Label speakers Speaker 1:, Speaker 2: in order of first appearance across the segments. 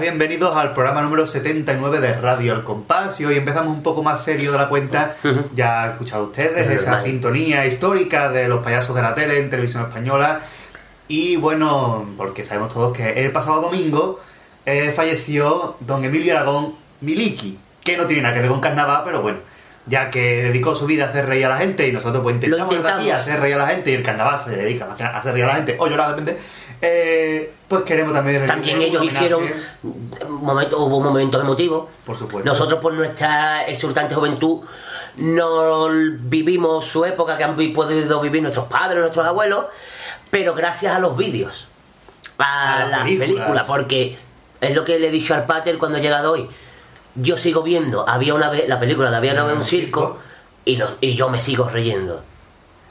Speaker 1: Bienvenidos al programa número 79 de Radio El Compás. Y hoy empezamos un poco más serio de la cuenta. Ya han escuchado ustedes esa sintonía histórica de los payasos de la tele en televisión española. Y bueno, porque sabemos todos que el pasado domingo eh, falleció don Emilio Aragón Miliki, que no tiene nada que ver con carnaval, pero bueno, ya que dedicó su vida a hacer reír a la gente y nosotros pues intentamos, aquí
Speaker 2: intentamos.
Speaker 1: hacer reír a la gente y el carnaval se dedica más que a hacer reír a la gente o llorar depende, eh, pues queremos también
Speaker 2: También ellos hicieron momentos, hubo momentos emotivos.
Speaker 1: por supuesto.
Speaker 2: Nosotros por nuestra exultante juventud no vivimos su época que han podido vivir nuestros padres, nuestros abuelos, pero gracias a los vídeos, a,
Speaker 1: A las
Speaker 2: las
Speaker 1: películas.
Speaker 2: películas, porque es lo que le he dicho al pater cuando he llegado hoy. Yo sigo viendo, había una vez la película de Había una vez un circo y, los- y yo me sigo reyendo.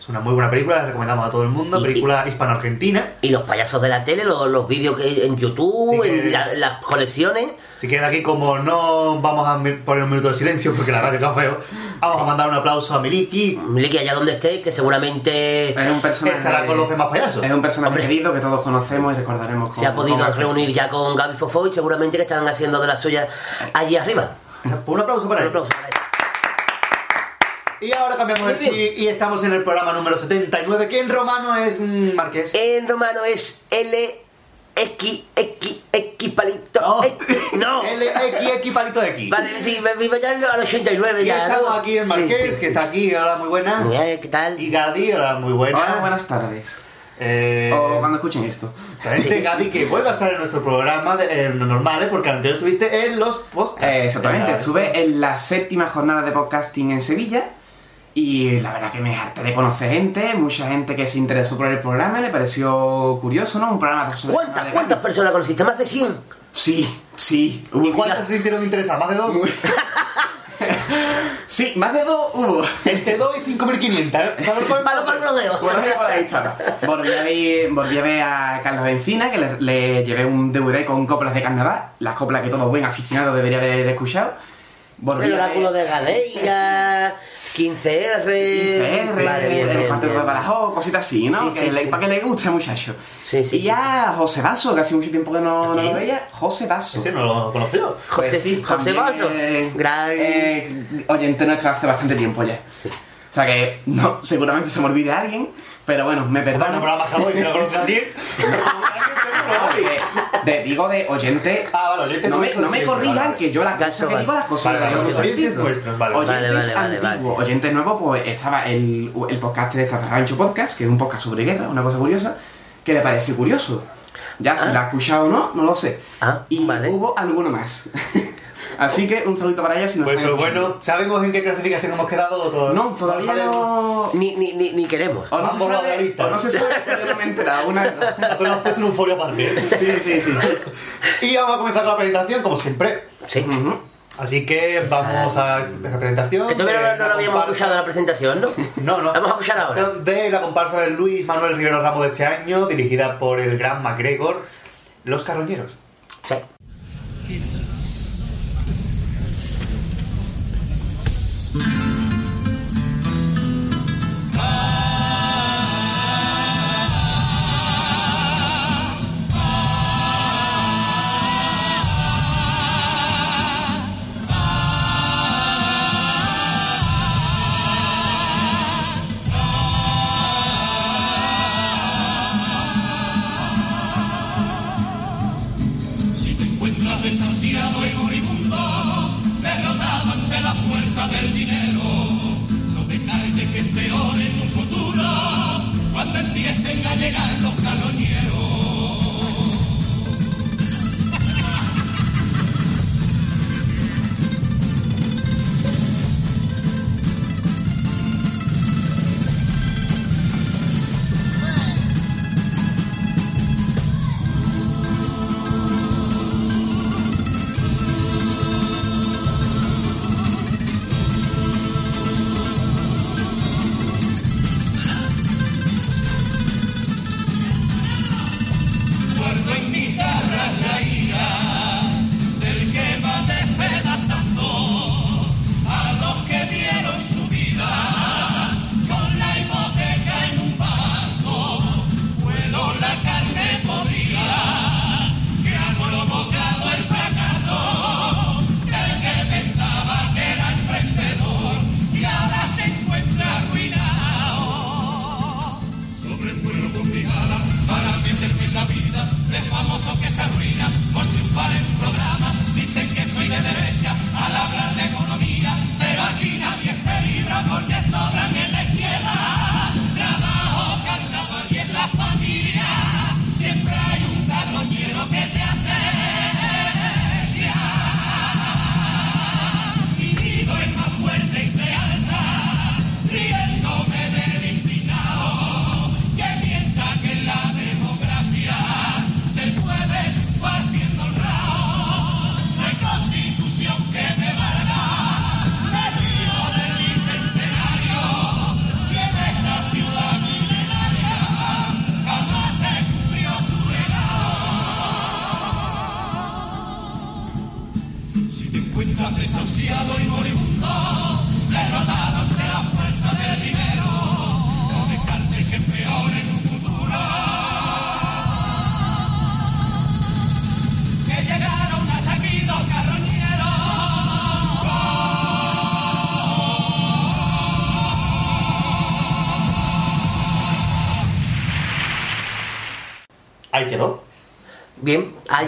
Speaker 1: Una muy buena película, la recomendamos a todo el mundo,
Speaker 2: Y-
Speaker 1: película hispano-argentina.
Speaker 2: Y los payasos de la tele, los, los vídeos que en YouTube,
Speaker 1: Sí que-
Speaker 2: en la- las colecciones.
Speaker 1: Si queda aquí como no vamos a poner un minuto de silencio porque la radio está feo, vamos a mandar un aplauso a Miliki,
Speaker 2: Miliki, allá donde esté, que seguramente
Speaker 3: Es un personaje.
Speaker 1: estará con los demás payasos.
Speaker 3: Es un personaje
Speaker 2: Hombre.
Speaker 3: querido que todos conocemos y recordaremos con
Speaker 2: se ha podido reunir ya con Gaby Fofo y seguramente que están haciendo de las suyas allí arriba.
Speaker 1: Un aplauso para
Speaker 2: Un
Speaker 1: él.
Speaker 2: aplauso para él.
Speaker 1: Y ahora cambiamos el chi y estamos en el programa número 79, que en romano es mm, Marqués.
Speaker 2: En romano es L, X, X, X palito.
Speaker 1: No.
Speaker 2: X. No.
Speaker 1: L, X, X, palito de X.
Speaker 2: Vale, sí, me vivo ya al 89
Speaker 1: Y
Speaker 2: ya.
Speaker 1: estamos
Speaker 2: ¿no?
Speaker 1: aquí en Marqués,
Speaker 2: Sí, sí,
Speaker 1: que
Speaker 2: sí.
Speaker 1: está aquí, hola, muy buena.
Speaker 2: Eh, ¿Qué tal?
Speaker 1: Y Gadi, hola, muy buena.
Speaker 3: Hola, buenas tardes.
Speaker 1: Eh,
Speaker 3: O cuando escuchen esto.
Speaker 1: también
Speaker 2: Sí.
Speaker 1: de Gadi que vuelve a estar en nuestro programa de, eh, normal, ¿eh? porque antes estuviste en los podcasts.
Speaker 3: Eh, exactamente, estuve en la séptima jornada de podcasting en Sevilla y la verdad que me harté de conocer gente, mucha gente que se interesó por el programa, le pareció curioso, ¿no? Un programa de
Speaker 2: ¿Cuántas,
Speaker 3: de
Speaker 2: cuántas personas conociste? ¿Más de 100?
Speaker 3: Sí, sí.
Speaker 1: ¿Y cuántas se sintieron interesadas? ¿Más de dos?
Speaker 3: Sí, más de dos hubo.
Speaker 1: Entre 2 y 5.500, ¿eh? Para ver cuál-
Speaker 2: Malo con los dedos.
Speaker 3: Volví a, ver, volví a ver a Carlos Encina, que le, le llevé un DVD con coplas de carnaval, las coplas que todo buen aficionado debería haber escuchado. Volví
Speaker 2: El oráculo de Gadeira, 15R.
Speaker 3: 15R,
Speaker 2: Vale, bien,
Speaker 3: el
Speaker 2: bien,
Speaker 3: de Badajoz, cositas así, ¿no?
Speaker 2: Sí,
Speaker 3: que
Speaker 2: sí,
Speaker 3: le-
Speaker 2: sí.
Speaker 3: Para que le guste muchacho.
Speaker 2: Sí, sí,
Speaker 3: y
Speaker 2: sí,
Speaker 3: ya José Vaso, que hace mucho tiempo que no, no lo veía. José Vaso.
Speaker 1: Ese no lo conoció.
Speaker 2: José,
Speaker 3: Pues sí,
Speaker 2: José Vaso.
Speaker 3: eh,
Speaker 2: Gran.
Speaker 3: eh, oyente nuestro hace bastante tiempo ya. O sea que no, seguramente se me olvide alguien, pero bueno, me
Speaker 1: Bueno,
Speaker 3: perdono.
Speaker 1: Jabo y si lo conoces así.
Speaker 3: De, de- digo de oyente.
Speaker 1: Ah, vale, oyente
Speaker 3: no me, no me corrijan
Speaker 1: vale, vale.
Speaker 3: que yo las cosas que digo las cosas
Speaker 1: Vale, vale, los oyentes nuestros, vale.
Speaker 3: Oyentes
Speaker 2: Vale, vale, vale, vale,
Speaker 3: antiguos,
Speaker 2: sí.
Speaker 3: oyentes nuevos, pues estaba el, el podcast de Zazarrancho Podcast, que es un podcast sobre guerra, una cosa curiosa, que le pareció curioso. Ya si
Speaker 2: Ah.
Speaker 3: la ha escuchado o no, no lo sé.
Speaker 2: Ah,
Speaker 3: y
Speaker 2: vale.
Speaker 3: hubo alguno más. Así que un saludito para ellos si nos
Speaker 1: Pues eso, bueno, ¿sabemos en qué clasificación hemos quedado? o todo-
Speaker 3: No, todavía no.
Speaker 2: Ni, ni, ni, ni queremos.
Speaker 3: O no, se sabe,
Speaker 1: la lista.
Speaker 3: o no se sabe, no me he enterado. Una.
Speaker 1: Tú lo has puesto en un folio aparte.
Speaker 3: Sí, sí, sí.
Speaker 1: Y vamos a comenzar con la presentación, como siempre.
Speaker 2: Sí.
Speaker 3: Ujú.
Speaker 1: Así que vamos a esa presentación.
Speaker 2: Que todavía no, no
Speaker 1: la
Speaker 2: lo habíamos
Speaker 1: comparsa-
Speaker 2: escuchado en la presentación, ¿no?
Speaker 1: No, no.
Speaker 2: Vamos a escuchar ahora.
Speaker 1: De la comparsa de Luis Manuel Rivero Ramos de este año, dirigida por el gran MacGregor, Los Carroñeros.
Speaker 2: Sí.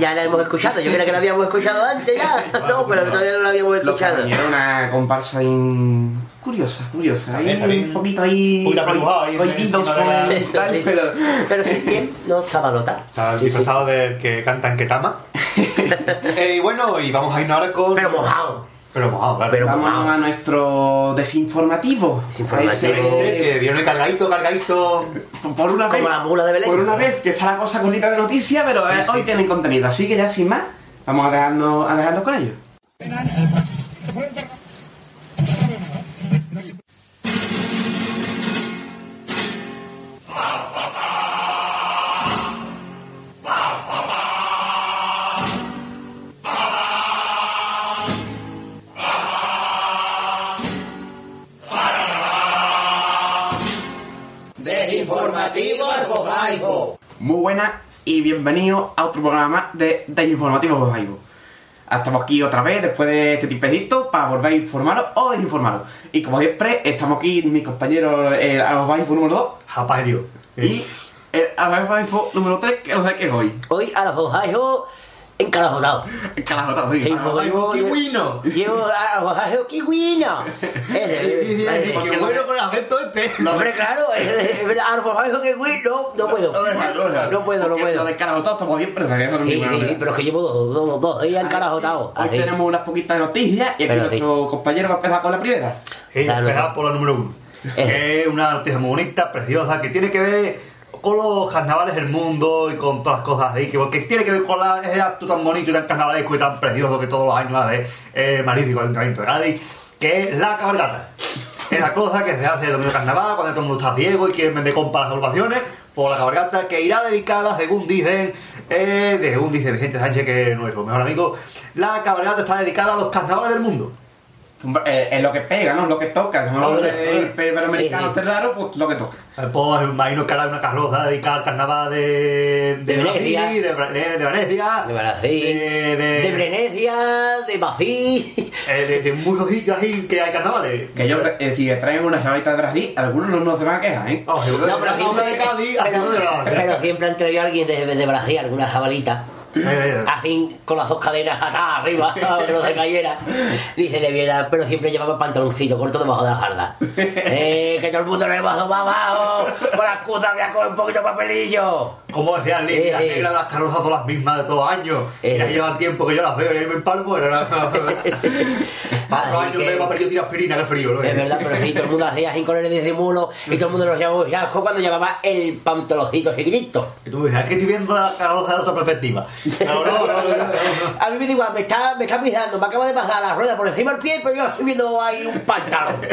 Speaker 2: Ya la hemos escuchado. Yo creía que la habíamos escuchado antes ya. No, pero todavía no la habíamos escuchado.
Speaker 3: Carroñeros, una comparsa ahí curiosa, curiosa. Ahí,
Speaker 1: Está bien.
Speaker 3: un poquito ahí.
Speaker 1: Un de
Speaker 3: pero.
Speaker 2: Pero sí, bien, no está mal notado.
Speaker 1: Está
Speaker 2: Sí, sí,
Speaker 1: disfrazado del que canta en Ketama. Eh, y bueno, y vamos a irnos ahora con.
Speaker 2: Pero mojado.
Speaker 1: Pero mojado, claro.
Speaker 2: Pero-
Speaker 3: Vamos
Speaker 2: mojado.
Speaker 3: a nuestro desinformativo.
Speaker 2: Desinformativo.
Speaker 3: Ese-
Speaker 1: que viene cargadito, cargadito.
Speaker 3: Por una
Speaker 2: Como
Speaker 3: vez.
Speaker 2: la mula de Belén.
Speaker 3: Por una vez que está la cosa cortita de noticias, pero
Speaker 1: Sí,
Speaker 3: eh,
Speaker 1: sí.
Speaker 3: hoy tienen contenido. Así que ya sin más, vamos a dejarnos, a dejarnos con ellos. Muy buenas y bienvenidos a otro programa de Desinformativo Bojaibo. Estamos aquí otra vez después de este tipecito para volver a informaros o desinformaros. Y como siempre, estamos aquí mis compañeros el Arbogaibo número 2
Speaker 1: Japá de Dios.
Speaker 3: y el Arbogaibo número 3, que lo sé que es hoy.
Speaker 2: Hoy a los Arbogaibo encarajotado.
Speaker 3: Carajo, todo bien.
Speaker 2: Sí.
Speaker 1: Kiwino.
Speaker 2: Llevo a Arbogaibo kiwino.
Speaker 1: Qué bueno con el acento este.
Speaker 2: No, hombre, claro, es Arbogaibo kiwino. No puedo. No puedo, no puedo.
Speaker 3: Lo de carajo estamos siempre, ninguna
Speaker 2: sí,
Speaker 3: novedad.
Speaker 2: pero es que llevo dos, dos, dos días encarajotado.
Speaker 3: Hoy tenemos unas poquitas noticias y aquí nuestro compañero va a empezar con la primera.
Speaker 1: Sí, por la número uno. Es una noticia muy bonita, preciosa, que tiene que ver con los carnavales del mundo y con todas las cosas así, que, que tiene que ver con la, ese acto tan bonito y tan carnavalesco y tan precioso que todos los años hace el magnífico Ayuntamiento de Cádiz, que es la cabalgata. Esa cosa que se hace el domingo carnaval, cuando todo el mundo está ciego y quieren vender compras las agrupaciones, por la cabalgata que irá dedicada, según dicen, eh, según dice Vicente Sánchez, que es nuestro mejor amigo, la cabalgata está dedicada a los carnavales del mundo.
Speaker 3: Eh, es lo que pega, ¿no? Es lo que toca. Como
Speaker 1: Hombre,
Speaker 3: de iberoamericano este raro, pues lo que toca.
Speaker 1: Eh, Pues imagino que hará una carroza dedicada al carnaval de,
Speaker 2: De Venecia.
Speaker 1: Brasil, de, Bra- de, de Venecia,
Speaker 2: De Brasil.
Speaker 1: de, de,
Speaker 2: De Venecia, de
Speaker 1: eh, de- de muchos sitios así que hay carnavales.
Speaker 3: Que ellos, eh, si traen una chavalita de Brasil, algunos no, no se van a quejar, ¿eh?
Speaker 1: Oh,
Speaker 2: No, pero
Speaker 1: obra de Cádiz de
Speaker 2: pero,
Speaker 1: Brasil.
Speaker 2: pero siempre han traído a alguien de, de Brasil, alguna jabalita. Así, con las dos cadenas atadas arriba, que no se cayera. Ni se le viera, pero siempre llevaba pantaloncito corto debajo de la jarda. Eh, que todo el mundo le bajo para abajo, con la excusa había con un poquito de papelillo.
Speaker 1: Como decía el
Speaker 2: Eh,
Speaker 1: las
Speaker 2: eh.
Speaker 1: negras las carrozas son las mismas de todos los años.
Speaker 2: Eh.
Speaker 1: Ya lleva tiempo que yo las veo y ahí me empalmo. Era... Años
Speaker 2: que-
Speaker 1: me ha perdido tirar aspirina, que frío, ¿no?
Speaker 2: Es verdad, pero sí, todo el mundo hacía así con el disimulo y todo el mundo nos llamaba cuando llevaba el pantaloncito chiquitito.
Speaker 1: Y tú me dices, es que estoy viendo la carroza de otra perspectiva. No, no, no.
Speaker 2: A mí me da igual, me está, me está pisando, me acaba de pasar la rueda por encima del pie, pero yo estoy viendo ahí un pantalón.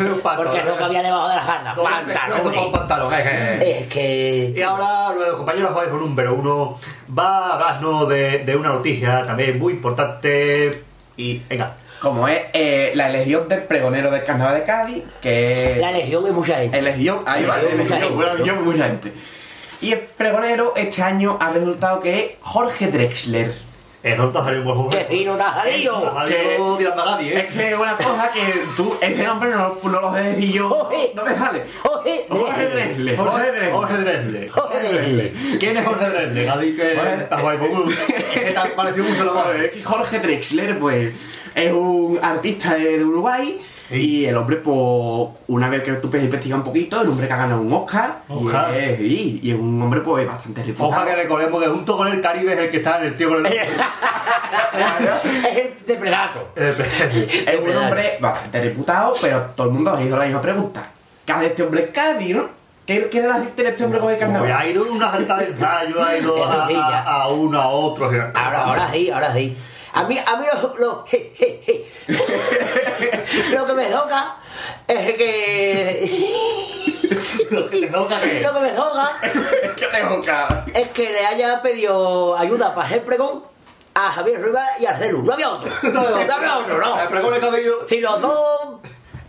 Speaker 1: Un pantalón.
Speaker 2: Porque es lo que había debajo de la jarda,
Speaker 1: Todo esto para un
Speaker 2: pantalones.
Speaker 1: pantalón, es que-
Speaker 2: Es que...
Speaker 1: Y ahora, nuestro compañero Juan por número uno va a hablarnos de, de una noticia también muy importante. Y venga,
Speaker 3: Como es eh, la legión del pregonero del carnaval de Cádiz, que es.
Speaker 2: La legión es mucha gente.
Speaker 3: El legión, ahí va,
Speaker 2: Legión,
Speaker 3: el
Speaker 2: mucha
Speaker 3: legión,
Speaker 2: gente.
Speaker 3: una legión, mucha gente. Y el pregonero este año ha resultado que es Jorge Drexler.
Speaker 1: El tonto salió un buen juego.
Speaker 2: ¡Qué fino te ha salido!
Speaker 1: Salió tirando a nadie, ¿eh?
Speaker 3: Es que una cosa que tú, ese nombre no, no lo sé decir yo.
Speaker 2: Jorge.
Speaker 3: No me sale.
Speaker 2: Jorge. Drexler.
Speaker 3: Jorge Drexler.
Speaker 1: Jorge Dresle.
Speaker 2: Jorge Drexler.
Speaker 1: ¿Quién es Jorge Dresle? Gadi que está guay, pues, es que te ha parecido mucho la madre.
Speaker 3: es que Jorge Drexler, pues, es un artista de, de Uruguay.
Speaker 1: Sí.
Speaker 3: Y el hombre, pues, una vez que tú puedes investigar un poquito, el hombre que ha ganado un Oscar.
Speaker 1: Oscar.
Speaker 3: Y, es, y- y es un hombre, pues, bastante reputado.
Speaker 1: Ojalá que recordemos que junto con el Caribe es el que está en el tío con el.
Speaker 2: Es el depredato.
Speaker 3: Es un hombre bastante reputado, pero todo el mundo ha hizo la misma pregunta. ¿Qué hace este hombre en Cádiz, no? ¿Qué, qué relación tiene este hombre con el carnaval?
Speaker 1: ha ido en una alta de ensayo, ha ido a, a, a uno, a otro.
Speaker 2: Ahora, ahora sí, ahora sí. A mí, a mí lo, lo, je, je, je. lo que me toca es que...
Speaker 1: Lo que le toca que.
Speaker 2: Lo que me toca es que le haya pedido ayuda para hacer pregón a Javier Rivas y a Celu. No había otro. No había otro, no.
Speaker 1: El pregón de cabello.
Speaker 2: Si los dos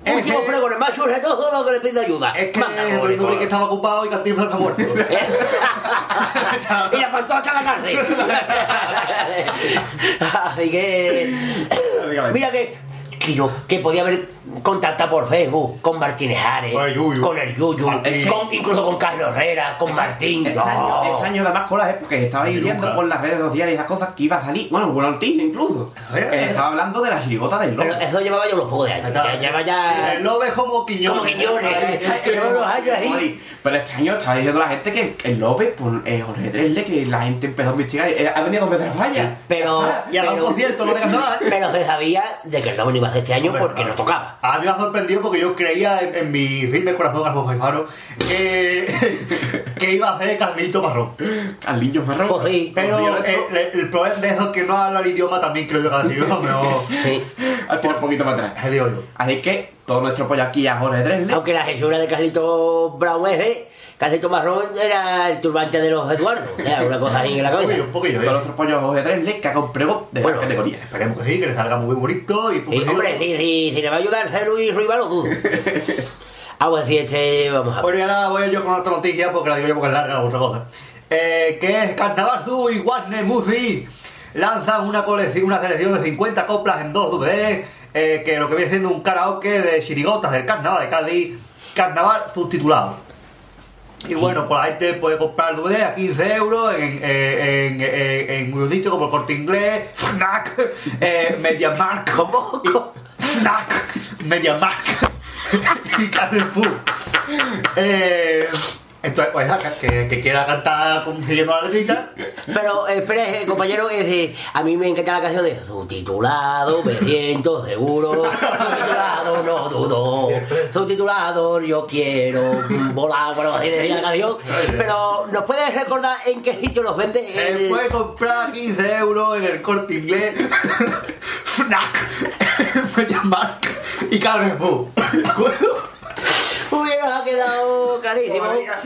Speaker 1: Que-
Speaker 2: pregones más todos los que le piden ayuda.
Speaker 1: Es que
Speaker 2: Manda,
Speaker 1: el
Speaker 2: pobre,
Speaker 1: Dubrique estaba ocupado y Cantinflas está muerto.
Speaker 2: y la faltó hasta la cárcel. Así que. Mira que. Que, yo, que podía haber contactado por Facebook con Martínez Ares,
Speaker 1: Con el Yuyu.
Speaker 2: con con- incluso con Carlos Herrera, con Martín.
Speaker 3: Este,
Speaker 2: No.
Speaker 3: año, este año da más colas, ¿eh? Porque estaba viendo por las redes sociales y esas cosas que iba a salir. Bueno, una noticia incluso. Eh, estaba hablando de la chirigota del lobo.
Speaker 2: Pero eso llevaba ya unos pocos de años. Ya lleva ya.
Speaker 1: El lobo es como Quiñones.
Speaker 2: Como Quiñones.
Speaker 3: Pero este año estaba diciendo la gente que el Lope, pues, eh, Jorge Dresle, que la gente empezó a investigar. eh, ha venido dos veces a falla.
Speaker 2: Pero.
Speaker 1: Y a un concierto, no de carnaval.
Speaker 2: Pero se sabía de que el Lobo no iba a este año porque no tocaba.
Speaker 1: A mí me ha sorprendido porque yo creía en, en mi firme corazón, Alfonso Jaifaro, que, que iba a hacer Carlito Marrón.
Speaker 3: Carliños Marrón.
Speaker 2: Pues sí.
Speaker 1: Pero el,
Speaker 3: esto-
Speaker 1: el- el problema de eso es que no habla el idioma también creo yo que ha sido.
Speaker 2: Sí.
Speaker 3: Un poquito para atrás.
Speaker 1: Eh, digo yo.
Speaker 3: Así que todo nuestro apoyo aquí a Jorge Dresle.
Speaker 2: Aunque la hechura de Carlito Brown ese, Carlito Marrón era el turbante de los Eduardo. Era una cosa ahí en la
Speaker 1: Un poquillo,
Speaker 2: cabeza.
Speaker 1: un poquillo,
Speaker 3: Todo
Speaker 1: ¿eh?
Speaker 3: nuestro apoyo a Jorge Dresle, que haga un pregón de
Speaker 2: Bueno,
Speaker 3: gran categoría.
Speaker 1: Esperemos que sí, que le salga muy bonito y
Speaker 2: Sí,
Speaker 1: poquillo.
Speaker 2: hombre, si, si, si le va a ayudar Celu y Ruiz lo dudo. Ah, pues sí, este, vamos a ver.
Speaker 1: Bueno, y ahora voy yo con otra noticia porque la digo yo porque es larga otra cosa. Eh, que es Carnaval y Warner Music lanzan una colección, una selección de 50 coplas en dos DVD, eh, que lo que viene siendo un karaoke de chirigotas del Carnaval de Cádiz, Carnaval subtitulado. Y bueno, pues la gente puede comprar DVD a 15 euros en, en, en, en un sitio como el Corte Inglés, Fnac, eh, MediaMarkt.
Speaker 2: ¿Cómo?
Speaker 1: Fnac, MediaMarkt y Carrefour. Eh, entonces, pues, que, que quiera cantar con- siguiendo la letrita,
Speaker 2: Pero, eh, espere, eh, compañero, es a mí me encanta la canción de Subtitulado, me siento seguro, subtitulado, no dudo, subtitulado, yo quiero volar, bueno, así decía la canción, pero ¿nos puedes recordar en qué sitio los vende?
Speaker 1: eh,
Speaker 2: El-
Speaker 1: puede comprar 15 euros en el Corte Inglés, Fnac, MediaMarkt y Carrefour. ¿De acuerdo?
Speaker 2: Hubiera ha quedado clarísimo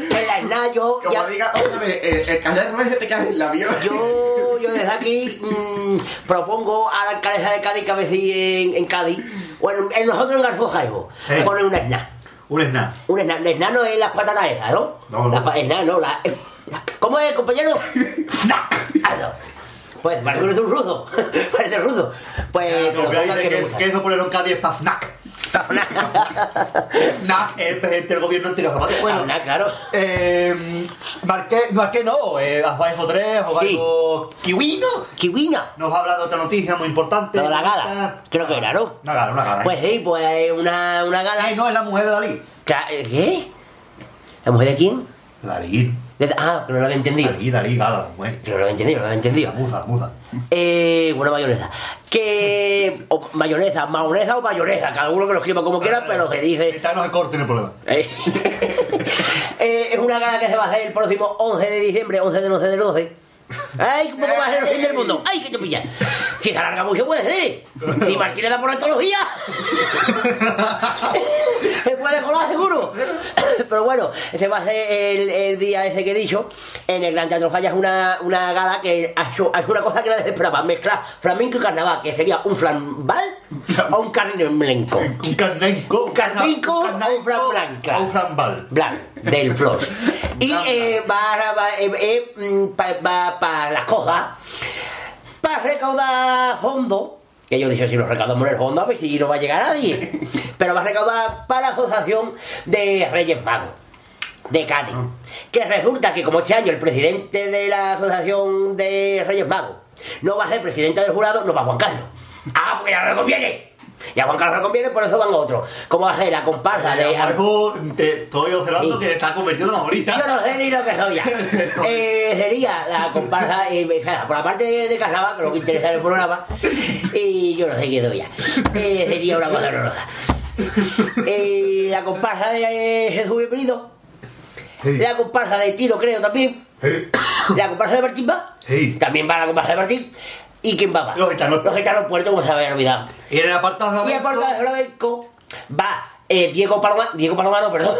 Speaker 2: que la Snayo
Speaker 3: Como
Speaker 2: ya...
Speaker 3: diga otra vez, el, el callar se te cae en la avión.
Speaker 2: Yo, yo desde aquí mm, propongo a la alcaldesa de Cádiz, que a en, en Cádiz, bueno, en nosotros en Garfo Jaibo,
Speaker 1: Sí.
Speaker 2: ponen una SNA.
Speaker 1: Un snack.
Speaker 2: Un SNA, el SNA no es las patatas esas, ¿no?
Speaker 1: No, no.
Speaker 2: La pa- SNA no, la... ¿Cómo es, compañero? Ah, no. Pues parece un ruso, parece ruso. Pues que
Speaker 1: No, pero
Speaker 2: que
Speaker 1: que,
Speaker 2: gusta.
Speaker 1: que eso ponerlo en Cádiz es para Fnac. Fnac el presidente del gobierno anterior Zapata. Bueno,
Speaker 2: SNA, claro.
Speaker 1: eh, Marqué, Marqué no, eh, Afaifo 3, Afaifo Kiwino.
Speaker 2: Kiwina.
Speaker 1: Nos va a hablar de otra noticia muy importante.
Speaker 2: De la gala. Creo que era, ¿no?
Speaker 1: Una gala, una gala. ¿eh?
Speaker 2: Pues sí, pues una, una gala...
Speaker 1: Ay, no, es la mujer de Dalí.
Speaker 2: ¿Qué? ¿La mujer de quién?
Speaker 1: Dalí.
Speaker 2: De- Ah, pero no lo había entendido.
Speaker 1: Dalí, Dalí, gala.
Speaker 2: Que no lo había entendido, no lo había entendido.
Speaker 1: La muza, la muza.
Speaker 2: Eh, buena mayonesa. Que. O mayonesa, mayonesa o mayonesa, cada uno que lo escriba como quiera, pero se dice.
Speaker 1: Esta no se corte, no hay problema.
Speaker 2: Eh, eh, es una gala que se va a hacer el próximo 11 de diciembre, 11 de 11 del 12. ¡Ay, un poco más el fin del mundo! ¡Ay, que te pilla! Si se alarga mucho, puede ser. Si Martín le da por antología, se puede colar seguro. Pero bueno, ese va a ser el, el día ese que he dicho. En el Gran Teatro Falla es una, una gala que es una cosa que nadie esperaba: mezclar flamenco y carnaval, que sería un flambal o un carnenco.
Speaker 1: Un carnenco.
Speaker 2: Un carnenco
Speaker 1: un
Speaker 2: o un flan blanca.
Speaker 1: un flambal.
Speaker 2: Blanc, del Flos. Y eh, va, va, para las cosas, para recaudar fondo, que yo dije, si lo recaudamos en el fondo, a ver si no va a llegar nadie. Pero va a recaudar para la Asociación de Reyes Magos de Cádiz. Que resulta que como este año el presidente de la Asociación de Reyes Magos no va a ser presidente del jurado, no va Juan Carlos. Ah, porque ya no le conviene. Y a Juan Carlos le conviene, por eso van otros. ¿Cómo ser la comparsa de...
Speaker 1: Algo, te estoy observando
Speaker 2: Sí.
Speaker 1: que está convirtiendo bonita.
Speaker 2: Yo no sé ni lo que soy ya. Eh, sería la comparsa, eh, por la parte de, de carnaval, que lo que interesa del programa, y yo no sé qué doy ya. Eh, sería una cosa horrorosa. Eh, la comparsa de Jesús Bienvenido,
Speaker 1: Sí.
Speaker 2: la comparsa de Tiro, creo también,
Speaker 1: Sí.
Speaker 2: la comparsa de Martín va,
Speaker 1: Sí.
Speaker 2: también va la comparsa de Martín, y quién va más?
Speaker 1: Los gitanos.
Speaker 2: Los gitanos puertos, como se había olvidado.
Speaker 1: Y en el apartado
Speaker 2: Y a Puerto de Flamenco va eh, Diego Paloma, Diego Palomano, perdón.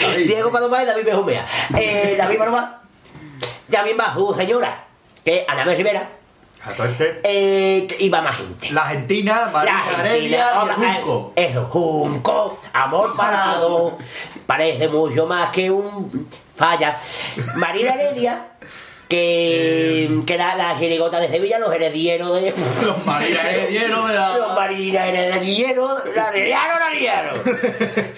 Speaker 1: David.
Speaker 2: Diego Paloma y David Bejumea. Eh, David Paloma también va su señora, que es Anabel Rivera.
Speaker 1: Exactamente.
Speaker 2: Eh, iba más gente.
Speaker 1: La Argentina, María
Speaker 2: La
Speaker 1: Heredia y
Speaker 2: Argentina,
Speaker 1: el Junco.
Speaker 2: Eso, Junco, amor parado. Parece mucho más que un falla. Marina Heredia, que, que era la chirigota de Sevilla, los heredieros de.
Speaker 1: Los María Herediero de
Speaker 2: Los
Speaker 1: la...
Speaker 2: Marina Heredieros, la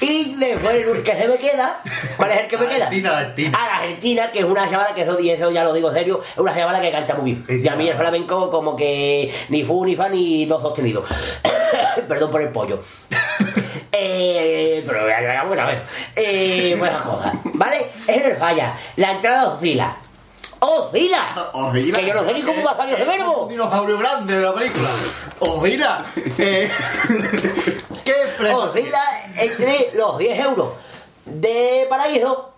Speaker 2: Y después el que se me queda, ¿cuál es el que me
Speaker 1: La
Speaker 2: queda?
Speaker 1: Argentina, la Argentina.
Speaker 2: Ah, la Argentina, que es una chavala que eso, y eso ya lo digo serio, es una chavala que canta muy bien.
Speaker 1: Sí,
Speaker 2: Y a mí el flamenco como que ni fu, ni fa, ni dos sostenidos. Perdón por el pollo. Eh, pero ya llegamos también. Eh, pues esas cosas. ¿Vale? Es en el falla. La entrada oscila. ¡Oscila!
Speaker 3: Oscila.
Speaker 2: Que yo no sé ni cómo va a salir ese verbo.
Speaker 1: un dinosaurio grande de la película. O mira, eh, ¿qué precio?
Speaker 2: Oscila entre los 10 euros de paraíso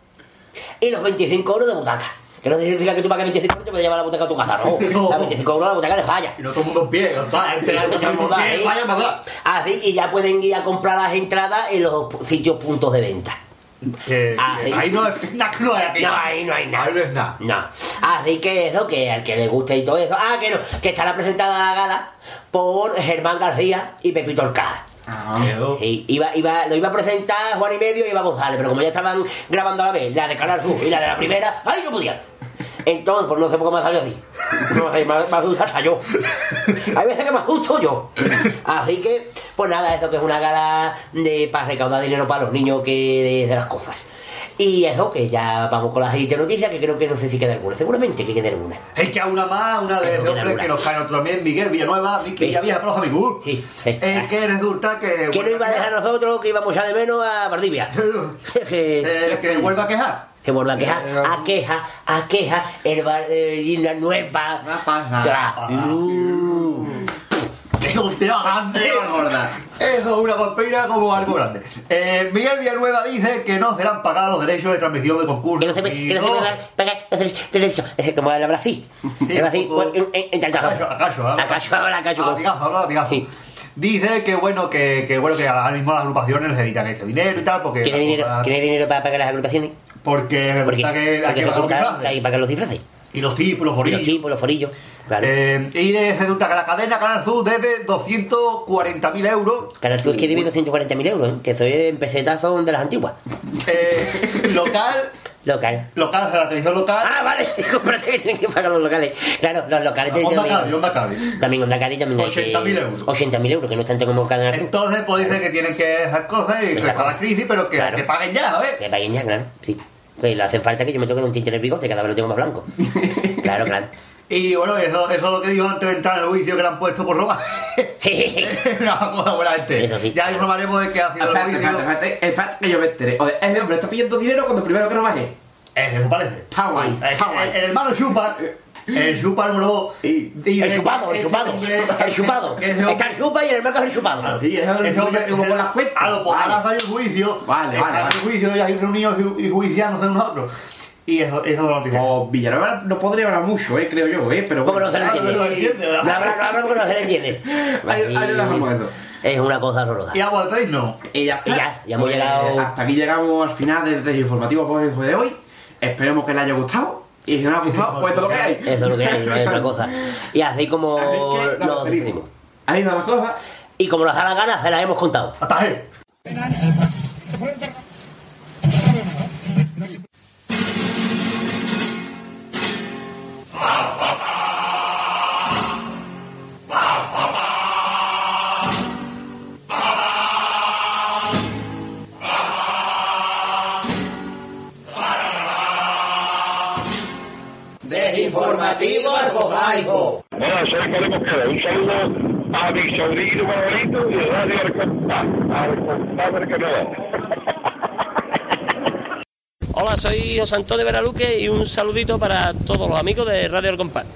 Speaker 2: y los 25 euros de butaca. Que no significa que tú pagues 25 euros y te puedes llevar la butaca a tu casa, no.
Speaker 1: No.
Speaker 2: La 25 euros la butaca les falla.
Speaker 1: Y no todo el mundo en pie, no está, gente, la da.
Speaker 2: Así, y ya pueden ir a comprar las entradas en los sitios puntos de venta.
Speaker 1: Que-
Speaker 2: Ah, sí.
Speaker 1: Ahí no es nada, no hay aquí.
Speaker 2: No, ahí no hay nada.
Speaker 1: Ahí no es nada.
Speaker 2: No. Así que eso, que al que le guste y todo eso. Ah, que no, que estará presentada la gala por Germán García y Pepito Orcaja.
Speaker 3: Ah.
Speaker 2: Sí, iba, iba, lo iba a presentar Juan y medio y iba González, pero como ya estaban grabando a la vez, la de Canal Sur y la de la primera, ¡ay, no podía! Entonces, pues no sé por qué me ha salido así. No sé, me, me asusta hasta yo. Hay veces que me asusto yo. Así que, pues nada, eso que es una gala de, para recaudar dinero para los niños que de, de las cosas. Y eso, que ya vamos con la siguiente noticia, que creo que no sé si queda alguna. Seguramente que quede alguna.
Speaker 1: Es que a una más, una de,
Speaker 2: Eso
Speaker 1: de
Speaker 2: tiene
Speaker 1: hombre
Speaker 2: alguna.
Speaker 1: que nos cae otro también, Miguel Villanueva, Miki
Speaker 2: Sí.
Speaker 1: Villavieja, para los amigos.
Speaker 2: Sí, sí.
Speaker 1: Es que resulta que.
Speaker 2: ¿Quién no iba a dejar a nosotros que íbamos ya de menos a Valdivia? que,
Speaker 1: Eh, que vuelva a quejar.
Speaker 2: Se vuelve a quejar,
Speaker 1: Eh,
Speaker 2: a queja, a queja, el bar, eh, y la nueva. Tra- Uh.
Speaker 1: Es tiro grande, gorda. Eso es una vampira como algo grande. Eh, Miguel Villanueva dice que no serán pagados los derechos de transmisión de concursos.
Speaker 2: Que no se me, que no se me
Speaker 1: Y
Speaker 2: da, paga, hacer derecho. Es como el Brasil. El Brasil, en, en
Speaker 1: Acacho, acacho, ¿eh?
Speaker 2: Acacho.
Speaker 1: Latigazo, ahora latigazo. Dice que bueno, que, que bueno, que ahora mismo las agrupaciones les dedican este dinero y tal, porque.
Speaker 2: ¿Tiene dinero, ¿Tiene dinero para pagar las agrupaciones?
Speaker 1: Porque resulta que hay
Speaker 2: porque
Speaker 1: que pagar los disfraces.
Speaker 2: que los.
Speaker 1: Y los tipos, los
Speaker 2: Y los
Speaker 1: forillos.
Speaker 2: chipos, los forillos. Claro.
Speaker 1: Eh, y de- resulta que la cadena Canal Sur debe 240.000 euros.
Speaker 2: Canal Sur es que debe 240.000 euros, ¿eh? que soy en pesetas son de las antiguas.
Speaker 1: Eh, local,
Speaker 2: Local.
Speaker 1: local, o sea, la televisión local.
Speaker 2: Ah, vale, parece que tienen que pagar los locales. Claro, los locales tienen
Speaker 1: Onda Cádiz, Onda Cádiz.
Speaker 2: También Onda Cádiz también hay que-
Speaker 1: 80.000 euros.
Speaker 2: 80.000 euros, que no es tanto como Canal Sur.
Speaker 1: Entonces, pues dice que tienen que esas cosas y que está la crisis, pero que,
Speaker 2: Claro.
Speaker 1: que paguen ya, ¿sabes?
Speaker 2: Que paguen ya, claro, sí. Pues le hacen falta que yo me toque un tinte en el bigote, cada vez lo tengo más blanco. Claro, claro.
Speaker 1: Y bueno, eso, eso es lo que dijo antes de entrar en el juicio que le han puesto por robar. Una cosa buena gente.
Speaker 2: Sí.
Speaker 1: Ya informaremos de qué ha sido el
Speaker 3: Espérate,
Speaker 1: juicio.
Speaker 3: espérate, espérate, espérate, que yo me enteré. O de, ese hombre está pidiendo dinero cuando primero que no baje.
Speaker 1: Eh, eso parece.
Speaker 3: Está guay,
Speaker 1: Eh,
Speaker 3: está guay.
Speaker 1: el, el hermano Chupa, el Chupa número 2.
Speaker 3: Y-
Speaker 2: El chupado, el chupado, el chupado. Está el chupa y en el mercado es el chupado.
Speaker 3: Y eso
Speaker 1: Este hombre,
Speaker 3: como por las cuentas.
Speaker 1: lo pues ahora salió el juicio.
Speaker 3: Vale, vale,
Speaker 1: el juicio y ahí reunidos y, y juiciándose unos a otros. Y eso, eso es la noticia.
Speaker 3: O Villanueva no podría hablar mucho, eh, creo yo, eh, pero
Speaker 2: ¿Cómo no se le
Speaker 1: Ah,
Speaker 2: entiende?
Speaker 1: no lo
Speaker 2: No habla, no porque no se le entiende.
Speaker 3: Ahí, lo dejamos eso.
Speaker 2: Es una cosa horrorosa.
Speaker 1: Y vamos a despedirnos.
Speaker 3: Y ya.
Speaker 2: Y ya, ya hemos
Speaker 3: Pues,
Speaker 2: llegado-
Speaker 3: Hasta aquí llegamos al final del desinformativo pues, de hoy. Esperemos que les haya gustado. Y si no les ha gustado, pues esto es lo que hay.
Speaker 2: Eso es lo que hay, no hay otra cosa. Y así como
Speaker 3: Así que nos
Speaker 2: nos.
Speaker 3: Ahí están las cosas.
Speaker 2: Y como nos da la gana, se las hemos contado.
Speaker 1: Hasta ahí.
Speaker 2: Desinformativo Arjobaico.
Speaker 4: Hola, soy Pablo Mosquera. Un saludo a mi sobrino favorito y a Radio Arcontá, al compadre que no.
Speaker 5: Hola, soy José Antonio Veraluque y un saludito para todos los amigos de Radio El Compás.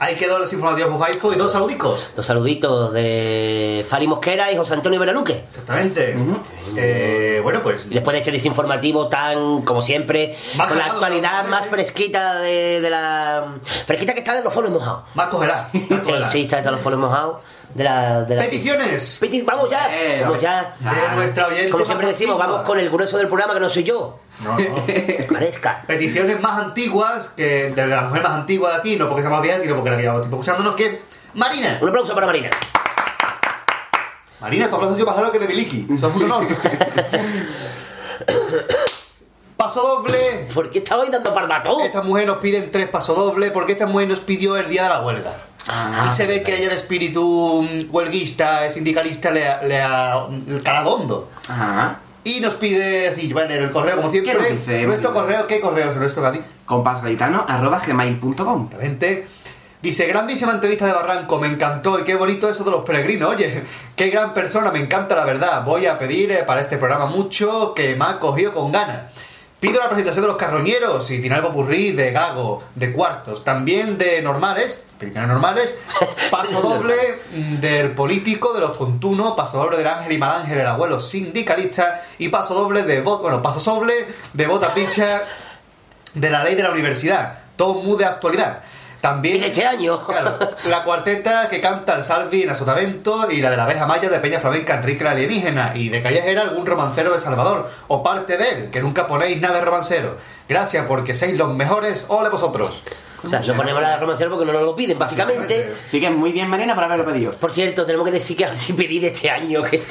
Speaker 1: Ahí quedó los informativos Jujaico y dos saludicos.
Speaker 2: Los saluditos de Fari Mosquera y José Antonio Veraluque.
Speaker 1: Exactamente. Eh, bueno, pues.
Speaker 2: Y después de este desinformativo tan, como siempre,
Speaker 1: Más
Speaker 2: con la actualidad más fresquita de, de la... Fresquita que está de los foros mojados.
Speaker 1: Más cogerá.
Speaker 2: Sí, sí, está de los foros mojados. De la... De la...
Speaker 1: Peticiones
Speaker 2: Peti- Vamos ya,
Speaker 3: Eh,
Speaker 2: vamos ya.
Speaker 1: de nuestra oyente.
Speaker 2: Como siempre decimos,
Speaker 1: antigua.
Speaker 2: vamos con el grueso del programa que no soy yo.
Speaker 1: No, no.
Speaker 2: Parezca.
Speaker 1: Peticiones más antiguas, que de la mujer más antigua de aquí, no porque sea más vieja, sino porque la que llevamos tiempo escuchándonos, que Marina.
Speaker 2: Un aplauso para Marina.
Speaker 1: Marina, tu aplauso ha sido más largo que de Miliki. Eso es un honor. Paso doble.
Speaker 2: ¿Por qué estabais dando parbatón?
Speaker 1: Esta mujer nos pide tres pasos doble porque esta mujer nos pidió el día de la huelga.
Speaker 3: Ah,
Speaker 1: y se ve que ayer el espíritu mm, huelguista, sindicalista, le ha, le ha mm, calado hondo.
Speaker 3: Ajá.
Speaker 1: Y nos pide, sí, bueno, en el correo, como siempre.
Speaker 3: ¿Qué nos dice?
Speaker 1: Nuestro correo, ¿qué correo es nuestro, Gadi?
Speaker 3: compasgaitano.gmail.com
Speaker 1: Exactamente. Dice, grandísima entrevista de Barranco, me encantó y qué bonito eso de los peregrinos. Oye, qué gran persona, me encanta la verdad. Voy a pedir eh, para este programa mucho que me ha cogido con ganas. Pido la presentación de los carroñeros y final popurrí de Gago, de cuartos, también de normales, peticiones normales, paso doble del político, de los tontunos, paso doble del ángel y mal ángel del abuelo sindicalista y paso doble de bueno, paso doble de bota picha de la ley de la universidad. Todo muy de actualidad. También.
Speaker 2: Y de este año.
Speaker 1: Claro, la cuarteta que canta el Salvi en Asotavento y la de la abeja maya de Peña Flamenca Enrique la Alienígena y de Callejera algún romancero de Salvador o parte de él, que nunca ponéis nada de romancero. Gracias porque sois los mejores, ole vosotros.
Speaker 2: O sea, no ponemos la de romancero porque no nos lo piden, básicamente.
Speaker 3: Así que muy bien, Marina, por haberlo pedido.
Speaker 2: Por cierto, tenemos que decir que a ver si pedir de este año, que,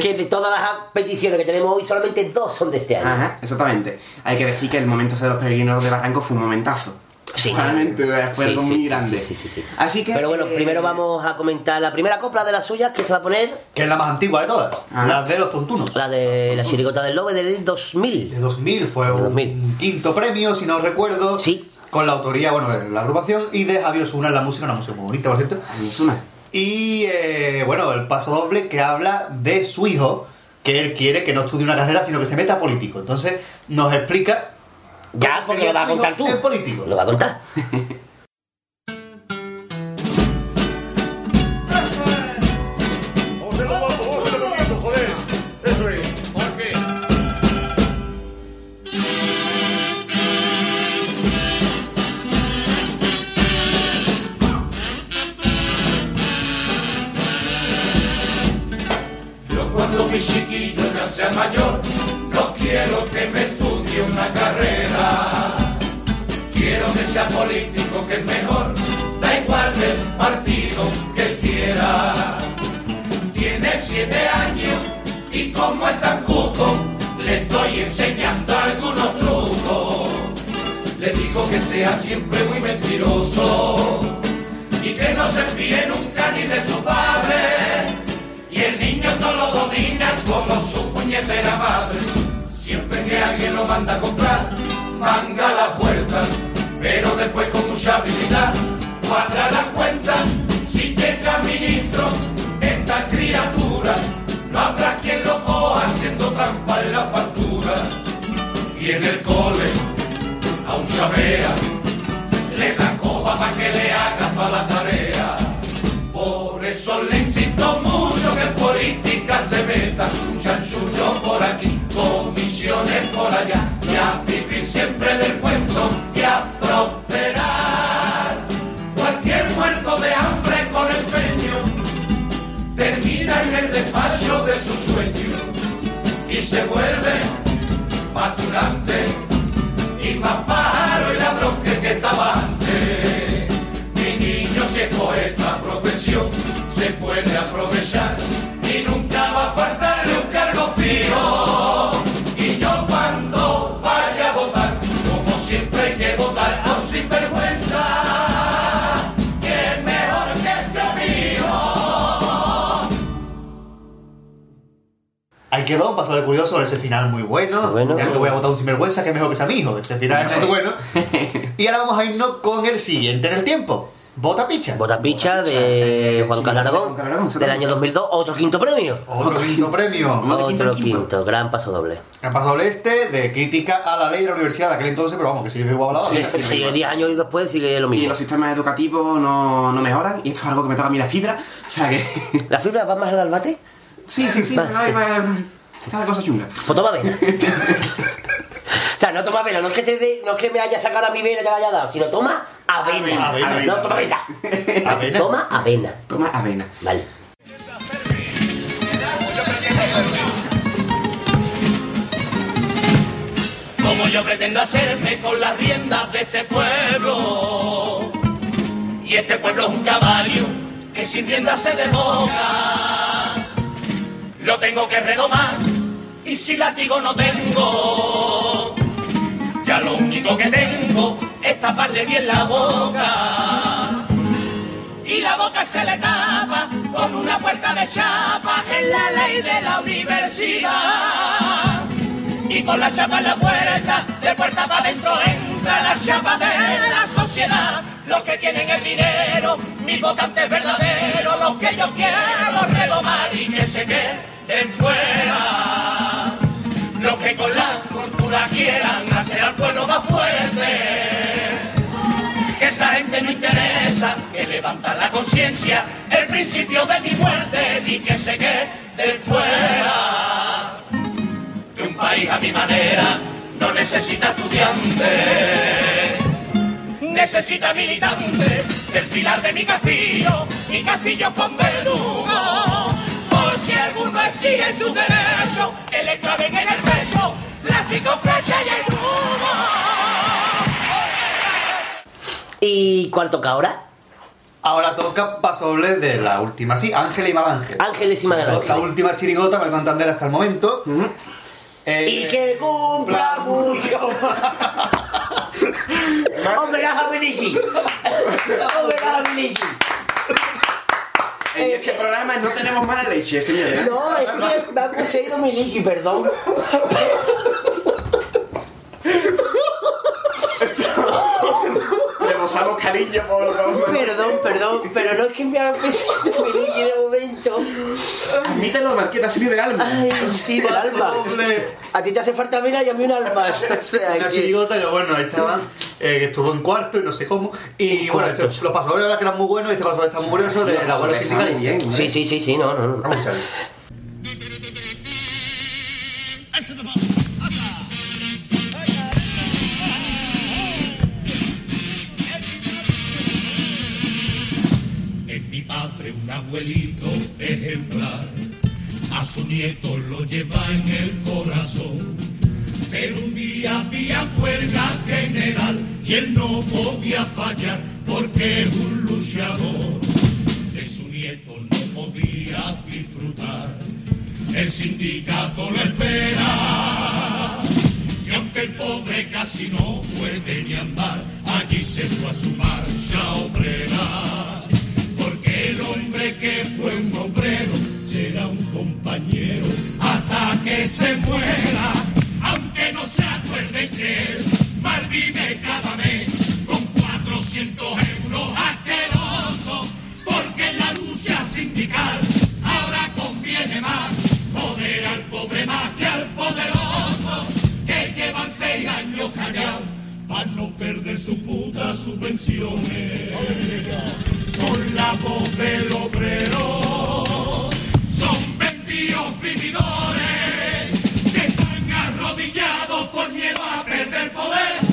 Speaker 2: que de todas las peticiones que tenemos hoy, solamente dos son de este año.
Speaker 3: Ajá, exactamente. Hay que decir que el momento de los peregrinos de Barranco fue un momentazo.
Speaker 2: Sí.
Speaker 3: Solamente fue
Speaker 2: Sí,
Speaker 3: algo
Speaker 2: sí,
Speaker 3: muy grande.
Speaker 2: sí, sí, sí, sí.
Speaker 3: Así que.
Speaker 2: Pero bueno,
Speaker 3: eh,
Speaker 2: primero vamos a comentar la primera copla de las suyas que se va a poner,
Speaker 1: Que es la más antigua de todas,
Speaker 3: Ah.
Speaker 1: la de los tontunos.
Speaker 2: la de la chirigota del Lobe del 2000.
Speaker 1: De 2000 fue
Speaker 2: De
Speaker 1: un
Speaker 2: 2000.
Speaker 1: quinto premio, si no recuerdo.
Speaker 2: Sí.
Speaker 1: Con la autoría, bueno, de la agrupación y de Javier Osuna en la música, una música muy bonita, por cierto.
Speaker 3: a mí me suena.
Speaker 1: Y eh, bueno, el paso doble que habla de su hijo, que él quiere que no estudie una carrera, sino que se meta a político. Entonces nos explica.
Speaker 2: Ya, porque lo vas a contar tú.
Speaker 1: en político.
Speaker 2: Lo va a contar.
Speaker 6: siempre muy mentiroso y que no se fíe nunca ni de su padre. Y el niño no lo domina como su puñetera madre. Siempre que alguien lo manda a comprar, manga la puerta, pero después con mucha habilidad cuadra las cuentas. Si llega ministro, esta criatura, no habrá quien lo coja haciendo trampa en la factura. Y en el cole, un chavea, le da coba para que le haga toda la tarea. Por eso le insisto mucho que en política se meta, un chanchullo por aquí, comisiones por allá, y a vivir siempre del cuento y a prosperar. Cualquier muerto de hambre con empeño termina en el despacho de su sueño y se vuelve más durante y más pájaro y que el que estaba antes. Mi niño, si escoge esta profesión, se puede
Speaker 1: Ahí quedó un paso de curioso sobre ese final muy bueno. Ya que voy a votar un sinvergüenza, que es mejor que sea mi hijo. Ese final es muy bueno. y ahora vamos a irnos con el siguiente en el tiempo. Bota picha.
Speaker 2: Bota picha de
Speaker 3: Eh,
Speaker 2: Juan Carlos Aragón, del año 2002, otro quinto premio.
Speaker 1: Otro quinto premio.
Speaker 2: Otro
Speaker 3: quinto.
Speaker 2: gran paso doble.
Speaker 1: El paso doble este de crítica a la ley de la universidad de aquel entonces, pero vamos, que sigue igual
Speaker 2: Sí, sigue 10 años y después sigue lo
Speaker 3: Y
Speaker 2: mismo.
Speaker 3: los sistemas educativos no, no mejoran, y esto es algo que me toca a mí la fibra. O sea que.
Speaker 2: ¿La fibra va más al albate?
Speaker 3: Sí, sí, sí. Está la cosa chunga.
Speaker 2: Pues toma avena. o sea, no toma avena, no es que, te dé- no es que me haya sacado a mi vena y te la haya dado, sino toma avena.
Speaker 1: Avena,
Speaker 2: no, toma avena.
Speaker 1: Avena.
Speaker 2: Toma avena.
Speaker 3: Toma avena.
Speaker 2: Vale.
Speaker 6: como yo pretendo hacerme con las riendas de este pueblo. Y este pueblo es un caballo que sin rienda se desboca. Lo tengo que redomar y si latigo no tengo, ya lo único que tengo es taparle bien la boca. Y la boca se le tapa con una puerta de chapa en la ley de la universidad. Y con la chapa en la puerta, de puerta para adentro entra la chapa de la sociedad. Los que tienen el dinero, mis votantes verdaderos, los que yo quiero redomar y que se queden fuera. Los que con la cultura quieran hacer al pueblo más fuerte. Que esa gente no interesa, que levanta la conciencia, el principio de mi muerte y que se queden fuera que un país a mi manera no necesita estudiantes, necesita militantes, el pilar de mi castillo, mi castillo con verdugo. Su derecho, el esclave en el pecho, clásico flecha y el
Speaker 2: ¿Y cuál toca ahora?
Speaker 1: Ahora toca pasoble de la última, sí, Ángel y Malángel.
Speaker 2: Ángeles y Magalhães.
Speaker 1: La última chirigota, me entender hasta el momento. Eh,
Speaker 2: Y que cumpla mucho. Homenaje a Miliki. Homenaje a Miliki.
Speaker 3: No tenemos mala leche, señores.
Speaker 2: No, es que me ha poseído Miliki, perdón.
Speaker 3: Rebosamos cariño por los
Speaker 2: Perdón, perdón, pero no es que me ha poseído Miliki de momento.
Speaker 3: Admítelo, Marqueta, ha salido del alma.
Speaker 2: Ay, sí, del alma. A ti te hace falta mira y a mí un alma. O sea,
Speaker 1: Una
Speaker 2: que-
Speaker 1: chirigota que bueno, ahí estaba, eh, que estuvo en cuarto y no sé cómo. Y bueno, este- los pasadores verdad que eran muy buenos y este pasador está muy curioso de la abuela sindicalista.
Speaker 3: bien.
Speaker 2: Sí, sí, sí, sí, no, no, no.
Speaker 1: Vamos a ver.
Speaker 6: Mi padre un abuelito ejemplar, a su nieto lo lleva en el corazón. Pero un día había huelga general y él no podía fallar porque es un luchador. De su nieto no podía disfrutar, el sindicato lo espera. Y aunque el pobre casi no puede ni andar, allí se fue a su marcha obrera. Porque el hombre que fue un obrero será un compañero hasta que se muera. Se acuerden que él malvive cada mes con 400 euros asquerosos. Porque la lucha sindical ahora conviene más joder al pobre más que al poderoso. Que llevan seis años callados para no perder su puta subvenciones son la voz del obrero, son vendidos vividores arrodillados por miedo a perder poder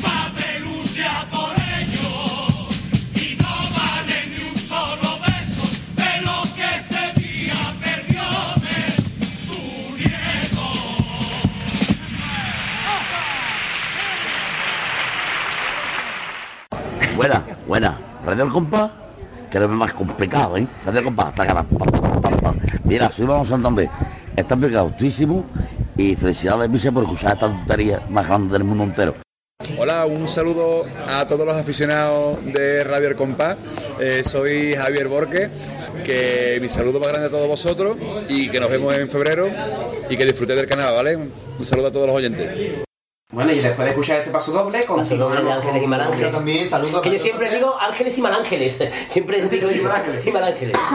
Speaker 6: padre lucha por ellos y no vale ni un solo beso de lo que ese día perdió de su nieto.
Speaker 7: Buena, buena. Radio El Compás, que es más complicado, ¿eh? Radio El Compás, pa. Mira, soy Vamos Santander. Está pegautísimo y felicidades, Vice, por escuchar esta tontería más grande del mundo entero.
Speaker 8: Hola, un saludo a todos los aficionados de Radio El Compás. Eh, soy Javier Borque, que mi saludo más grande a todos vosotros y que nos vemos en febrero y que disfrutéis del canal, ¿vale? Un, un saludo a todos los oyentes.
Speaker 3: Bueno, y después de escuchar este paso doble,
Speaker 2: Paso doble de Ángeles y
Speaker 3: con-
Speaker 2: Malángeles.
Speaker 1: Yo también saludo
Speaker 2: Que yo siempre digo ángeles y malángeles. Siempre digo
Speaker 3: Sí, malángeles.
Speaker 2: Y malángeles.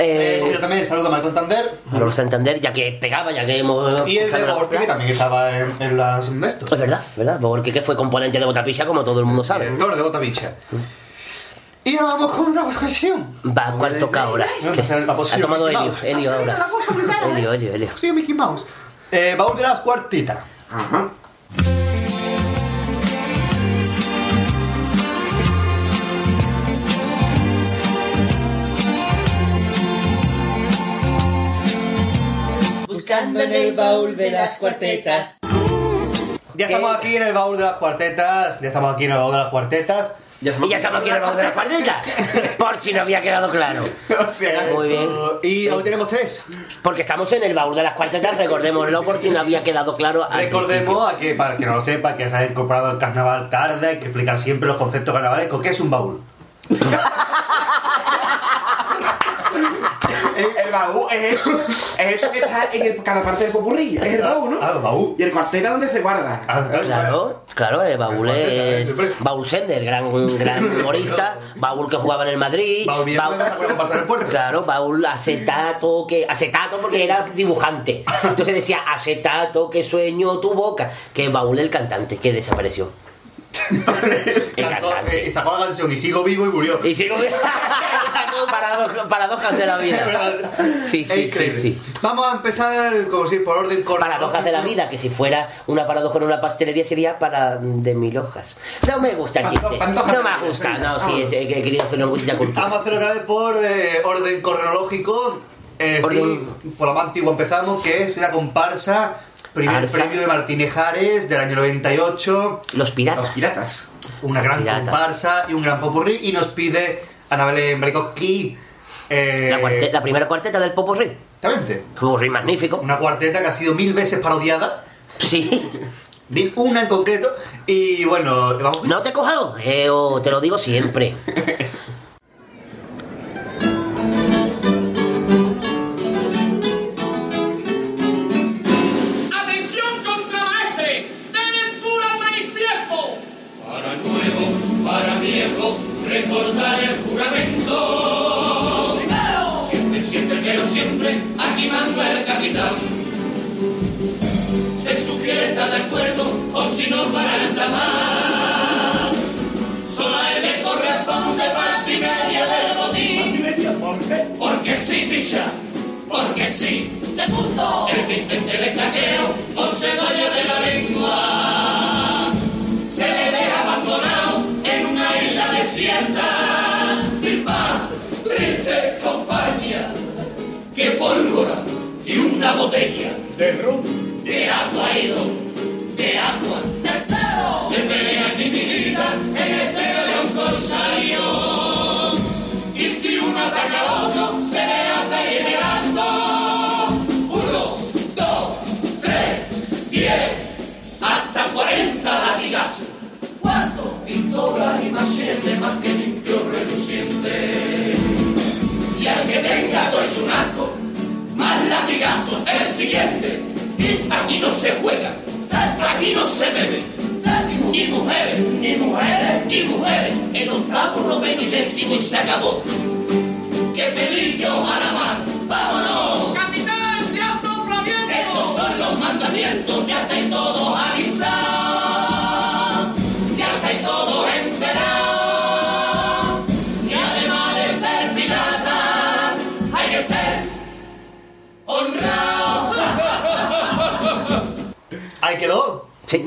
Speaker 1: Eh,
Speaker 2: Eh,
Speaker 1: yo también saludo a Maestro Santander
Speaker 2: a Santander, ya que pegaba, ya que hemos.
Speaker 1: y el de Borque, que también estaba en, en las de estos.
Speaker 2: Es verdad, verdad, porque que fue componente de Botapicha, como todo el mundo sabe.
Speaker 1: Director de Botavicha. Y ahora vamos con una posición.
Speaker 2: Va, ¿cuál toca ahora?
Speaker 1: La
Speaker 2: Ha tomado Helio. Helio
Speaker 1: Ah,
Speaker 2: ahora. Helio,
Speaker 1: eh.
Speaker 2: Helio, Helio.
Speaker 1: Sí, Mickey Mouse. Eh, baúl de las cuartitas.
Speaker 3: Ajá.
Speaker 9: Buscando en el baúl de las cuartetas.
Speaker 1: Ya estamos aquí en el baúl de las cuartetas. Ya estamos aquí en el baúl de las cuartetas.
Speaker 3: Ya
Speaker 2: y ya estamos aquí en el baúl de las cuartetas. Por si no había quedado claro.
Speaker 3: O sea,
Speaker 2: Muy bien.
Speaker 1: Y hoy tenemos tres.
Speaker 2: Porque estamos en el baúl de las cuartetas, recordémoslo por si no había quedado claro.
Speaker 1: Recordemos a que, para que no lo sepa, que se ha incorporado el carnaval tarde, hay que explicar siempre los conceptos carnavalescos. ¿Qué es un baúl?
Speaker 3: el baúl es eso, es eso que está en el- cada parte del popurrí. Es el baúl, ¿no?
Speaker 1: Ah, el baúl.
Speaker 3: Y el cuarteta donde se guarda.
Speaker 1: Ah,
Speaker 2: Claro, claro, el baúl es
Speaker 1: Siempre.
Speaker 2: Baúl Sender, gran, gran humorista, baúl que jugaba en el Madrid,
Speaker 1: Baúl bien con pasar el puerto.
Speaker 2: claro, baúl acetato que acetato porque era dibujante, entonces decía acetato que sueño tu boca, que baúl el cantante que desapareció,
Speaker 1: eh, sacó la canción y sigo vivo y murió.
Speaker 2: Y sigo paradojas, paradojas de la vida. Sí, sí, sí, sí.
Speaker 1: Vamos a empezar, como si por orden cronológico.
Speaker 2: Paradojas de la vida, que si fuera una paradoja en una pastelería sería para de mil hojas. No me gusta el chiste. No me gusta, no, sí, es- he querido hacer una cosita
Speaker 1: Vamos a hacer otra vez por eh, orden cronológico.
Speaker 2: Orden-
Speaker 1: decir, por la más antigua empezamos, que es la comparsa. Primer
Speaker 2: Arsa.
Speaker 1: premio de Martínez Jares del año 98.
Speaker 2: Los
Speaker 3: Los
Speaker 2: piratas.
Speaker 3: piratas.
Speaker 1: Una gran
Speaker 2: Pirata.
Speaker 1: comparsa y un gran popurrí. Y nos pide Anabel Brecoqui. Eh,
Speaker 2: La, cuarte- la primera cuarteta del Popurrí.
Speaker 1: Exactamente.
Speaker 2: Popurrí magnífico.
Speaker 1: Una cuarteta que ha sido mil veces parodiada.
Speaker 2: Sí.
Speaker 1: Mil, una en concreto. Y bueno, vamos.
Speaker 2: No te cojas los dedos, te lo digo siempre.
Speaker 6: sugiere estar de acuerdo, o si no, para el más. Solo a él le corresponde parte y media del botín. Porque sí, picha, porque sí. Segundo, el que intente el escaqueo o se vaya de la lengua. Se le deja abandonado en una isla desierta. Sin paz, triste compañía. Que pólvora y una botella de ron, de agua y don, de agua. Tercero, de pelea mi vida en este galeón corsario. Y si uno ataca al otro, se le ir llegando. Uno, dos, tres, diez, hasta cuarenta latigazos. Cuatro, pintora y machete más que limpio reluciente. Y al que tenga todo es un asco, más latigazo el siguiente. Y aquí no se juega, aquí no se bebe. Ni mujeres, ni mujeres, ni mujeres. En octavo, noveno y décimo y se acabó. ¡Qué pelillo a la mar! ¡Vámonos! ¡Capitán, ya sopla viento! Estos son los mandamientos, ya estáis todos
Speaker 1: Ahí quedó.
Speaker 2: Sí.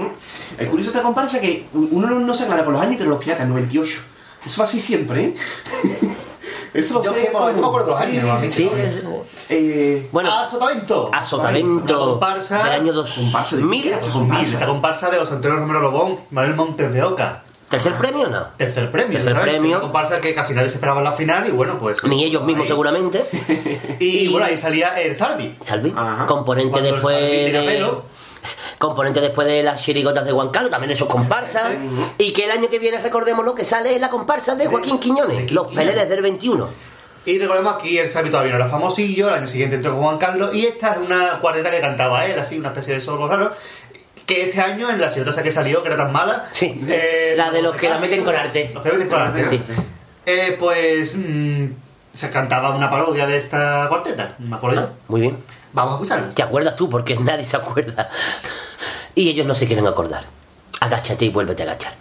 Speaker 3: El curioso de esta comparsa es que uno no, no se aclara con los años, pero los piratas, 98. Eso va así siempre, ¿eh? Eso lo
Speaker 1: Yo
Speaker 3: sé.
Speaker 1: por- me acuerdo los
Speaker 3: Sí,
Speaker 1: años,
Speaker 3: sí.
Speaker 2: Sí, es-
Speaker 3: Eh,
Speaker 2: bueno,
Speaker 1: Azotamiento.
Speaker 2: Azotamiento
Speaker 1: Una comparsa.
Speaker 2: del año 2.
Speaker 3: Comparsa de
Speaker 2: Mil.
Speaker 1: Comparsa, Esta comparsa de José Antonio Romero Lobón, Manuel Montes de Oca.
Speaker 2: ¿Tercer premio o no?
Speaker 1: Tercer premio.
Speaker 2: Tercer premio.
Speaker 1: Comparsa que casi nadie se esperaba en la final y bueno, pues.
Speaker 2: Ni ellos mismos
Speaker 1: ahí.
Speaker 2: seguramente.
Speaker 1: Y bueno, ahí salía el Salvi.
Speaker 2: Salvi.
Speaker 3: Ajá.
Speaker 2: Componente
Speaker 1: Cuando el
Speaker 2: después
Speaker 1: Salvi tenía
Speaker 2: de... Componente después de las chirigotas de Juan Carlos, también de sus comparsas. Y que el año que viene, recordémoslo, que sale en la comparsa de Joaquín Quiñones, los peleles del 21.
Speaker 1: Y recordemos aquí el Salvi todavía no era famosillo, el año siguiente entró con Juan Carlos y esta es una cuarteta que cantaba él, así, una especie de solo raro. Que este año en la chirigota que salió, que era tan mala.
Speaker 2: Sí.
Speaker 1: eh,
Speaker 2: La de los que la meten con arte.
Speaker 1: Los que la meten con arte.
Speaker 2: Sí.
Speaker 1: Eh, pues mm, se cantaba una parodia de esta cuarteta, me acuerdo yo.
Speaker 2: Muy bien.
Speaker 1: Vamos a escucharlo.
Speaker 2: ¿Te acuerdas tú? Porque nadie se acuerda. Y ellos no se quieren acordar. Agáchate y vuélvete a agachar.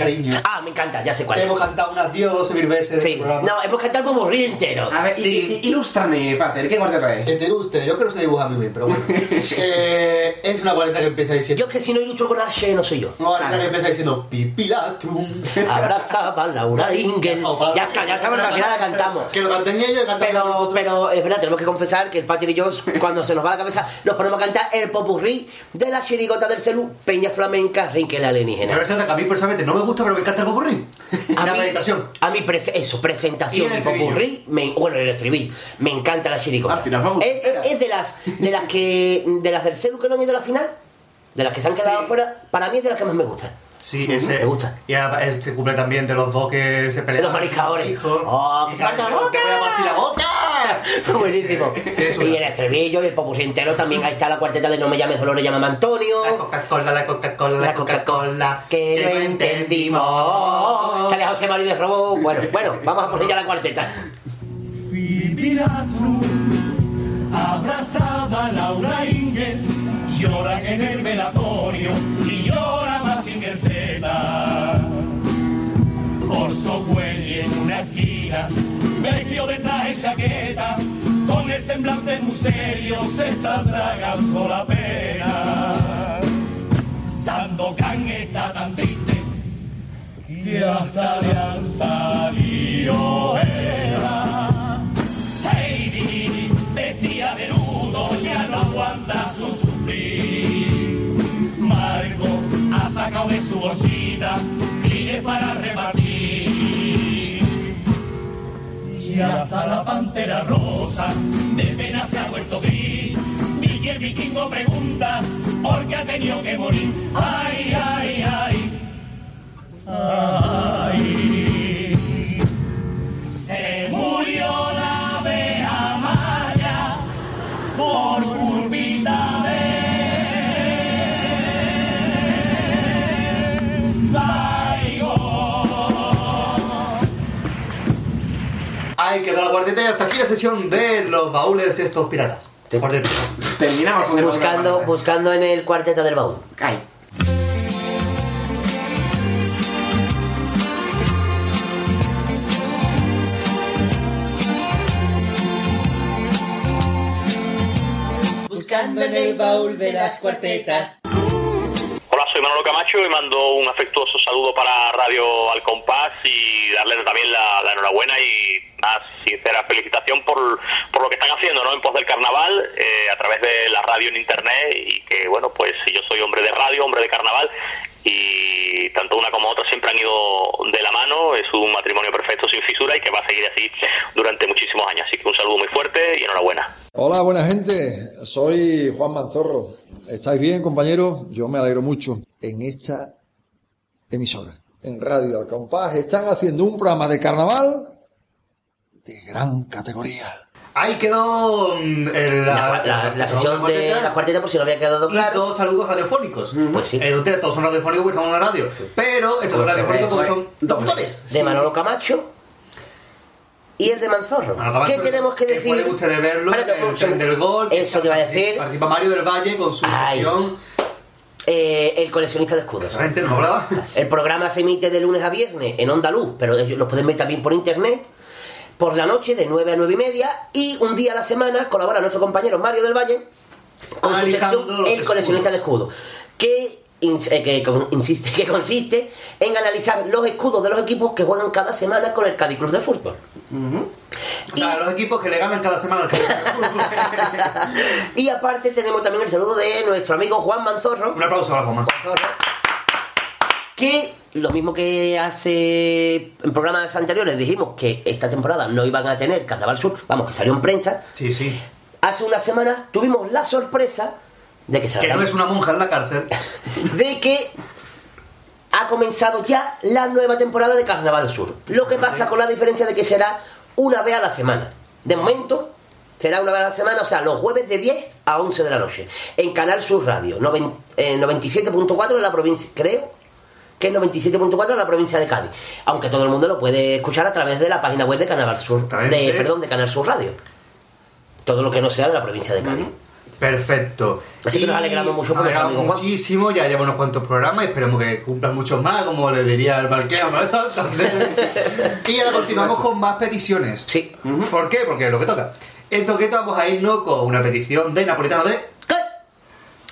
Speaker 1: Cariño.
Speaker 2: Ah, me encanta, ya sé cuál.
Speaker 1: Hemos cantado unas 10 o 12 mil veces en
Speaker 2: Sí.
Speaker 1: el programa.
Speaker 2: No, hemos cantado el popurrí entero.
Speaker 3: A ver, i- i- ilústrame, Pater, ¿qué cuarteta es?
Speaker 1: Que te guste, yo creo que no se dibuja muy bien, pero bueno. Eh, es una cuarteta que empieza diciendo.
Speaker 2: Yo es que si no ilustro con H, no soy yo.
Speaker 1: Una cuarteta que empieza diciendo Pipilatrum.
Speaker 2: Abrazaba Laura Ingel. Ya está, ya estamos, al final la cantamos.
Speaker 1: Que lo canten ellos y cantamos
Speaker 2: Pero, pero es verdad, tenemos que confesar que el Pater y yo, cuando se nos va la cabeza, nos ponemos a cantar el popurrí de la chirigota del celú, Peña Flamenca, Rinkel alienígena.
Speaker 1: Pero resulta que a mí personalmente no me gusta, pero me encanta el popurrí.
Speaker 2: A
Speaker 1: la
Speaker 2: mí-
Speaker 1: meditación.
Speaker 2: A mí, prese- eso, presentación
Speaker 1: Y el
Speaker 2: popurrí, me- bueno, el estribillo, me encanta la chirigota.
Speaker 3: Al final vamos.
Speaker 2: Es, es- es de las de las que de las del celu que no han ido a la final, de las que se han quedado
Speaker 1: Sí.
Speaker 2: fuera, para mí es de las que más me gusta.
Speaker 1: Sí, ese.
Speaker 2: Me gusta.
Speaker 1: Y a- se cumple también de los dos que se pelean.
Speaker 2: De los mariscadores. ¡Oh, que te parta la boca!
Speaker 1: ¡Te voy a partir la boca!
Speaker 2: Buenísimo. Y el estribillo y el popurrí entero también. Ahí está la cuarteta de No me llames Dolores, llámame Antonio.
Speaker 1: La Coca-Cola, la Coca-Cola, la Coca-Cola.
Speaker 2: que no entendimos. Sale José María de Robo. Bueno, bueno, vamos a poner ya la cuarteta.
Speaker 6: Abrazada Laura lloran en el velatorio y llora más Ingel Z. Corso Cuelli en una esquina, vestido de traje chaqueta, con el semblante muy se está tragando la pena. Sandokan está tan triste que hasta le han salido. Heidi, vestida de nudo, ya no aguanta de su bolsita clines para repartir. Y hasta la pantera rosa de pena se ha vuelto gris. Miguel Vikingo pregunta por qué ha tenido que morir. Ay, ay, ay. Ay.
Speaker 1: Ahí quedó la cuarteta y hasta aquí la sesión de los baúles de estos piratas. Cuarteta.
Speaker 3: Terminamos con el
Speaker 2: Buscando, buscando en el cuarteto del baúl.
Speaker 3: Ay.
Speaker 2: Buscando en el baúl de las cuartetas.
Speaker 4: Hola, soy Manolo Camacho y mando un afectuoso saludo para Radio Al Compás y darles también la, la enhorabuena y una sincera felicitación por, por lo que están haciendo ¿no? en pos del carnaval eh, a través de la radio en internet y que bueno pues yo soy hombre de radio, hombre de carnaval y tanto una como otra siempre han ido de la mano, es un matrimonio perfecto sin fisura y que va a seguir así durante muchísimos años, así que un saludo muy fuerte y enhorabuena.
Speaker 10: Hola, buena gente. Soy Juan Manzorro. ¿Estáis bien, compañeros? Yo me alegro mucho. En esta emisora, en Radio Al Compás, están haciendo un programa de carnaval de gran categoría.
Speaker 1: Ahí quedó el-
Speaker 2: La, la- la sesión de la cuarteta, por si no había quedado
Speaker 1: Y
Speaker 2: claro.
Speaker 1: dos saludos radiofónicos.
Speaker 2: Pues sí.
Speaker 1: Eh, ustedes todos son radiofónicos porque estamos en una radio. Pero estos son radiofónicos porque son doctores.
Speaker 2: De Manolo Camacho y el de Manzorro.
Speaker 1: Manolo Camacho,
Speaker 2: ¿Qué tenemos que decir?
Speaker 1: Pueden ustedes verlo, el tren del gol.
Speaker 2: Eso te iba a decir.
Speaker 1: Participa Mario del Valle con su
Speaker 2: Ay.
Speaker 1: sesión.
Speaker 2: Eh, el coleccionista de escudos.
Speaker 1: Realmente no hablaba.
Speaker 2: El programa se emite de lunes a viernes en Onda Luz, pero ellos lo pueden ver también por internet. Por la noche, de 9 a 9 y media. Y un día a la semana colabora nuestro compañero Mario del Valle con su sección El coleccionista de escudos. Que, eh, que con- insiste, que consiste en analizar los escudos de los equipos que juegan cada semana con el Cádiz Club de Fútbol.
Speaker 1: O sea, los equipos que le ganan cada semana al
Speaker 2: y aparte tenemos también el saludo de nuestro amigo Juan Manzorro.
Speaker 1: Un aplauso a Juan Manzorro.
Speaker 2: Que lo mismo que hace en programas anteriores dijimos que esta temporada no iban a tener Carnaval Sur, vamos, que salió en prensa.
Speaker 1: Sí, sí.
Speaker 2: Hace una semana tuvimos la sorpresa de que
Speaker 1: Que no es una monja en la cárcel.
Speaker 2: de que ha comenzado ya la nueva temporada de Carnaval Sur. Lo que pasa con la diferencia de que será una vez a la semana. De momento será una vez a la semana, o sea, los jueves de 10 a 11 de la noche. En Canal Sur Radio, noven- eh, 97.4 en la provincia, creo que es 97.4 en la provincia de Cádiz. Aunque todo el mundo lo puede escuchar a través de la página web de Canal Sur, de, perdón, de Canal Sur Radio. Todo lo que no sea de la provincia de Cádiz.
Speaker 1: Perfecto.
Speaker 2: Así que nos alegramos mucho por
Speaker 1: alegramos
Speaker 2: amigo Juan.
Speaker 1: muchísimo, ya llevamos unos cuantos programas y esperemos que cumplan muchos más, como le diría el Santander. Y ahora continuamos con más peticiones.
Speaker 2: Sí.
Speaker 1: ¿Por qué? Porque es lo que toca. En Toqueto vamos a irnos con una petición de Napolitano de...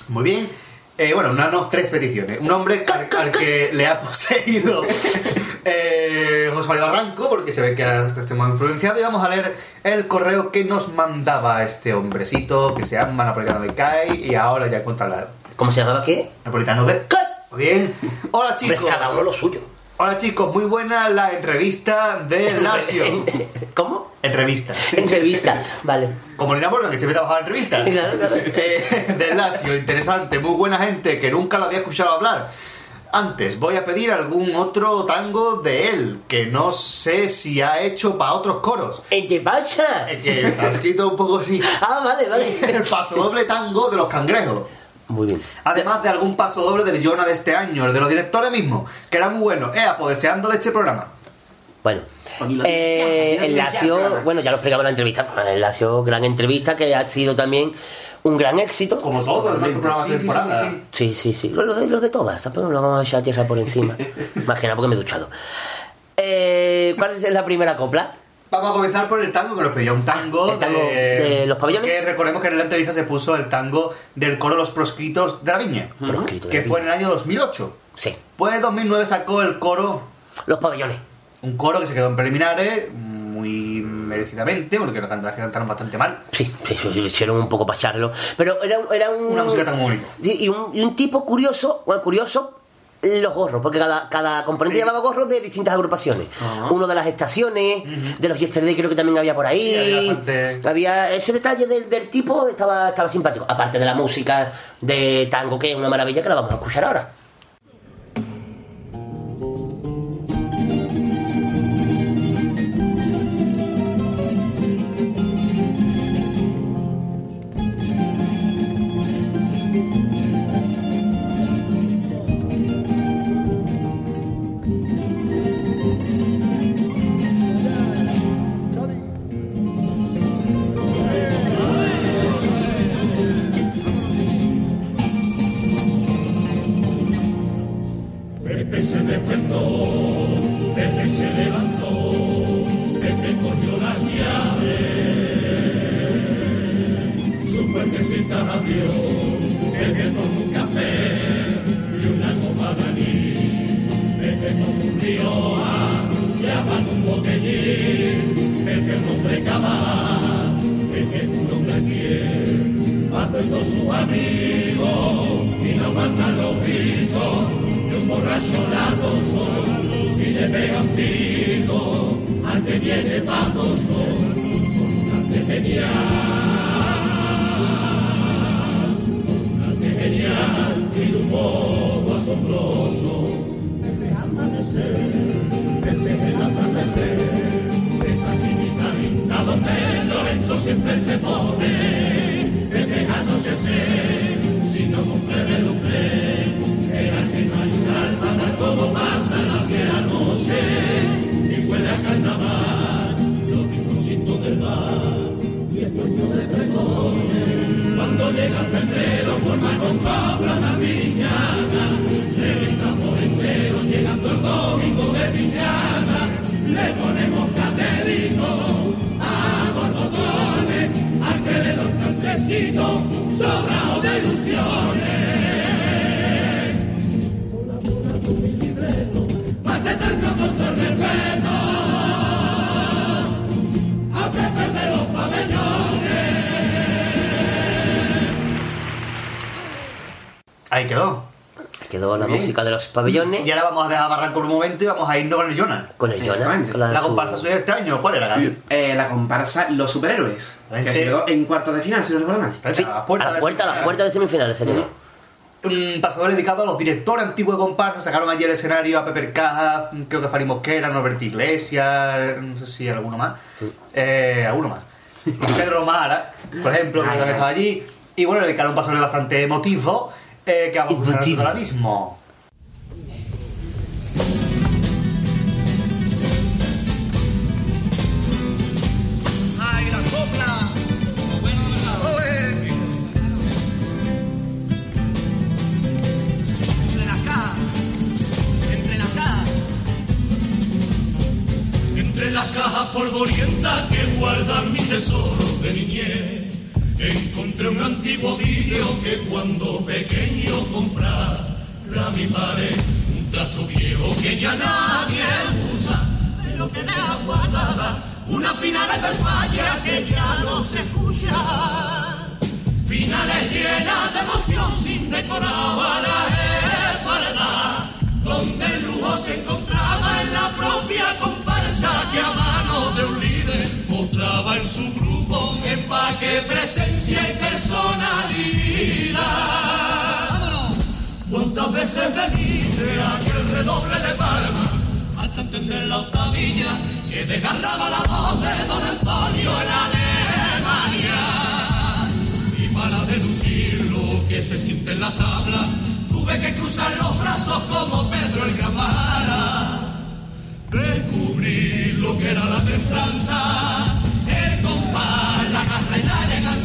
Speaker 1: Muy bien. Eh, bueno, una, no, tres peticiones. Un hombre al, al que le ha poseído eh, José María Barranco, porque se ve que está muy influenciado, y vamos a leer el correo que nos mandaba este hombrecito que se llama Napolitano de CAI, y ahora ya contará.
Speaker 2: ¿Cómo se llamaba qué?
Speaker 1: Napolitano de Muy bien. Hola chicos.
Speaker 2: cada uno lo suyo.
Speaker 1: Hola chicos, muy buena la entrevista de Lazio.
Speaker 2: ¿Cómo?
Speaker 1: Entrevista.
Speaker 2: Entrevista, vale.
Speaker 1: Como Lina Morgan, que siempre trabajaba en revistas.
Speaker 2: Claro, claro.
Speaker 1: Eh, de Lazio, interesante, muy buena gente, que nunca lo había escuchado hablar. Antes, voy a pedir algún otro tango de él, que no sé si ha hecho para otros coros.
Speaker 2: ¿En qué pasa?
Speaker 1: Eh, Que está escrito un poco así.
Speaker 2: Ah, vale, vale.
Speaker 1: El paso doble tango de los cangrejos.
Speaker 2: Muy bien.
Speaker 1: Además de algún paso doble del Jonah de este año, el de los directores mismos, que era muy bueno. Ea, pues deseando de este programa.
Speaker 2: Bueno.
Speaker 3: Pues
Speaker 2: Eh, el Lazio, bueno, ya lo explicaba en la entrevista. El Lazio, gran entrevista que ha sido también un gran éxito.
Speaker 1: Como todos nuestros programas de
Speaker 3: Sí, sí, sí,
Speaker 1: temporada.
Speaker 3: sí.
Speaker 2: Sí, sí, sí. Lo, lo de, lo de todas, tampoco lo vamos a echar tierra por encima. Más que nada porque me he duchado. Eh, ¿Cuál es la primera copla?
Speaker 1: Vamos a comenzar por el tango, que nos pedía un tango,
Speaker 2: tango de los pabellones.
Speaker 1: Que recordemos que en la entrevista se puso el tango del coro Los Proscritos de la Viña.
Speaker 2: De
Speaker 1: que fue en el año 2008.
Speaker 2: Sí.
Speaker 1: Pues en el 2009 sacó el coro,
Speaker 2: Los pabellones.
Speaker 1: un coro que se quedó en preliminares, muy merecidamente, porque los cantantes cantaron bastante mal.
Speaker 2: Sí, sí, sí, lo hicieron un poco para echarlo. Pero era, era un.
Speaker 1: Una música tan bonita.
Speaker 2: Sí, y un, y un tipo curioso, bueno, curioso, los gorros, porque cada, cada componente
Speaker 1: Sí.
Speaker 2: llevaba gorros de distintas agrupaciones. Uno de las estaciones, de los Yesterday creo que también había por ahí.
Speaker 1: Sí, había bastante.
Speaker 2: Había ese detalle del, del tipo, estaba, estaba simpático. Aparte de la música de tango, que es una maravilla que la vamos a escuchar ahora.
Speaker 6: Un hombre cabal, Pepe un hombre fiel, Pato y todos sus amigos y no aguantan los gritos de un borracho latoso y le pega un tiro al que viene patoso con un arte genial un arte genial y de un modo asombroso desde amanecer desde el atardecer siempre se pone desde anochecer si no compre lucre era que no hay un alma, todo pasa la fiera noche y huele a carnaval, los rinconcitos del mar y el dueño de pregones. Cuando llega el febrero, forma
Speaker 1: Ahí quedó.
Speaker 2: Quedó la música de los pabellones
Speaker 1: Y ahora vamos a dejar a Barranco un momento y vamos a irnos con el Jonah.
Speaker 2: con el Jonah. Con la de
Speaker 1: La
Speaker 2: su-
Speaker 1: comparsa suya de este año, ¿cuál era, Gaby?
Speaker 3: Eh, la comparsa Los Superhéroes, que se quedó en cuartos de final, si no recuerdo mal.
Speaker 2: Sí,
Speaker 1: a la
Speaker 2: a
Speaker 1: puerta
Speaker 2: la
Speaker 1: de
Speaker 2: puerta, a la puerta de semifinales sería.
Speaker 1: Un pasador dedicado a los directores antiguos de comparsa. Sacaron ayer el escenario a Pepper Caja, creo que Fari Mosquera, Norbert Iglesias, no sé si alguno más. Eh, alguno más. Pedro Mara, por ejemplo, que
Speaker 3: Ay,
Speaker 1: también
Speaker 3: ay.
Speaker 1: estaba allí. Y bueno, le dedicaron un pasador bastante emotivo, eh, que vamos a escuchar
Speaker 2: Emotivo.
Speaker 6: Su grupo empaque, presencia y personalidad. ¿Cuántas veces veniste a aquel redoble de palma hasta entender la octavilla que desgarraba la voz de don Antonio en Alemania? Y para deducir lo que se siente en la tabla, tuve que cruzar los brazos como Pedro el Gramara. Descubrí lo que era la templanza,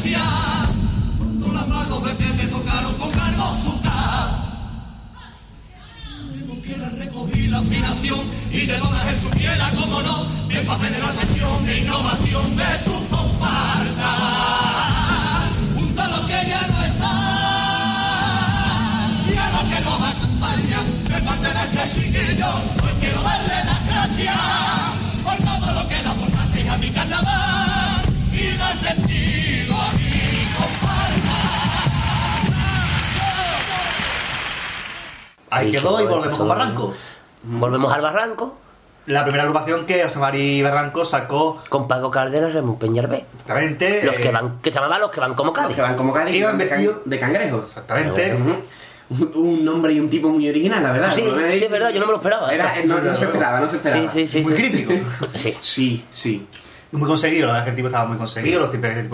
Speaker 6: Cuando las manos de pie me tocaron con cargo su Luego que la recogí la afinación y de don Ángel supiera, como no, el papel de la atención de innovación de su comparsa. Junto a lo que ya no está y a lo que nos acompaña, de parte de este chiquillo, pues quiero darle las gracias por todo lo que le aportaste a mi carnaval y dar
Speaker 1: Ahí quedó y volvemos
Speaker 2: lo-
Speaker 1: Barranco.
Speaker 2: Volvemos al barranco
Speaker 1: La primera agrupación que José Mari Barranco sacó
Speaker 2: con Paco Cárdenas Ramón Peñarbe.
Speaker 1: exactamente.
Speaker 2: Los que van, que se llamaban los que van como
Speaker 3: Los
Speaker 2: Cádiz.
Speaker 3: que van como Cádiz,
Speaker 1: Iban vestidos-
Speaker 3: de cangrejos.
Speaker 1: Exactamente.
Speaker 3: Un nombre y un tipo muy original, la verdad.
Speaker 2: Sí,
Speaker 3: menos-
Speaker 2: sí, es verdad, yo no me lo esperaba.
Speaker 3: Era, no, no se esperaba, no se esperaba.
Speaker 2: Sí, sí, sí.
Speaker 1: Muy
Speaker 2: sí.
Speaker 1: crítico.
Speaker 2: Sí.
Speaker 3: Sí, sí.
Speaker 1: Muy conseguido, la verdad es que el tipo estaba muy conseguido, los,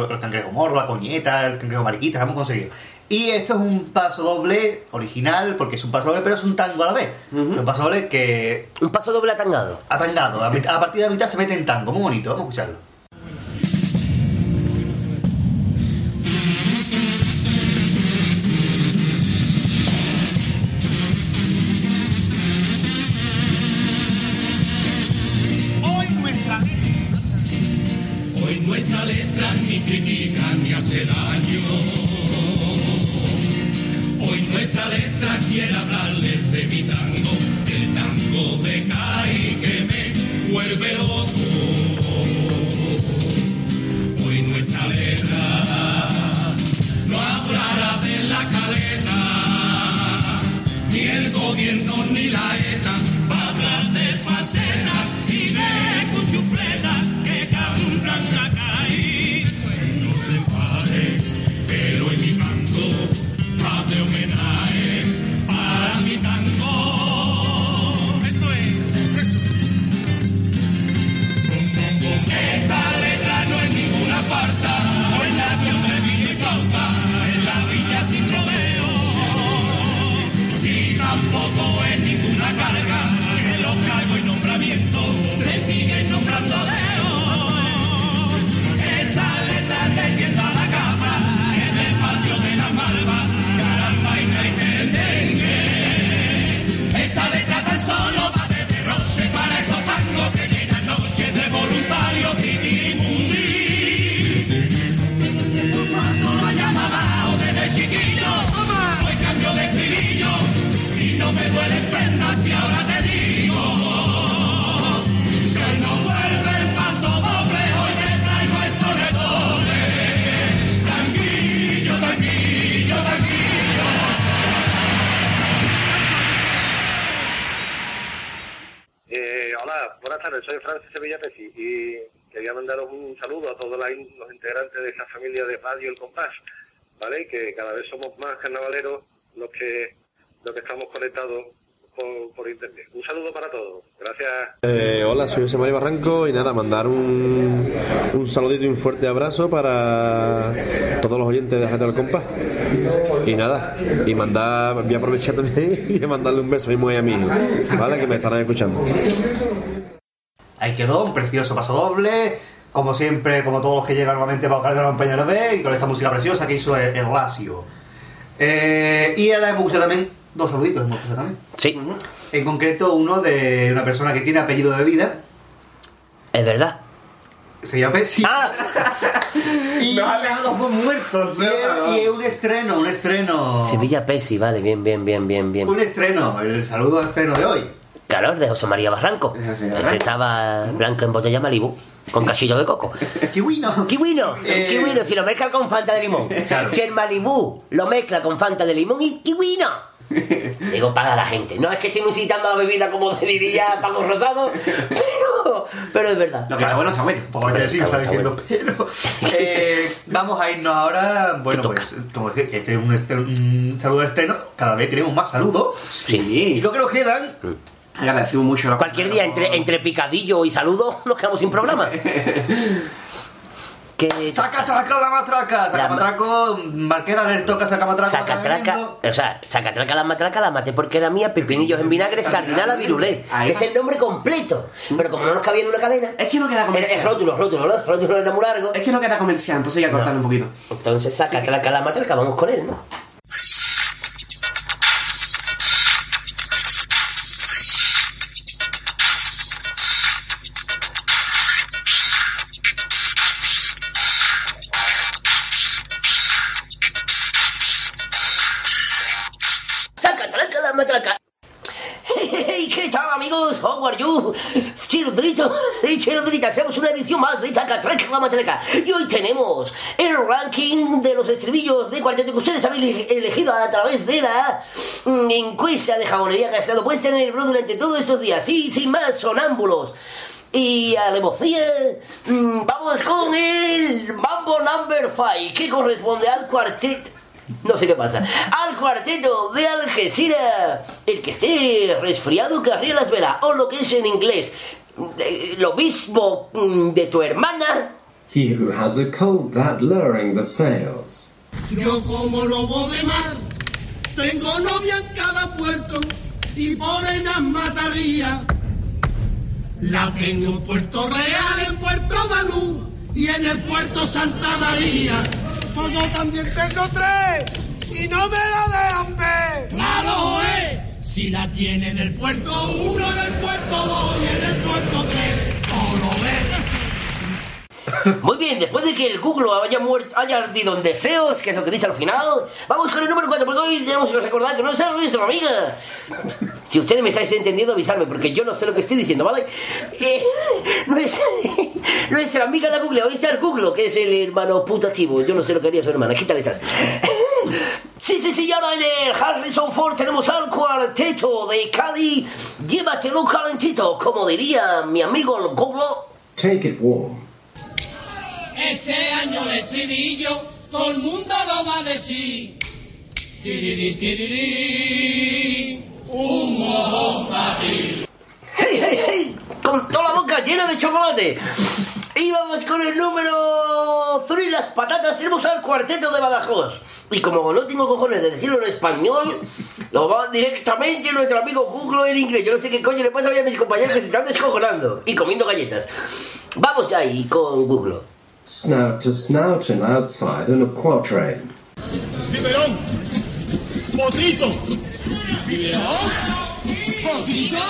Speaker 1: los cangrejos morro, la coñeta, el cangrejo mariquita, estamos conseguido. Y esto es un paso doble original, porque es un paso doble, pero es un tango a la vez. Un paso doble que
Speaker 2: Un paso doble atangado.
Speaker 1: ha tangado, a, a partir de la mitad se mete en tango, muy bonito, vamos a escucharlo.
Speaker 11: Radio El Compás, ¿vale? Que cada vez somos más carnavaleros los que, los que estamos conectados por, por internet. Un saludo para todos, gracias.
Speaker 12: Eh, hola, soy José María Barranco y nada, mandar un, un saludito y un fuerte abrazo para todos los oyentes de Radio del Compás. Y nada, y mandar, voy a aprovechar también y mandarle un beso a mi mujer y a mi hijo, ¿vale? Que me estarán escuchando.
Speaker 1: Ahí quedó, un precioso paso doble, como siempre, como todos los que llegan nuevamente para Oscar de la Peña B y con esta música preciosa que hizo el, el Lazio. Eh, y ahora hemos escuchado también dos saluditos, hemos escuchado también.
Speaker 2: Sí.
Speaker 1: En concreto, uno de una persona que tiene apellido de vida
Speaker 2: Es verdad.
Speaker 1: Sevilla Pesi.
Speaker 2: Ah,
Speaker 1: y,
Speaker 3: Nos han dejado dos muertos,
Speaker 1: y es- y es un estreno, un estreno.
Speaker 2: Sevilla Pesi, vale, bien, bien, bien, bien, bien.
Speaker 1: Un estreno, el saludo al estreno de hoy.
Speaker 2: Claro, de José María Barranco. estaba blanco en botella Malibu, con casillo de coco.
Speaker 1: Kiwino.
Speaker 2: Kiwino,
Speaker 1: Eh,
Speaker 2: kiwino, si lo mezcla con Fanta de limón.
Speaker 1: Claro.
Speaker 2: Si el Malibu lo mezcla con Fanta de limón y kiwino. Digo, paga la gente. No es que estoy incitando a la bebida como diría Paco Rosado, pero, pero es verdad.
Speaker 3: Lo que está bueno está bueno.
Speaker 1: Porque sí,
Speaker 2: Está
Speaker 1: está
Speaker 2: bueno,
Speaker 1: diciendo, pero. eh, vamos a irnos ahora. Bueno, pues, como decir, que este es un, saludo de estreno. Cada vez tenemos más saludos. Y
Speaker 3: Sí.
Speaker 1: lo que nos quedan.
Speaker 3: Mucho la
Speaker 2: Cualquier día entre, entre picadillo y saludo nos quedamos sin programa. Que
Speaker 1: Saca traca la matraca. Saca
Speaker 2: La ma-
Speaker 1: matraco. Marqueda le toca saca matraca.
Speaker 2: Sacatraca, o sea, sacatraca la matraca la maté porque era mía, pepinillos en vinagre, sardinala virulé.
Speaker 3: Ahí
Speaker 2: Que es el nombre completo. Pero como no nos cabía en una cadena.
Speaker 3: Es que no queda comercial.
Speaker 2: es rótulo, rótulo, ¿no? Rótulo era muy largo.
Speaker 3: Es que no queda comercial, entonces hay que cortarle un poquito.
Speaker 2: Entonces sacatraca la matraca, vamos con él, ¿no? You? Chiludrita, hacemos una edición más de Tacatraca la Matraca. Y hoy tenemos el ranking de los estribillos de cuarteto que ustedes habéis elegido a través de la mm, encuesta de jabonería que ha estado puesta en el blog durante todos estos días. Y sin más, sonámbulos. Y alevosía, mm, vamos con el Mambo Number 5, que corresponde al cuarteto. No sé qué pasa. Al cuarteto de Algeciras. El que esté resfriado que arríe las velas. O lo que es en inglés. eh, Lo mismo mm, de tu hermana.
Speaker 13: He who has a cold that lowering the sails.
Speaker 9: Yo como lobo de mar, tengo novia en cada puerto y por ellas mataría. La tengo en Puerto Real, en Puerto Banú y en el Puerto Santa María. Pues yo también tengo tres y no me la dejan ver. Claro, eh. Si la tiene en el puerto uno, en el puerto dos y en el puerto tres. ¿O lo ves?
Speaker 2: Muy bien, después de que el Google haya muerto, haya ardido en deseos, que es lo que dice al final, vamos con el número 4, porque hoy tenemos que recordar que no está nuestra amiga. Si ustedes me estáis entendiendo, avisarme, porque yo no sé lo que estoy diciendo, ¿vale? Eh, nuestra, nuestra amiga la Google, hoy está el Google, que es el hermano putativo. Yo no sé lo que haría su hermana, quítale estas. Sí, sí, sí, y ahora en el Harrison Ford tenemos al cuarteto de Cádiz. Llévatelo calentito, como diría mi amigo el Google.
Speaker 13: Take it warm.
Speaker 9: Este año el estribillo, todo el mundo lo va a decir. Tiriri, tiriri, un mojón para ti.
Speaker 2: ¡Hey, hey, hey! Con toda la boca llena de chocolate. Y vamos con el número 3, las patatas. Tenemos al cuarteto de Badajoz. Y como no tengo cojones de decirlo en español, lo va directamente nuestro amigo Google en inglés. Yo no sé qué coño le pasa a mis compañeros que se están descojonando y comiendo galletas. Vamos ya ahí con Google.
Speaker 13: Snout to snout and outside in a quatrain.
Speaker 9: Biberón, potito. Biberón, potito.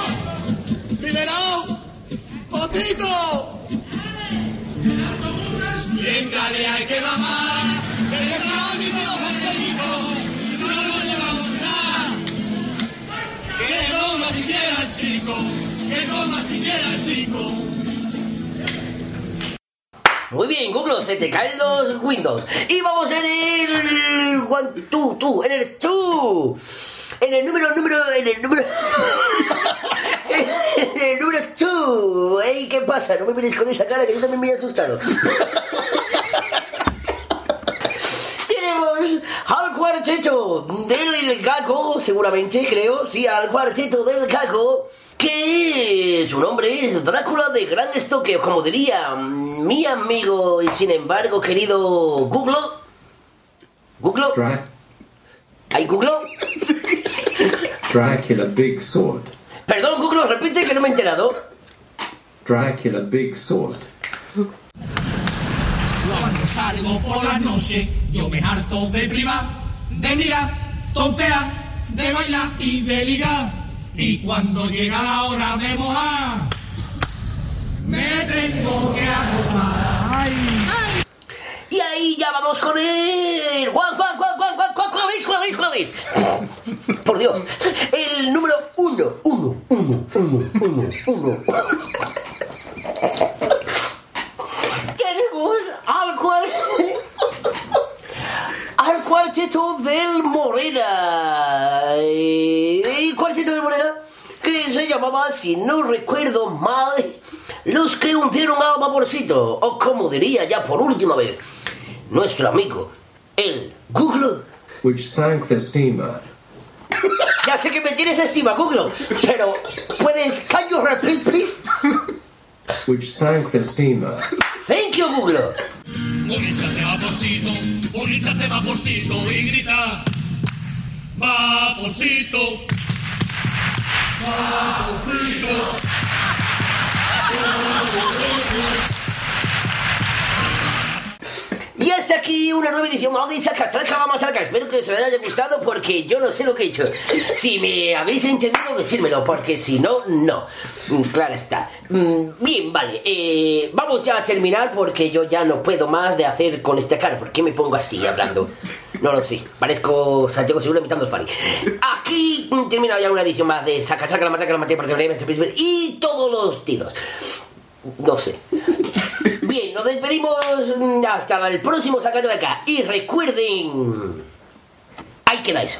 Speaker 9: Biberón, potito. Véngale, hay que mamar. Que le mi. No lo llevamos nada. Que coma siquiera el chico. Que coma siquiera el chico.
Speaker 2: Muy bien, Google, se te caen los Windows. Y vamos en el. One, two, en el two. En el número, número, en el número. en el número two. Ey, ¿qué pasa? No me mires con esa cara que yo también me he asustado. Tenemos al cuarteto del Gaco, seguramente, creo, sí, al cuarteto del Gaco, que su nombre es Drácula de Gran Estoque, como diría mi amigo y sin embargo querido Google. Google, ¿hay Google?
Speaker 13: Dracula Big Sword.
Speaker 2: Perdón, Google, repite que no me he enterado.
Speaker 13: Dracula Big Sword.
Speaker 9: Cuando salgo por la noche, yo me harto de privar, de mirar, tontear, de bailar y de ligar. Y cuando llega la hora de mojar, me tengo que acostar.
Speaker 2: Y ahí ya vamos con el. Juan, Juan, Juan, Juan, Juan, Juan, ¿cuál es, cuál es, cuál es? Por Dios, el número uno, uno, uno, uno, uno, uno. Tenemos al cual. al cuarteto del Morena. Cuarteto del Morena que se llamaba, si no recuerdo mal, los que hundieron al vaporcito, o como diría ya por última vez, nuestro amigo, el Google.
Speaker 13: which sank the steamer.
Speaker 2: Ya sé que me tienes estima, Google, pero ¿puedes, can you repeat, please?
Speaker 13: Which sank the steamer.
Speaker 2: Thank you, Google.
Speaker 6: Unízate vaporcito, unízate vaporcito y grita. Vaporcito. Vaporcito.
Speaker 2: Y hasta aquí una nueva edición más de Sacatraca Matraca. Espero que os haya gustado porque yo no sé lo que he hecho. Si me habéis entendido, decírmelo, porque si no, no. Mm, Claro está. Mm, Bien, vale. eh, vamos ya a terminar porque yo ya no puedo más de hacer con esta cara. ¿Por qué me pongo así hablando? No lo sé. Parezco Santiago Seguro imitando el Fari. Aquí mm, termina ya una edición más de Sacatraca la Matraca la Matraca y todos los tiros. No sé. Nos despedimos mm, hasta el próximo Sacatraca. Y recuerden. Ahí queda eso.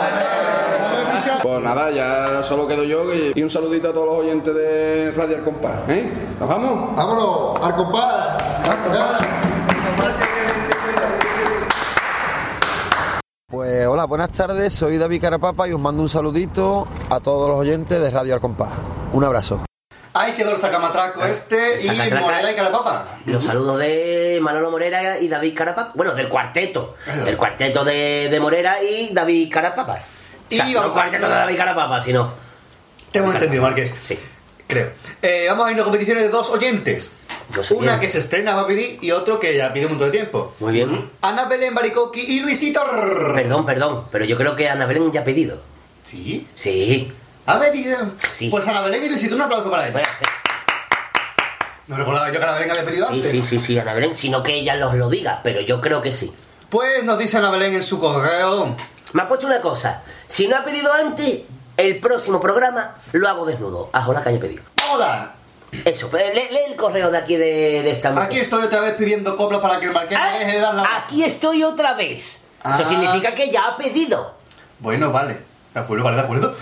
Speaker 14: Pues nada, ya solo quedo yo y, y un saludito a todos los oyentes de Radio El Compás. ¿eh? ¿Nos vamos?
Speaker 15: ¡Vámonos! ¡Al compás! Pues hola, buenas tardes, soy David Carapapa y os mando un saludito a todos los oyentes de Radio Al Compás. Un abrazo.
Speaker 1: Ahí quedó el sacamatraco este y. Morela y Carapapa.
Speaker 2: Los saludos de Manolo Morera y David Carapapa. Bueno, del cuarteto. Del cuarteto de, de Morera y David Carapapa.
Speaker 1: Y
Speaker 2: O sea, no
Speaker 1: vamos
Speaker 2: el cuarteto de David Carapapa, sino.
Speaker 1: Tengo entendido, Marqués.
Speaker 2: Sí.
Speaker 1: Creo. Eh, vamos a irnos a competiciones de dos oyentes. Una que se estrena va a pedir y otro que ya pide un montón de tiempo.
Speaker 2: Muy bien.
Speaker 1: Ana Belén Baricoqui y Luisito.
Speaker 2: Perdón, perdón, pero yo creo que Ana Belén ya ha pedido.
Speaker 1: ¿Sí?
Speaker 2: Sí.
Speaker 1: ¿Ha venido?
Speaker 2: Sí.
Speaker 1: Pues Ana Belén y Luisito, un aplauso para ella. No recordaba yo que Ana Belén había pedido
Speaker 2: Sí,
Speaker 1: antes.
Speaker 2: sí, sí, sí, Ana Belén, sino que ella los lo diga, pero yo creo que sí.
Speaker 1: Pues nos dice Ana Belén en su correo.
Speaker 2: Me ha puesto una cosa. Si no ha pedido antes, el próximo programa lo hago desnudo. Ajo la que haya pedido.
Speaker 1: ¡Hola!
Speaker 2: Eso, pues, lee, lee el correo de aquí de, de esta mujer.
Speaker 1: Aquí estoy otra vez pidiendo coplas para que el Marqués me deje de dar la
Speaker 2: Aquí estoy otra vez.
Speaker 1: Ah.
Speaker 2: Eso significa que ya ha pedido.
Speaker 1: Bueno, vale. De acuerdo, vale, de acuerdo.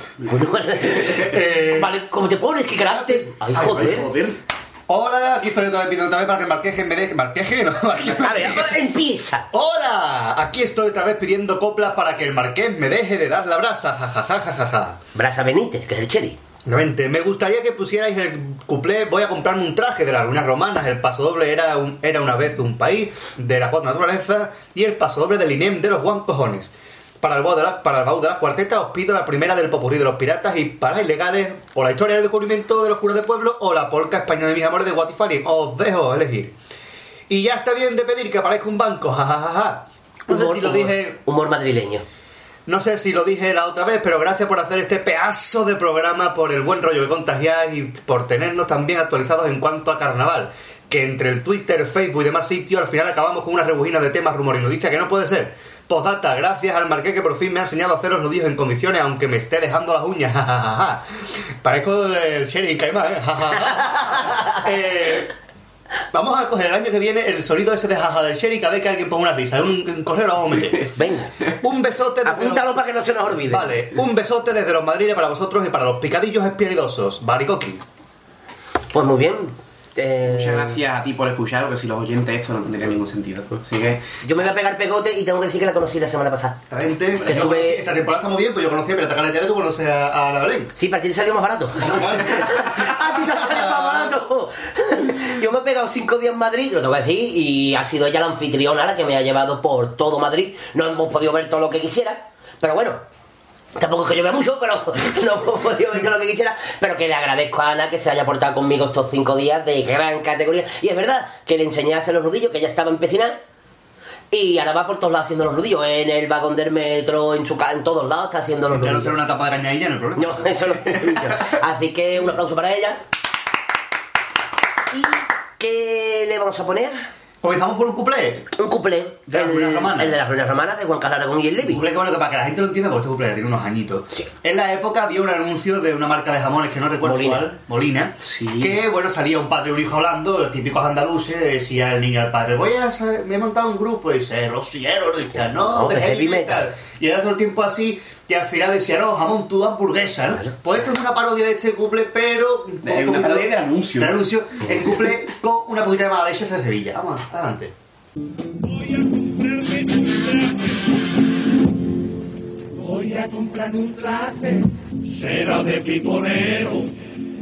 Speaker 2: Vale, ¿cómo te pones? ¿Qué carácter? Ay, joder.
Speaker 1: Hola, aquí estoy otra vez pidiendo otra vez para que Marqués me deje. ¿Marqués no? Marqués me
Speaker 2: A ver, empieza.
Speaker 1: ¡Hola! Aquí estoy otra vez pidiendo coplas para que el Marqués me deje de dar la brasa. Ja, ja, ja, ja, ja, ja.
Speaker 2: Brasa Benítez, que es el cherry.
Speaker 1: Nuevamente, me gustaría que pusierais el cuplé Voy a comprarme un traje de las ruinas romanas El paso doble era, un- era una vez un país De la cuatro naturaleza Y el paso doble del INEM de los guancojones para el, baúl de las, para el baúl de las cuartetas os pido la primera del popurrí de los piratas y para ilegales o la historia del descubrimiento de los curas de pueblo o la polca española de mis amores de Watifari. Os dejo elegir. Y ya está bien de pedir que aparezca un banco, jajajaja. No sé
Speaker 2: Humor,
Speaker 1: si lo
Speaker 2: humor.
Speaker 1: dije
Speaker 2: Humor madrileño.
Speaker 1: no sé si lo dije la otra vez, pero gracias por hacer este pedazo de programa, por el buen rollo que contagiáis y por tenernos también actualizados en cuanto a carnaval. Que entre el Twitter, Facebook y demás sitios, al final acabamos con una rebujina de temas, rumor y noticias que no puede ser. Postdata, gracias al marqués que por fin me ha enseñado a hacer los nudillos en condiciones, aunque me esté dejando las uñas. Parezco el Sherry Caimán, ¿eh? Eh, Vamos a coger el año que viene el sonido ese de jaja del Sherry cada vez que alguien ponga una risa. Un, un correo lo vamos a meter.
Speaker 2: Venga.
Speaker 1: Un besote desde
Speaker 2: Apúntalo para que no se nos olvide.
Speaker 1: Vale, un besote desde los madriles para vosotros y para los picadillos espialidosos. Baricoqui.
Speaker 2: Pues muy bien. Eh,
Speaker 3: Muchas gracias a ti por escuchar, que si los oyentes esto no tendría ningún sentido. Así que.
Speaker 2: Yo me voy a pegar pegote y tengo que decir que la conocí la semana pasada.
Speaker 1: Exactamente.
Speaker 2: Que
Speaker 1: Yo
Speaker 2: estuve-
Speaker 1: conocí- Esta temporada estamos bien, pues yo conocí a Pirata Carretera tú conoces a, a Ana Belén.
Speaker 2: Sí, para ti te salió más barato. ¡A ti te salió más barato! Yo me he pegado cinco días en Madrid, lo tengo que decir, y ha sido ella la anfitriona la que me ha llevado por todo Madrid. No hemos podido ver todo lo que quisiera, pero bueno. Tampoco es que yo vea mucho, pero no hemos podido ver lo que quisiera. Pero que le agradezco a Ana que se haya portado conmigo estos cinco días de gran categoría. Y es verdad que le enseñé a hacer los nudillos, que ella estaba empecinada. Y ahora va por todos lados haciendo los nudillos. En el vagón del metro, en su en todos lados está haciendo los
Speaker 1: Ya no
Speaker 2: nudillos.
Speaker 1: será una tapa de cañadilla, no hay problema.
Speaker 2: No, eso lo he dicho. Así que un aplauso para ella. ¿Y qué le vamos a poner?
Speaker 1: Comenzamos por un cuplé.
Speaker 2: Un cuplé.
Speaker 1: De las ruinas romanas.
Speaker 2: el de las ruinas romanas de Juan Carlos Aragón y el Levi.
Speaker 1: Un cuplé que bueno, que para que la gente lo entienda, porque este cuplé ya tiene unos añitos. En la época había un anuncio de una marca de jamones que no recuerdo
Speaker 2: Molina.
Speaker 1: cuál, Molina, que bueno, salía un padre y un hijo hablando, los típicos andaluces, le decía el niño al padre, voy a me he montado un grupo, y dice, rociero, y decía, no,
Speaker 2: No,
Speaker 1: de heavy
Speaker 2: heavy
Speaker 1: metal. Y era todo el tiempo así, y al final decía, no, jamón, tú hamburguesa, ¿no? Pues esto es una parodia de este cuplé, pero... un
Speaker 3: una parodia del anuncio.
Speaker 1: Del anuncio, el cuplé con una poquita de mala leche de Sevilla. Vamos, adelante.
Speaker 6: Voy a comprar un traje, será de piponero.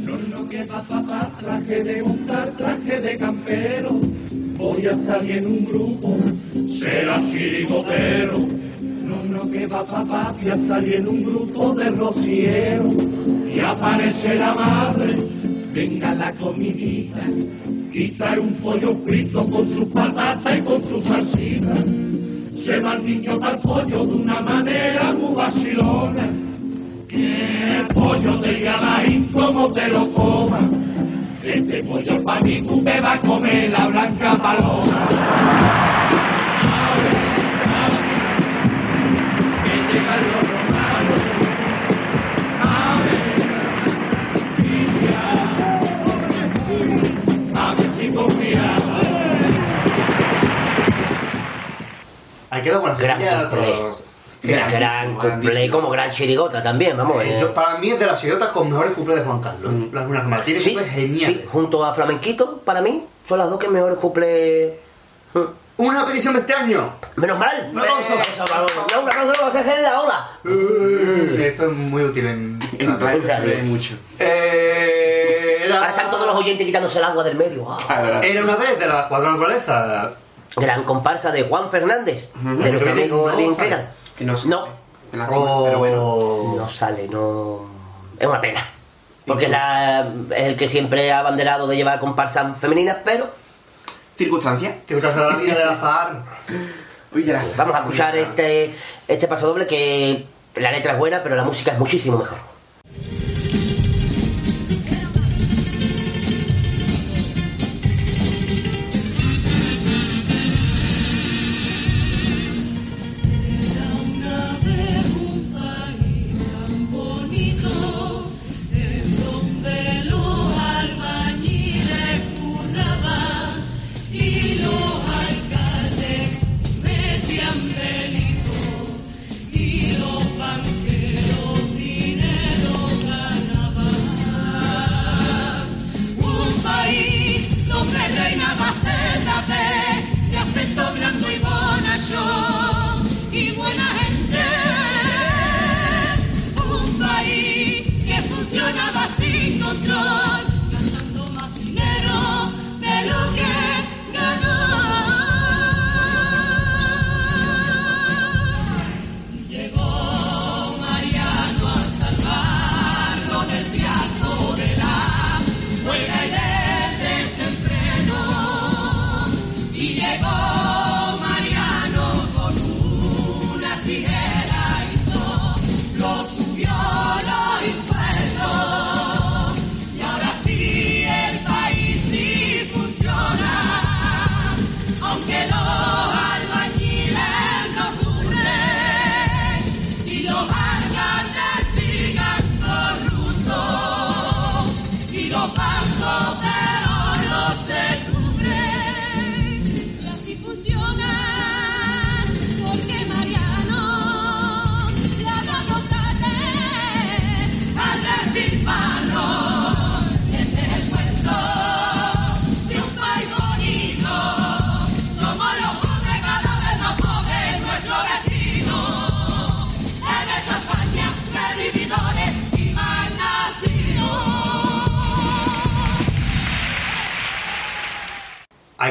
Speaker 6: No, no, que papá, traje de montar, traje de campero. Voy a salir en un grupo, será chirigotero. No, no, que va papá, voy a salir en un grupo de rociero. Y aparece la madre, venga la comidita. Y trae un pollo frito con su patata y con su salsita. Se va el niño para el pollo de una manera muy vacilona. Que el pollo te galaín como te lo coma. Este pollo para mí tú te vas a comer la blanca paloma.
Speaker 1: Ahí quedó con la
Speaker 2: Gran
Speaker 1: otros-
Speaker 2: Gran, gran cuplé, como gran chirigota también, vamos.
Speaker 1: Eh,
Speaker 2: eh.
Speaker 1: yo- para mí es de las chirigotas con mejores cuplés de Juan Carlos. Las ruinas romanas. Tiene
Speaker 2: Sí,
Speaker 1: geniales.
Speaker 2: sí, junto a Flamenquito, para mí, son las dos que mejores cuplés.
Speaker 1: Una petición de este año.
Speaker 2: Menos mal.
Speaker 1: Un aplauso.
Speaker 2: No, un aplauso lo vas a hacer en la ola.
Speaker 1: Uh, Esto es muy útil en,
Speaker 3: En se mucho.
Speaker 1: Eh, era,
Speaker 2: Ahora están todos los oyentes quitándose el agua del medio.
Speaker 1: Era una vez de las cuatro naturalezas.
Speaker 2: Gran comparsa de Juan Fernández, de nuestro amigo
Speaker 1: no
Speaker 2: Elvin
Speaker 1: sale.
Speaker 2: Cregan.
Speaker 3: Que no,
Speaker 2: No.
Speaker 3: Pero bueno.
Speaker 2: No sale, no. Es una pena. Porque es, la- es el que siempre ha abanderado de llevar comparsas femeninas, pero.
Speaker 3: ¿Circunstancia?
Speaker 1: Circunstancia de la vida de la FAR.
Speaker 3: Uy, la-
Speaker 2: Vamos a escuchar este, este paso doble que la letra es buena, pero la música es muchísimo mejor.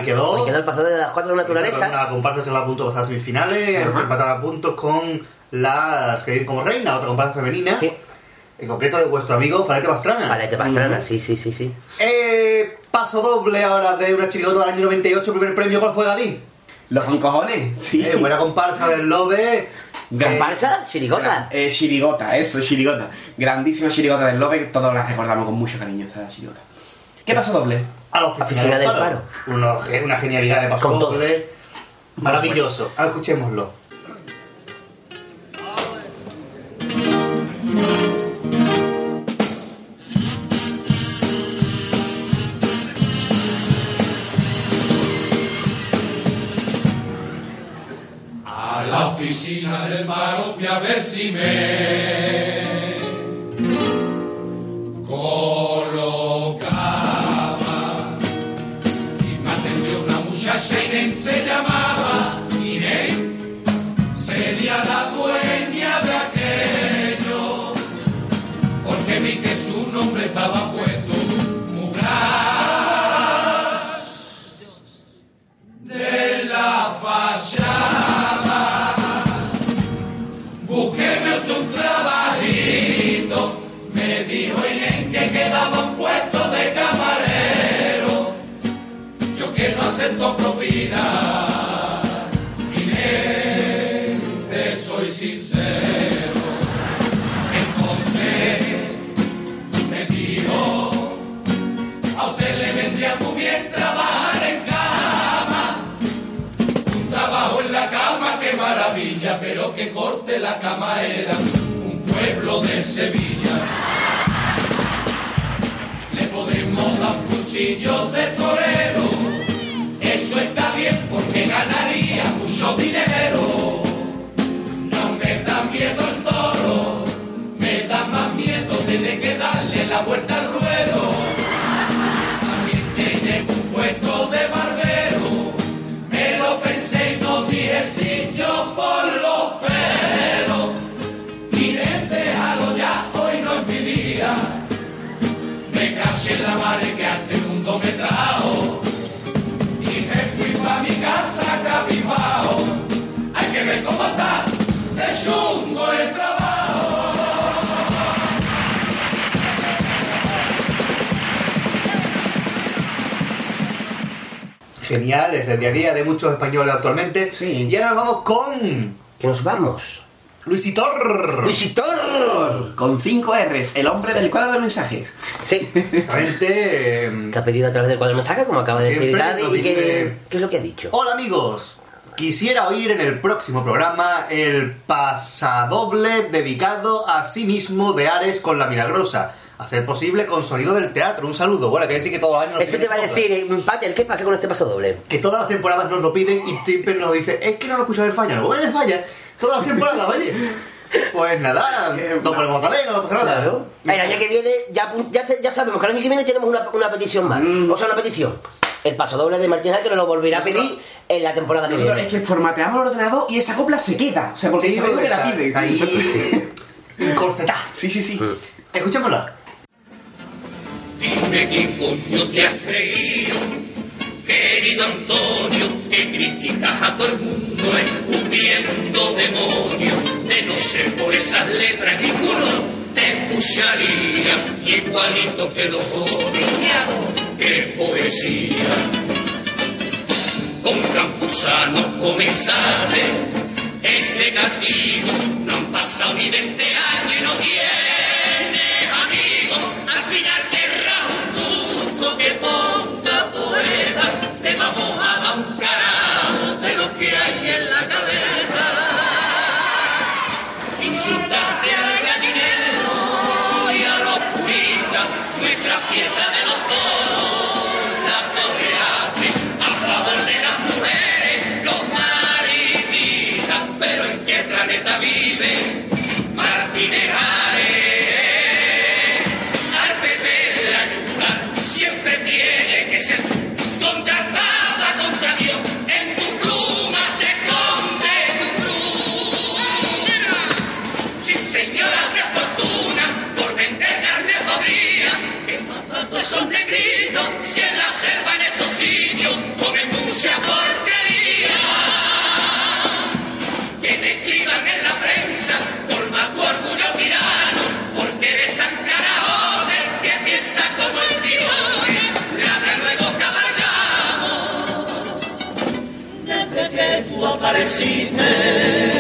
Speaker 1: Quedó.
Speaker 2: Ahí quedó el pasador de las cuatro naturalezas.
Speaker 1: La comparsa se va a punto de pasar a semifinales, empatar a puntos con las que vienen como reina, otra comparsa femenina. En concreto de vuestro amigo Falete Pastrana.
Speaker 2: Falete Pastrana, sí, sí, sí, sí.
Speaker 1: Eh, paso doble ahora de una chirigota del año 98, primer premio, ¿cuál fue Gadí?
Speaker 3: Los cojones, sí.
Speaker 1: Eh, buena comparsa del Lobe.
Speaker 2: ¿Comparsa? ¿Chirigota?
Speaker 3: Eh, chirigota, eso, chirigota. Grandísima chirigota del Lobe que todos la recordamos con mucho cariño, esta chirigota. ¿Qué pasó doble?
Speaker 1: A la oficina, del paro. Uno- una genialidad de paso doble. Maravilloso. Ah, escuchémoslo.
Speaker 6: A la oficina del paro fui a ver si me pero que corte la cama era un pueblo de Sevilla. Le podemos dar cursillos de torero, eso está bien porque ganaría mucho dinero. No me da miedo el toro, me da más miedo tener que darle la vuelta al ruedo. Caché en la madre que a este mundo me trajo. Y me fui pa' mi casa cabizbajo. Hay que ver cómo está de chungo el trabajo.
Speaker 1: Genial, es el día a día de muchos españoles actualmente. Y ahora nos vamos con.
Speaker 2: Que nos vamos.
Speaker 1: Luisitor.
Speaker 3: Luisitor. Con 5 R's, el hombre del cuadro de mensajes.
Speaker 2: Sí.
Speaker 1: Exactamente. eh,
Speaker 2: Que ha pedido a través del cuadro de mensajes, como acaba de decir Daddy, y que... ¿Qué es lo que ha dicho?
Speaker 1: Hola amigos, quisiera oír en el próximo programa el pasadoble dedicado a sí mismo de Ares con la Milagrosa. A ser posible con sonido del teatro. Un saludo. Bueno, que decir que todos los años
Speaker 2: Eso te va a decir, eh, Pater, ¿qué pasa con este paso doble?
Speaker 1: Que todas las temporadas nos lo piden y siempre nos dice, es que no lo escuchas el falla. No, bueno, falla. Todas las temporadas, oye. Pues nada, nos ponemos otra vez, no pasa nada.
Speaker 2: Claro. El año que viene, ya, ya, te- ya sabemos que el año que viene tenemos una, una petición más.
Speaker 1: Mm.
Speaker 2: O sea, una petición. El paso doble de Martín que nos lo volverá a pedir en la temporada que viene.
Speaker 3: es que formateamos el ordenador y esa copla se queda. O sea, porque
Speaker 1: Sí,
Speaker 3: sabemos que la
Speaker 1: está ahí encorsetada.
Speaker 3: Sí, sí, sí.
Speaker 1: Escuchémosla.
Speaker 6: Dime qué coño te has creído, querido Antonio, que criticas a todo el mundo escupiendo demonios. De no ser por esas letras ninguno te escucharía igualito que los otros. ¡Qué poesía! Con campusanos comensales, este castigo no han pasado ni 20 años y no tienes mujeres, lo parecites.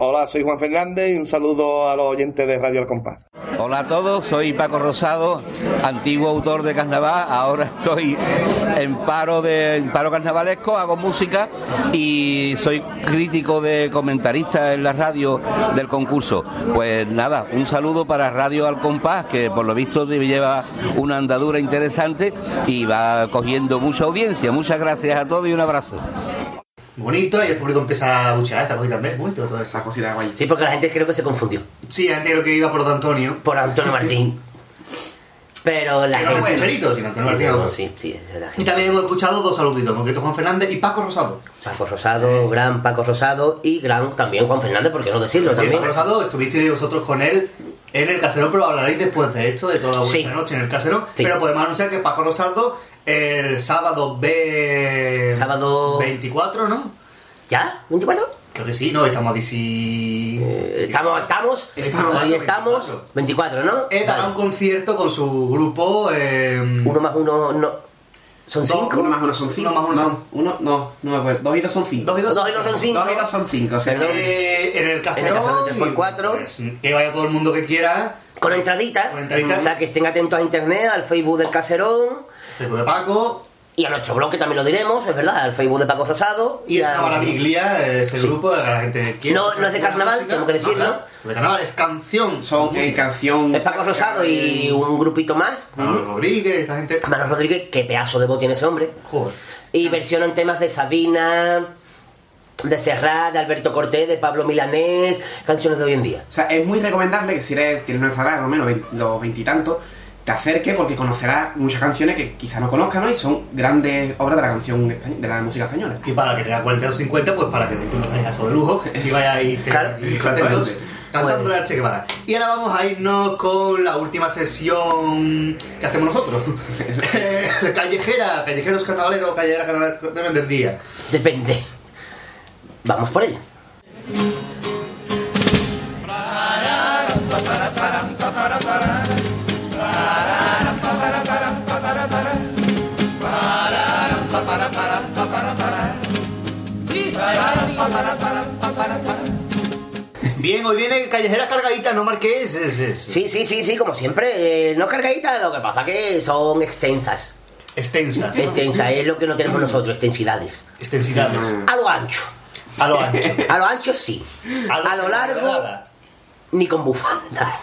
Speaker 16: Hola, soy Juan Fernández y un saludo a los oyentes de Radio El Compás.
Speaker 17: Hola a todos, soy Paco Rosado, antiguo autor de carnaval, ahora estoy en paro de en paro carnavalesco, hago música y soy crítico de comentarista en la radio del concurso. Pues nada, un saludo para Radio Al Compás, que por lo visto lleva una andadura interesante y va cogiendo mucha audiencia. Muchas gracias a todos y un abrazo.
Speaker 1: Bonito, y el público empieza a buchear esta cosita también. Bonito eso.
Speaker 3: cosita guay.
Speaker 2: Sí, porque la gente creo que se confundió.
Speaker 1: Sí, la gente creo que iba por Don Antonio.
Speaker 2: Por Antonio Martín. Pero la
Speaker 1: Pero
Speaker 2: gente.
Speaker 1: Antonio Martín.
Speaker 2: No, sí, sí, esa es la
Speaker 1: Y también hemos escuchado dos saluditos, en concreto Juan Fernández y Paco Rosado.
Speaker 2: Paco Rosado, gran Paco Rosado y gran también Juan Fernández, ¿por qué no decirlo?
Speaker 1: Sí,
Speaker 2: También.
Speaker 1: Paco Rosado, estuvisteis vosotros con él en el caserón, pero hablaréis después de esto, de toda vuestra
Speaker 2: Sí.
Speaker 1: noche en el caserón.
Speaker 2: Sí.
Speaker 1: Pero podemos anunciar que Paco Rosado el sábado B...
Speaker 2: Sábado-
Speaker 1: 24, ¿no?
Speaker 2: ¿Ya? ¿24?
Speaker 1: Creo que sí, ¿no? Estamos a 10...
Speaker 2: Estamos, estamos,
Speaker 1: Estamos,
Speaker 2: hoy estamos, 24, ¿no?
Speaker 1: Eh, dará un concierto con su grupo... Eh,
Speaker 2: Uno más uno, no. ¿Son
Speaker 1: Dos,
Speaker 2: cinco?
Speaker 3: Uno más uno son cinco.
Speaker 1: Uno más uno
Speaker 3: no,
Speaker 1: son-
Speaker 3: uno, no, no me acuerdo. Dos y dos son cinco.
Speaker 1: Dos y dos
Speaker 2: Dos y dos son cinco.
Speaker 3: Dos y dos son cinco, o sea,
Speaker 1: eh, en el
Speaker 2: por
Speaker 1: y,
Speaker 2: cuatro.
Speaker 1: pues, que vaya todo el mundo que quiera.
Speaker 2: Con entradita.
Speaker 1: Con entradita.
Speaker 2: O sea, que estén atentos a internet, al Facebook del Caserón.
Speaker 1: Facebook de Paco.
Speaker 2: Y a nuestro blog, que también lo diremos, es verdad, al Facebook de Paco Rosado.
Speaker 1: Y es
Speaker 2: a-
Speaker 1: una maravilla ese grupo, el que la gente quiere.
Speaker 2: No, no es de carnaval, tengo que decirlo.
Speaker 1: No, claro. de carnaval es canción.
Speaker 3: Son eh, canción.
Speaker 2: Es Paco Rosado y un grupito más.
Speaker 1: Manolo Rodríguez, la gente.
Speaker 2: Manos Rodríguez, qué pedazo de voz tiene ese hombre.
Speaker 1: Joder.
Speaker 2: Y versionan temas de Sabina, de Serrat, de Alberto Cortés, de Pablo Milanés, canciones de hoy en día.
Speaker 3: O sea, es muy recomendable que si eres, tienes nuestra edad, más o menos los veintitantos, te acerques porque conocerás muchas canciones que quizá no conozcas, ¿no? Y son grandes obras de la canción de la música española.
Speaker 1: Y para que tenga 40 o 50, pues para que tú no traigas eso de lujo y vaya ahí te-
Speaker 2: Claro.
Speaker 1: y contentos cantándole al Che. Y ahora vamos a irnos con la última sesión que hacemos nosotros. Callejera, callejeros carnavaleros, callejeras carnavaleros deben del día.
Speaker 2: Depende. Vamos por ella.
Speaker 1: Bien, hoy viene callejeras cargaditas, no marqués. es- es-
Speaker 2: Sí, sí, sí, sí, como siempre. eh, no cargaditas, lo que pasa que son extensas.
Speaker 1: Extensas.
Speaker 2: Extensas, es lo que no tenemos nosotros, extensidades.
Speaker 1: Extensidades.
Speaker 2: A lo ancho.
Speaker 1: A lo ancho.
Speaker 2: A lo ancho sí. A lo largo, ni con bufanda.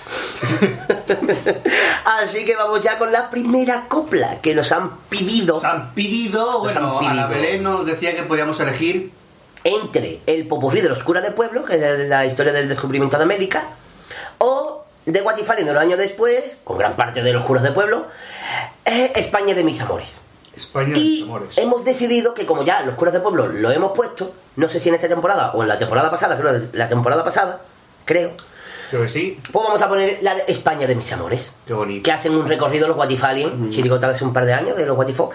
Speaker 2: Así que vamos ya con la primera copla que nos han pedido.
Speaker 1: Nos han pedido,
Speaker 2: Nos
Speaker 1: bueno,
Speaker 2: han
Speaker 1: Ana
Speaker 2: pedido.
Speaker 1: Belén nos decía que podíamos elegir
Speaker 2: entre el popurrí de los curas de pueblo, que es la historia del descubrimiento de América, o de What If Alien de unos años después, con gran parte de los curas de pueblo, eh, España de mis amores.
Speaker 1: España de
Speaker 2: Y
Speaker 1: mis amores.
Speaker 2: hemos decidido que como ya los curas de pueblo lo hemos puesto, no sé si en esta temporada o en la temporada pasada, creo la temporada pasada, creo,
Speaker 1: Creo que sí.
Speaker 2: pues vamos a poner la de España de mis amores.
Speaker 1: Qué bonito.
Speaker 2: Que hacen un recorrido los Guatifalien, chiricota de hace un par de años, de los Guatifo.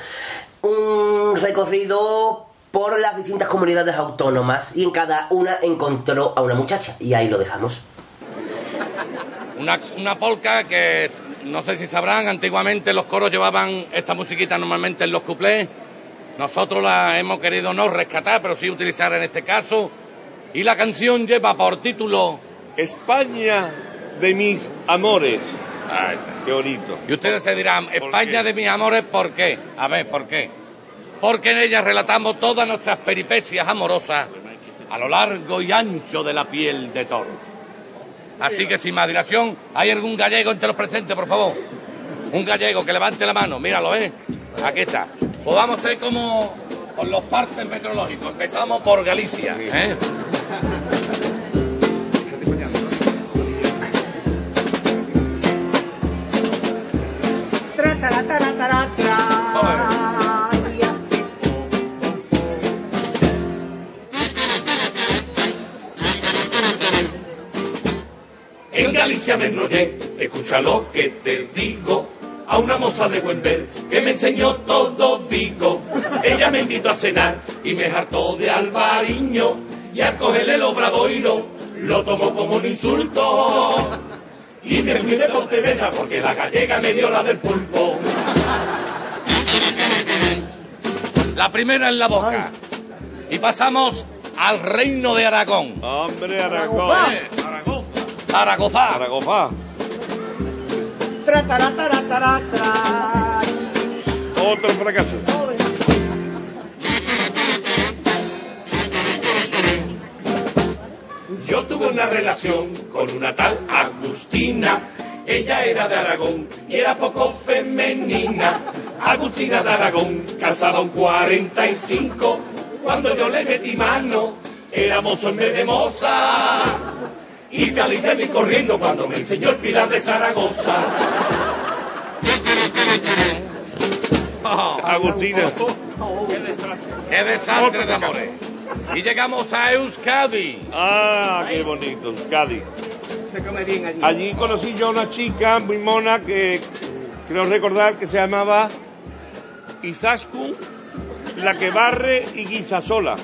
Speaker 2: Un recorrido por las distintas comunidades autónomas y en cada una encontró a una muchacha. Y ahí lo dejamos.
Speaker 18: Una, una polca que no sé si sabrán, antiguamente los coros llevaban esta musiquita normalmente en los cuplés. Nosotros la hemos querido no rescatar, pero sí utilizar en este caso. Y la canción lleva por título
Speaker 19: España de mis amores.
Speaker 18: Ay,
Speaker 19: Qué bonito.
Speaker 18: Y ustedes se dirán, España de mis amores, ¿por qué? A ver, ¿por qué? Porque en ella relatamos todas nuestras peripecias amorosas a lo largo y ancho de la piel de toro. Así que sin más dilación, ¿hay algún gallego entre los presentes, por favor? Un gallego que levante la mano, míralo, ¿eh? Aquí está. Pues vamos a ser como con los partes meteorológicos. Empezamos por Galicia, ¿eh?
Speaker 6: Galicia me enrollé, escucha lo que te digo. A una moza de buen ver que me enseñó todo Vigo. Ella me invitó a cenar y me hartó de albariño. Y al cogerle el obradoiro lo tomó como un insulto. Y me fui de Pontevedra porque la gallega me dio la del pulpo.
Speaker 18: La primera en la boca. Y pasamos al reino de Aragón.
Speaker 19: Hombre, Aragón.
Speaker 18: Zaragoza.
Speaker 19: Zaragoza. Otro fracaso.
Speaker 6: Yo tuve una relación con una tal Agustina. Ella era de Aragón y era poco femenina. Agustina de Aragón calzaba un 45. Cuando yo le metí mano, era mozo en vez de moza. Y salí de mí corriendo cuando me enseñó el pilar de Zaragoza.
Speaker 19: Agustina.
Speaker 18: ¡Qué desastre de amores! Y llegamos a Euskadi.
Speaker 19: Ah, qué bonito, Euskadi. Allí conocí yo a una chica muy mona que creo recordar que se llamaba Izaskun, la que barre y guisa sola.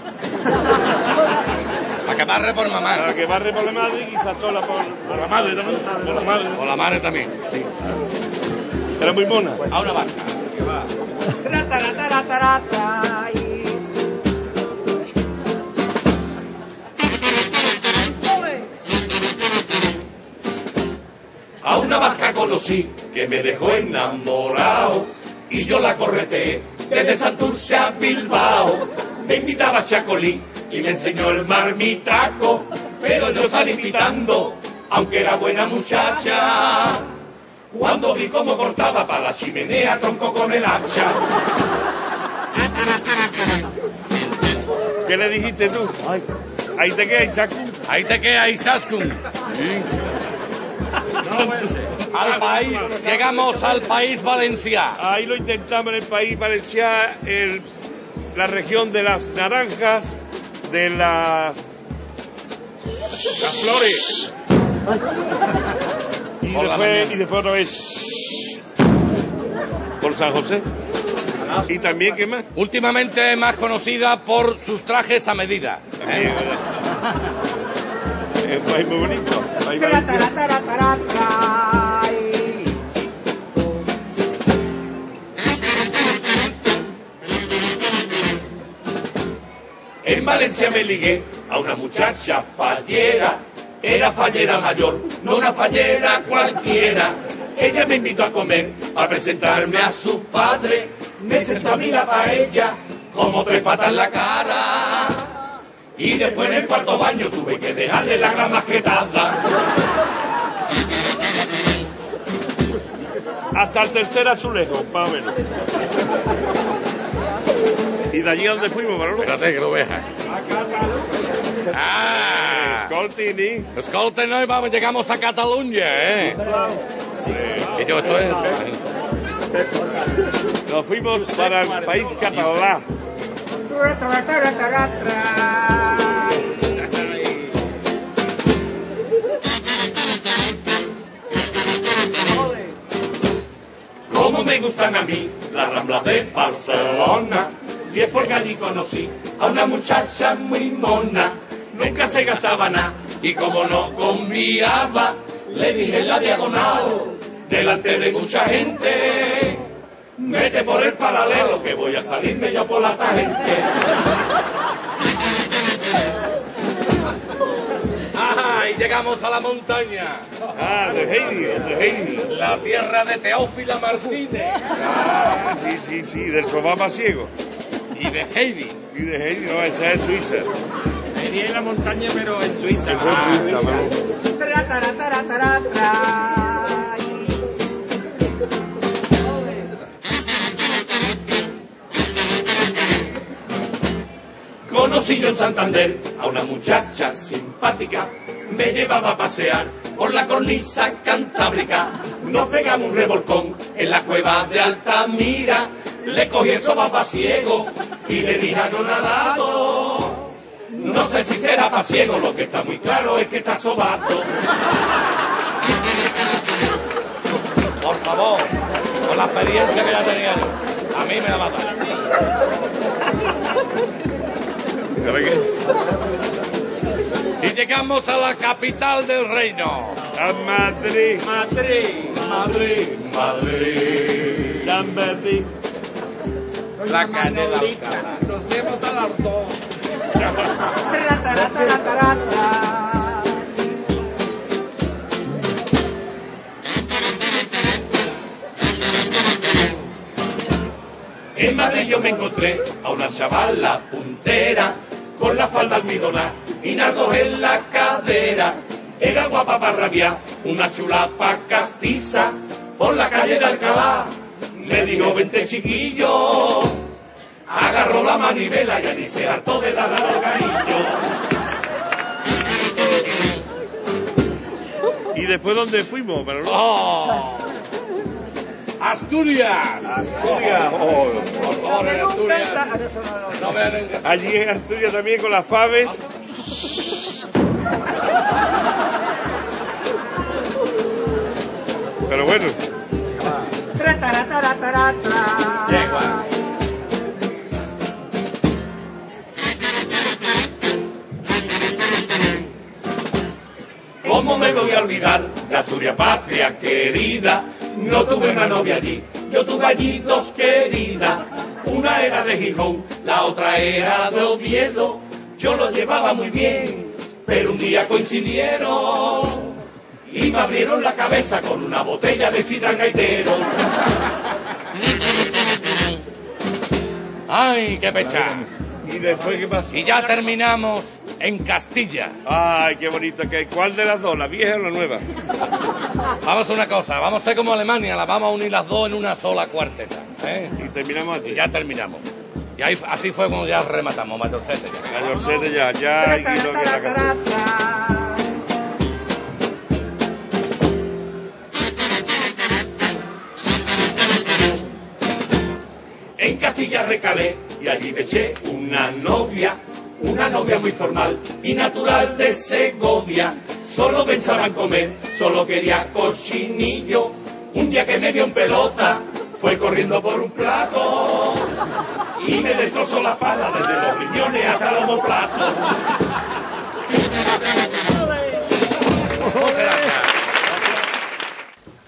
Speaker 18: La que barre por mamá.
Speaker 19: La que barre por la madre y guisa sola por, por la madre también. Por la madre.
Speaker 18: Por la madre también. sí.
Speaker 19: Era muy mona.
Speaker 18: A una barca.
Speaker 6: A una vasca conocí que me dejó enamorado y yo la correteé desde Santurce a Bilbao. Me invitaba a Chacolí y me enseñó el marmitaco, pero yo salí pitando, aunque era buena muchacha. Cuando vi cómo cortaba para la chimenea tronco con el hacha.
Speaker 19: ¿Qué le dijiste tú? Ahí te queda, Chacu.
Speaker 18: Ahí te queda Isaskun. Al país, llegamos al país Valencia.
Speaker 19: Ahí lo intentamos en el país valenciano, el- la región de las naranjas, de las, las flores. Y después,
Speaker 18: mañana.
Speaker 19: y después otra vez por San José. Y también, ¿qué más?
Speaker 18: Últimamente más conocida por sus trajes a medida.
Speaker 19: Es un país muy bonito. país
Speaker 6: En Valencia me ligué a una muchacha fallera. Era fallera mayor, no una fallera cualquiera. Ella me invitó a comer para presentarme a su padre. Me sentó a mí la paella, como tres patas en la cara. Y después en el cuarto baño tuve que dejarle la gran maquetada.
Speaker 19: Hasta el tercer azulejo, más o. ¿Y de allí a dónde fuimos, Manolo?
Speaker 18: Espérate que lo veas. Ah,
Speaker 19: Escoltini.
Speaker 18: escolten, hoy vamos, llegamos a Cataluña, ¿eh? Y yo estoy...
Speaker 19: Nos fuimos para el país catalán.
Speaker 6: Como me gustan a mí las ramblas de Barcelona. Y es porque allí conocí a una muchacha muy mona. Nunca se gastaba nada y como no conviaba, le dije en la diagonal, delante de mucha gente. Mete por el paralelo que voy a salirme yo por la tangente.
Speaker 18: Ajá, y llegamos a la montaña.
Speaker 19: Ah, de Heidi, de Heidi.
Speaker 18: La tierra de Teófila Martínez.
Speaker 19: Ah, sí, sí, sí, del sofá ciego.
Speaker 18: Y de Heidi.
Speaker 19: Y de Heidi, no, esa es Suiza.
Speaker 20: Sería en la montaña, pero en Suiza.
Speaker 19: Eso es Suiza,
Speaker 6: Conocí yo en Santander a una muchacha simpática, me llevaba a pasear por la cornisa cantábrica. Nos pegamos un revolcón en la cueva de Altamira, le cogí el sopa ciego y le dije a nadado. No sé si será pa' ciego, lo que está muy claro es que está sobado.
Speaker 18: Por favor, con la experiencia que ya tenía yo. A mí me la matan. Y llegamos a la capital del reino.
Speaker 19: A Madrid.
Speaker 18: Madrid. Madrid. Madrid.
Speaker 19: San Madrid.
Speaker 18: La canela.
Speaker 20: Nos vemos al alto.
Speaker 6: En Madrid yo me encontré a una chavala puntera con la falda almidona y nardos en la cadera. Era guapa para rabiar, una chulapa castiza por la calle de Alcalá. Me dijo, vente chiquillo, agarró la manivela y allí se hartó de dar al.
Speaker 19: ¿Y después dónde fuimos? Pero no.
Speaker 18: ¡Oh! Asturias.
Speaker 19: Asturias. Oh.
Speaker 18: Por favor, en Asturias. No vean en
Speaker 19: Allí en Asturias también con las faves. Pero bueno,
Speaker 6: ¿Cómo me voy a olvidar de Asturias patria querida? No tuve una novia allí, yo tuve allí dos queridas. Una era de Gijón, la otra era de Oviedo. Yo lo llevaba muy bien, pero un día coincidieron y me abrieron la cabeza con una botella de sidra gaitero.
Speaker 18: ¡Ay, qué pecha!
Speaker 19: ¿Y después qué pasó?
Speaker 18: Y ya terminamos en Castilla.
Speaker 19: Ay, qué bonito que ¿Cuál de las dos, la vieja o la nueva?
Speaker 18: Vamos a una cosa, vamos a ser como Alemania, la vamos a unir las dos en una sola cuarteta. ¿eh?
Speaker 19: Y terminamos aquí.
Speaker 18: Y ya terminamos. Y ahí, así fue como ya rematamos, Mayorcete.
Speaker 19: Mayorcete ya, ya, aquí
Speaker 6: Castilla recalé y allí me eché una novia, una novia muy formal y natural de Segovia. Solo pensaba en comer, solo quería cochinillo. Un día que me vio en pelota, fue corriendo por un plato y me destrozó la pala desde los riñones hasta los omoplatos.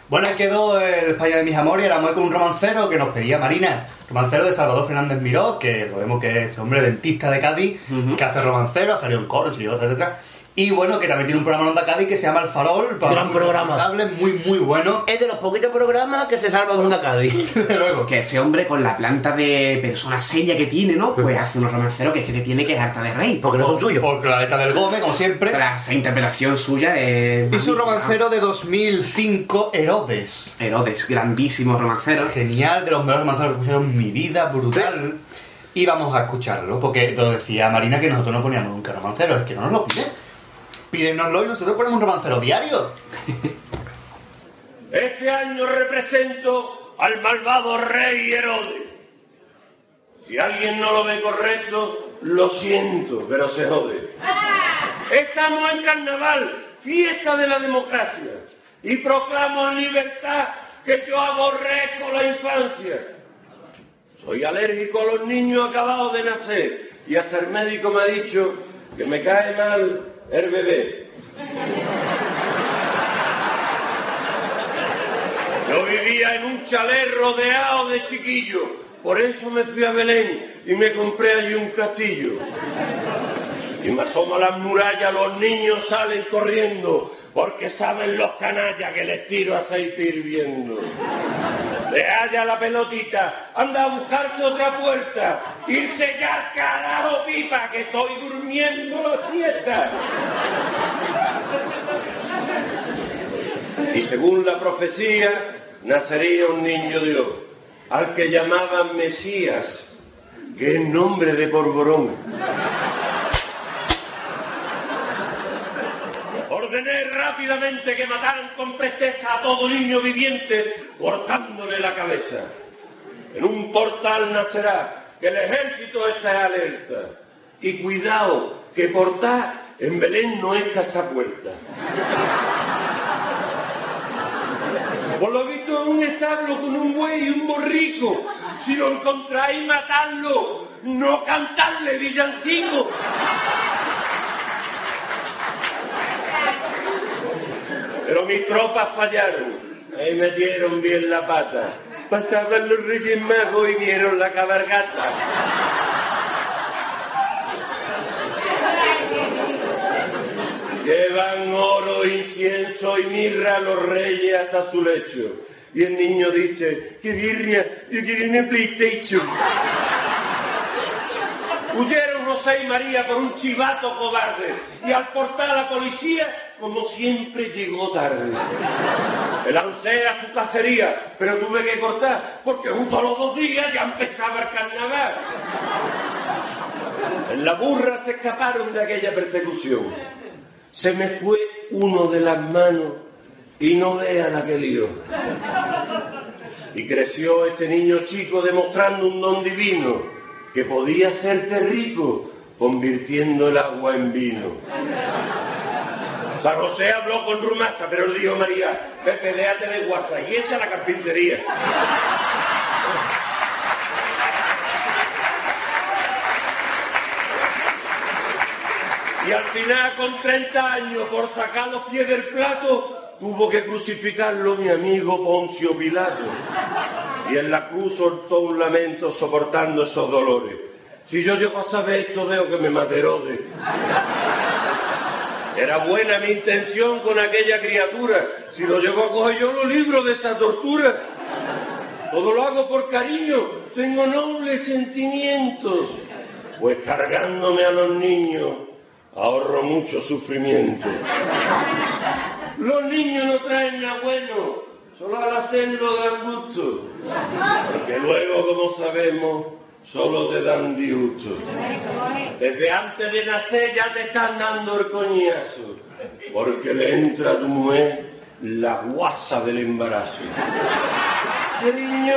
Speaker 1: Bueno, ahí quedó el España de mis amores y ahora vamos con un romancero que nos pedía Marina. Romancero de Salvador Fernández Miró, que lo vemos que es este hombre dentista de Cádiz, que hace romancero, ha salido en coro, chirigotas, etcétera. Y bueno, que también tiene un programa en Onda Cádiz que se llama El Farol.
Speaker 2: Gran programa.
Speaker 1: Muy, muy bueno.
Speaker 2: Es de los poquitos programas que se salva de Onda Cádiz.
Speaker 1: Desde luego.
Speaker 3: Que este hombre, con la planta de persona seria que tiene, ¿no? Pues hace unos romanceros que es que te tiene que harta de reír.
Speaker 2: Porque no son suyos.
Speaker 1: Por Clareta del Gómez, como siempre.
Speaker 3: Tras esa interpretación suya es.
Speaker 1: Y su
Speaker 3: magnífica.
Speaker 1: romancero de 2005, Herodes.
Speaker 3: Herodes, grandísimo romancero.
Speaker 1: Genial, de los mejores romanceros que he escuchado en mi vida, brutal. Y vamos a escucharlo, porque te lo decía Marina que nosotros no poníamos nunca romancero, es que no nos lo piden. Pídenoslo y nosotros ponemos un romancero diario.
Speaker 6: Este año represento al malvado rey Herodes. Si alguien no lo ve correcto, lo siento, pero se jode. Estamos en carnaval, fiesta de la democracia, y proclamo en libertad que yo aborrezco la infancia. Soy alérgico a los niños acabados de nacer, y hasta el médico me ha dicho que me cae mal bebé. Yo vivía en un chalet rodeado de chiquillos, por eso me fui a Belén y me compré allí un castillo. Y me asomo a las murallas, los niños salen corriendo, porque saben los canallas que les tiro aceite hirviendo. Le halla la pelotita, anda a buscarse otra puerta, irse ya al carajo pipa, que estoy durmiendo la siesta. Y según la profecía, nacería un niño Dios, al que llamaban Mesías, que es nombre de Porborón. Ordené rápidamente que mataran con presteza a todo niño viviente, cortándole la cabeza. En un portal nacerá, que el ejército esté alerta. Y cuidado, que portar en Belén no es casa puerta.
Speaker 21: Por lo visto en un establo con un buey y un borrico. Si lo encontráis, matadlo. No cantarle villancico. Pero mis tropas fallaron. Ahí metieron bien la pata. Pasaban los reyes magos y vieron la cabalgata. Llevan oro, incienso y mirra los reyes hasta su lecho. Y el niño dice, ¡qué birria! ¡Yo quiero una PlayStation! Huyeron José y María por un chivato cobarde y al portar a la policía, como siempre, llegó tarde. Me lancé a su cacería, pero tuve que cortar porque junto a los dos días ya empezaba el carnaval. En la burra se escaparon de aquella persecución. Se me fue uno de las manos y no vea la que lió. Y creció este niño chico demostrando un don divino que podía hacerte rico convirtiendo el agua en vino. San José habló con Rumasa, pero le dijo María, Pepe, déjate de guasa y echa la carpintería. Y al final, con 30 años, por sacar los pies del plato, tuvo que crucificarlo mi amigo Poncio Pilato. Y en la cruz soltó un lamento soportando esos dolores. Si yo llego a saber esto, veo que me materode. Era buena mi intención con aquella criatura. Si lo llego a coger yo, lo libro de esa tortura. Todo lo hago por cariño. Tengo nobles sentimientos. Pues cargándome a los niños, ahorro mucho sufrimiento. Los niños no traen nada bueno, solo al hacerlo dan gusto. Porque luego, como sabemos, solo te dan. Desde antes de nacer ya te están dando el porque le entra a tu mujer la guasa del embarazo. Cariño,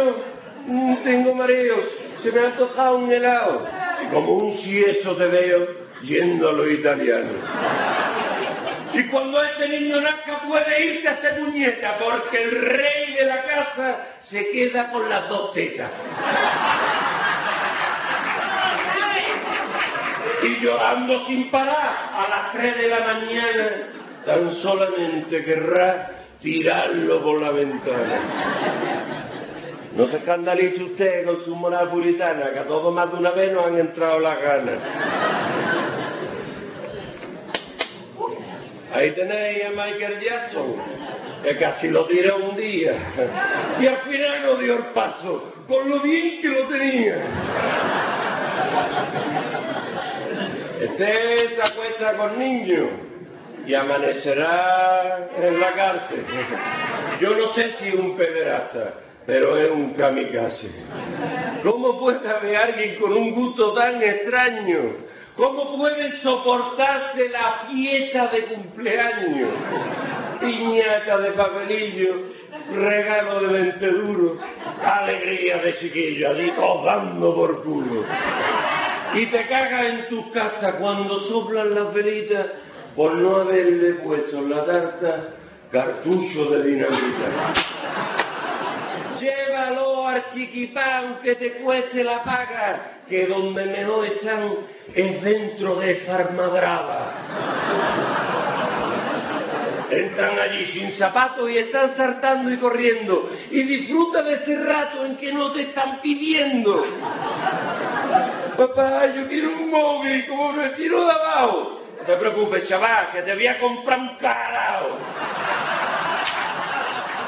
Speaker 21: mm, tengo mareos, se me ha tocado un helado. Como un sieso te veo yendo a los italianos. Y cuando este niño nazca puede irse a ser muñeca, porque el rey de la casa se queda con las dos tetas. Y llorando sin parar a las tres de la mañana, tan solamente querrá tirarlo por la ventana. No se escandalice usted con su moral puritana, que a todos más de una vez nos han entrado las ganas. Ahí tenéis a Michael Jackson, que casi lo tiró un día. Y al final no dio el paso, con lo bien que lo tenía. Este se acuesta con niños y amanecerá en la cárcel. Yo no sé si es un pederasta, pero es un kamikaze. ¿Cómo puede haber alguien con un gusto tan extraño? ¿Cómo pueden soportarse la fiesta de cumpleaños? Piñata de papelillo, regalo de venteduro, alegría de chiquillo, allí todos dando por culo. Y te cagas en tus casas cuando soplan las velitas por no haberle puesto en la tarta cartucho de dinamita. Llévalo al chiquipán que te cueste la paga, que donde mejor están es dentro de esa armadrada. Entran allí sin zapatos y están saltando y corriendo. Y disfruta de ese rato en que no te están pidiendo. Papá, yo quiero un móvil, como me tiro de abajo. No te preocupes, chaval, que te voy a comprar un carajo.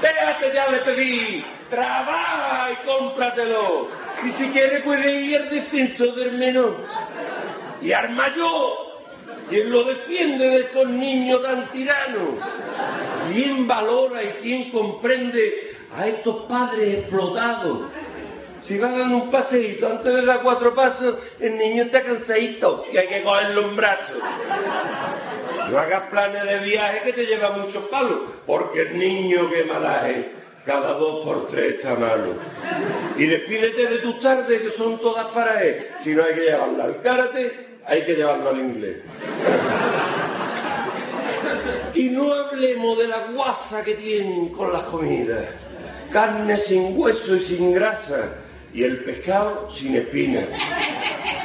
Speaker 21: Déjate ya le pedí, trabaja y cómpratelo. Y si quieres puedes ir al defensor del menor. Y al mayor, quien lo defiende de esos niños tan tiranos. ¿Quién valora y quién comprende a estos padres explotados? Si van dando un paseíto antes de dar cuatro pasos, el niño está cansadito y hay que cogerlo en brazos. No hagas planes de viaje que te lleva muchos palos, porque el niño que malaje cada dos por tres está malo. Y despídete de tus tardes que son todas para él. Si no hay que llevarlo al karate, hay que llevarlo al inglés. Y no hablemos de la guasa que tienen con las comidas. Carne sin hueso y sin grasa. Y el pescado sin espina.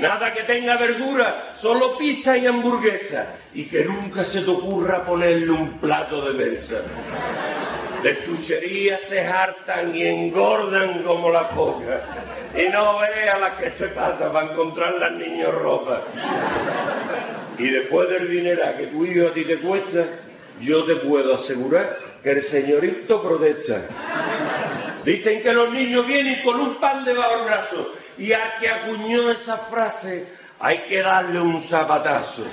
Speaker 21: Nada que tenga verdura, solo pizza y hamburguesa. Y que nunca se te ocurra ponerle un plato de mesa. De chucherías se hartan y engordan como la foca. Y no vea las que se pasa para encontrar las niños ropas. Y después del dinero que tu hijo a ti te cuesta, yo te puedo asegurar que el señorito protesta. Dicen que los niños vienen con un pan debajo del brazo y al que acuñó esa frase hay que darle un zapatazo.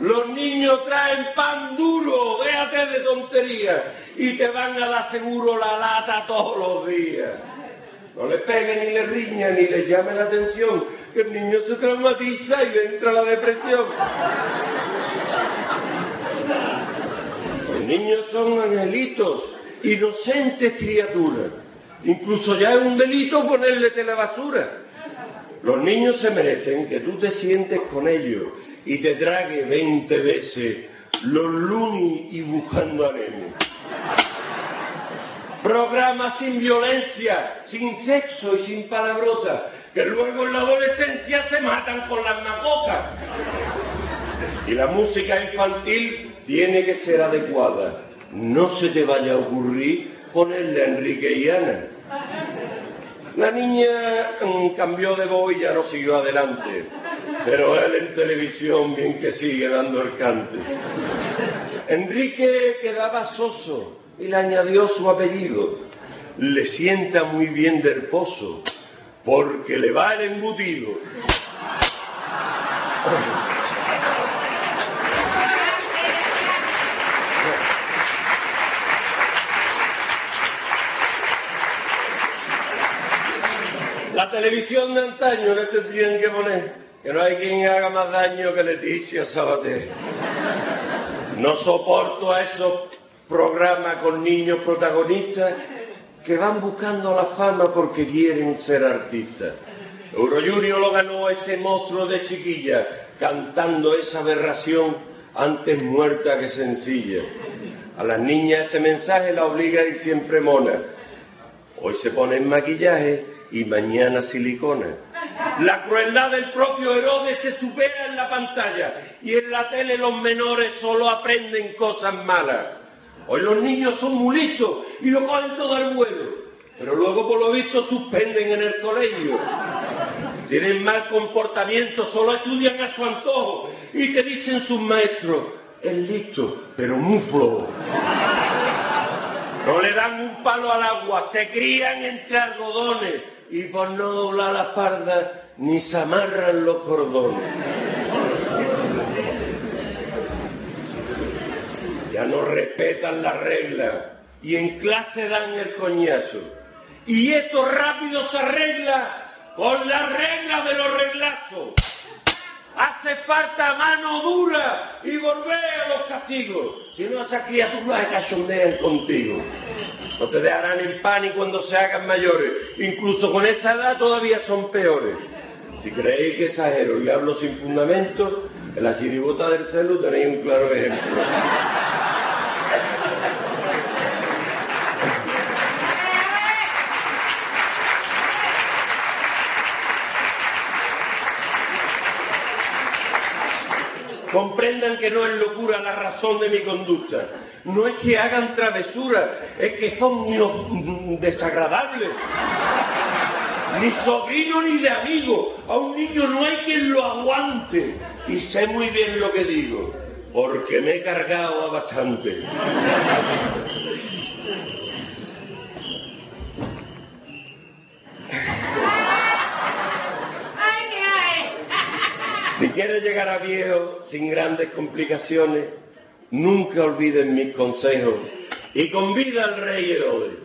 Speaker 21: Los niños traen pan duro, déjate de tonterías, y te van a dar seguro la lata todos los días. No le peguen ni le riñan ni le llamen la atención, que el niño se traumatiza y le entra la depresión. Los niños son angelitos, inocentes criaturas. Incluso ya es un delito ponerle telebasura. Los niños se merecen que tú te sientes con ellos y te trague 20 veces los lunis y buscando a Nemo. Programas sin violencia, sin sexo y sin palabrotas, que luego en la adolescencia se matan con las macocas. Y la música infantil tiene que ser adecuada. No se te vaya a ocurrir ponerle a Enrique y Ana. La niña mm, cambió de voz y ya no siguió adelante, pero él en televisión bien que sigue dando el cante. Enrique quedaba soso y le añadió su apellido. Le sienta muy bien del pozo, porque le va el embutido. La televisión de antaño le tendrían que poner, que no hay quien haga más daño que Leticia Sabater. No soporto a esos programas con niños protagonistas que van buscando la fama porque quieren ser artistas. Euro Junior lo ganó ese monstruo de chiquilla, cantando esa aberración antes muerta que sencilla. A las niñas ese mensaje la obliga ir siempre mona. Hoy se ponen maquillaje y mañana silicona. La crueldad del propio Herodes se supera en la pantalla y en la tele los menores solo aprenden cosas malas. Hoy los niños son muy listos y lo cogen todo al vuelo, pero luego por lo visto suspenden en el colegio. Tienen mal comportamiento, solo estudian a su antojo y te dicen sus maestros, es listo, pero muy flojo. No le dan un palo al agua, se crían entre algodones y por no doblar la espalda ni se amarran los cordones. Ya no respetan la regla y en clase dan el coñazo. Y esto rápido se arregla con la regla de los reglazos. Hace falta mano dura y volver a los castigos. Si no, esas criaturas se cachondean contigo. No te dejarán en pan y cuando se hagan mayores. Incluso con esa edad todavía son peores. Si creéis que exagero y hablo sin fundamento, en la chiribota del celu tenéis un claro ejemplo. Comprendan que no es locura la razón de mi conducta. No es que hagan travesuras, es que son desagradables. Ni sobrino ni de amigo. A un niño no hay quien lo aguante. Y sé muy bien lo que digo, porque me he cargado a bastante. Si quieres llegar a viejo sin grandes complicaciones, nunca olviden mis consejos y convida al rey Herodes.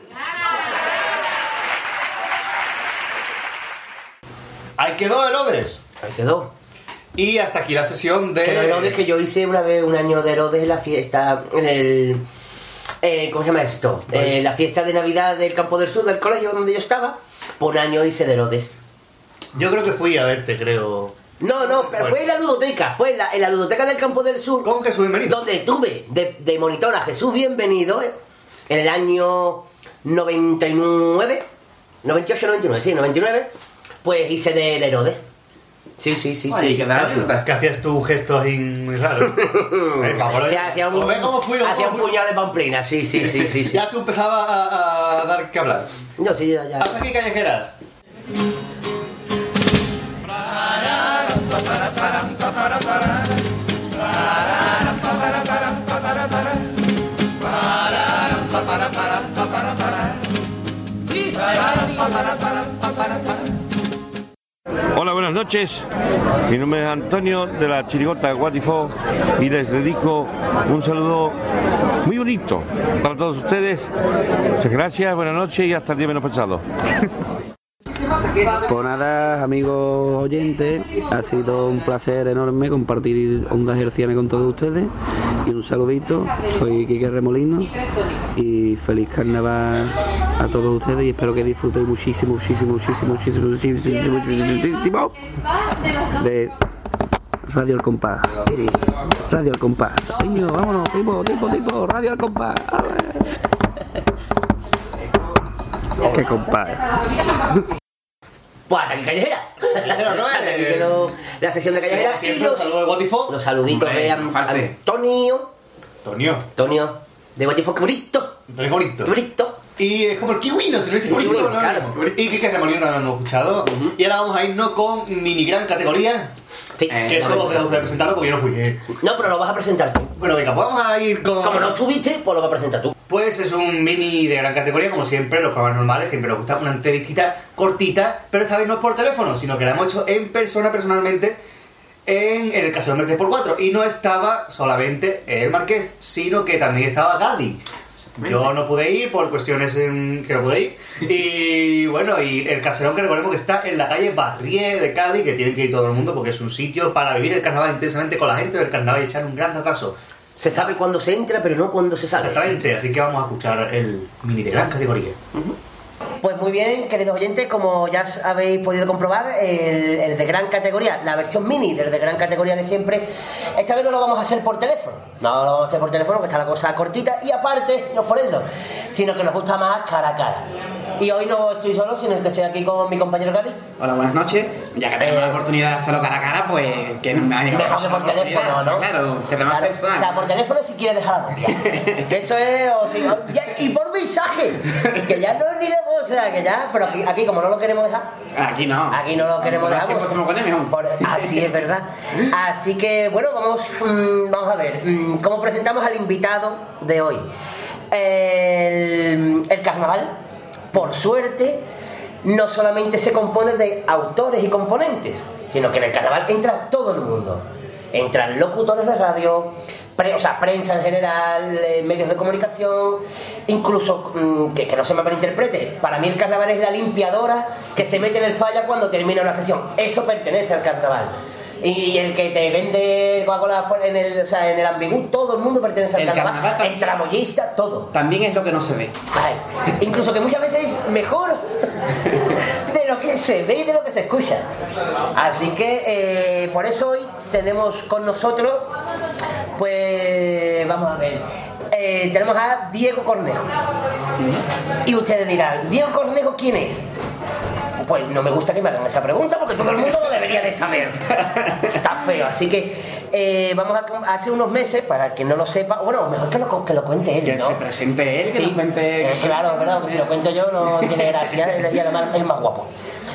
Speaker 1: Ahí quedó Herodes.
Speaker 2: Ahí quedó.
Speaker 1: Y hasta aquí la sesión de.
Speaker 2: Que no Herodes, que yo hice una vez un año de Herodes en la fiesta, en el... eh, ¿Cómo se llama esto? Eh, la fiesta de Navidad del Campo del Sur, del colegio donde yo estaba. Por un año hice de Herodes.
Speaker 1: Yo creo que fui a verte, creo.
Speaker 2: No, no, pero fue en la ludoteca, fue en la, en la ludoteca del Campo del Sur.
Speaker 1: Con Jesús Bienvenido.
Speaker 2: Donde tuve de, de monitor a Jesús Bienvenido eh, en el año 99, 98, 99, sí, 99, pues hice de, de Herodes. Sí, sí, sí,
Speaker 1: Ay,
Speaker 2: sí.
Speaker 1: ¿qué tal? Que hacías tú gestos ahí muy raros. Eh,
Speaker 2: hacía un,
Speaker 1: ve cómo fui,
Speaker 2: hacía
Speaker 1: cómo
Speaker 2: un
Speaker 1: fui.
Speaker 2: puñado de pamplina, sí, sí, sí, sí. sí.
Speaker 1: Ya tú empezabas a, a dar que hablar.
Speaker 2: No, sí, ya, ya.
Speaker 1: Hasta aquí callejeras.
Speaker 19: Hola, buenas noches. Mi nombre es Antonio de la Chirigota Guatifó y les dedico un saludo muy bonito para todos ustedes. Muchas gracias, buenas noches y hasta el día menos pensado.
Speaker 22: Pues nada, amigos oyentes, ha sido un placer enorme compartir ondas hercianas con todos ustedes y un saludito, soy Quique Remolino y feliz carnaval a todos ustedes y espero que disfrutéis muchísimo, muchísimo, muchísimo, muchísimo, muchísimo, muchísimo, de Radio El Compás. Radio El Compás. Vámonos, tipo, tipo, tipo, Radio El Compás. Qué compás.
Speaker 2: Hasta aquí callejera. Quedó la sesión de callejera. Y los,
Speaker 1: saludo
Speaker 2: los saluditos
Speaker 1: Hombre,
Speaker 2: de
Speaker 1: no
Speaker 2: An-. Antonio.
Speaker 1: Antonio.
Speaker 2: Antonio. De Guatifo, qué bonito.
Speaker 1: Antonio bonito.
Speaker 2: Qué bonito.
Speaker 1: Y es como el kiwino, si lo dice bonito,
Speaker 2: Kiwino,
Speaker 1: no lo
Speaker 2: claro.
Speaker 1: mismo. Y Kike Remolino no lo hemos escuchado. Y ahora vamos a irnos con mini gran categoría.
Speaker 2: Sí.
Speaker 1: Que eso os dejo de presentarlo porque yo no fui. eh.
Speaker 2: No, pero lo vas a presentar tú.
Speaker 1: Bueno, venga, pues vamos a ir con.
Speaker 2: Como no estuviste, pues lo vas a presentar tú.
Speaker 1: Pues es un mini de gran categoría, como siempre, los programas normales, siempre nos gusta una entrevistita cortita, pero esta vez no es por teléfono, sino que la hemos hecho en persona, personalmente, en, en el caserón del 3x4. Y no estaba solamente el Marqués, sino que también estaba Gadi. Yo no pude ir por cuestiones en que no pude ir. Y bueno, y el caserón que recordemos que está en la calle Barrié de Cádiz, que tienen que ir todo el mundo porque es un sitio para vivir el carnaval intensamente con la gente del carnaval y echar un gran ratazo.
Speaker 2: Se sabe cuándo se entra, pero no cuándo se sale.
Speaker 1: Exactamente, así que vamos a escuchar el mini de gran categoría.
Speaker 2: Pues muy bien, queridos oyentes, como ya habéis podido comprobar, el, el de gran categoría, la versión mini del de gran categoría de siempre, esta vez no lo vamos a hacer por teléfono. No lo vamos a hacer por teléfono, que está la cosa cortita, y aparte, no es por eso, sino que nos gusta más cara a cara. Y hoy no estoy solo, sino que estoy aquí con mi compañero Cádiz.
Speaker 3: Hola, buenas noches. Ya que tenemos la oportunidad de hacerlo cara a cara, pues que nos me ha
Speaker 2: Mejor que por teléfono, ¿no?
Speaker 3: Claro, que te más
Speaker 2: Claro,
Speaker 3: personal.
Speaker 2: O sea, por teléfono si quieres dejar la que eso es, o si no, ya- y por mensaje, que ya no es ni o sea, que ya, pero aquí, aquí como no lo queremos dejar,
Speaker 3: Aquí no.
Speaker 2: Aquí no lo queremos dejar.
Speaker 3: mejor.
Speaker 2: Por- así es verdad. Así que bueno, vamos, mm, vamos a ver mm, cómo presentamos al invitado de hoy. El, el carnaval, por suerte, no solamente se compone de autores y componentes, sino que en el carnaval entra todo el mundo. Entran locutores de radio, prensa en general, eh, medios de comunicación, incluso, mm, que, que no se me malinterprete, para mí el carnaval es la limpiadora que se mete en el falla cuando termina una sesión. Eso pertenece al carnaval. Y el que te vende Coca-Cola en el, o sea, en el ambigú, todo el mundo pertenece al
Speaker 3: El
Speaker 2: carnaval. el tramoyista, todo.
Speaker 3: También es lo que no se ve.
Speaker 2: Ay, incluso que muchas veces es mejor de lo que se ve y de lo que se escucha. Así que eh, por eso hoy tenemos con nosotros, pues vamos a ver, eh, tenemos a Diego Cornejo. Y ustedes dirán, ¿Diego Cornejo quién es? Pues no me gusta que me hagan esa pregunta porque todo el mundo lo debería de saber. Está feo, así que eh, vamos a hace unos meses, para el que no lo sepa, bueno, mejor que lo, que lo cuente él.
Speaker 3: Que
Speaker 2: ¿no?
Speaker 3: se presente él, que
Speaker 2: Sí,
Speaker 3: nos cuente.
Speaker 2: eh, claro, es verdad, porque si lo cuento yo no tiene gracia, y además es más guapo.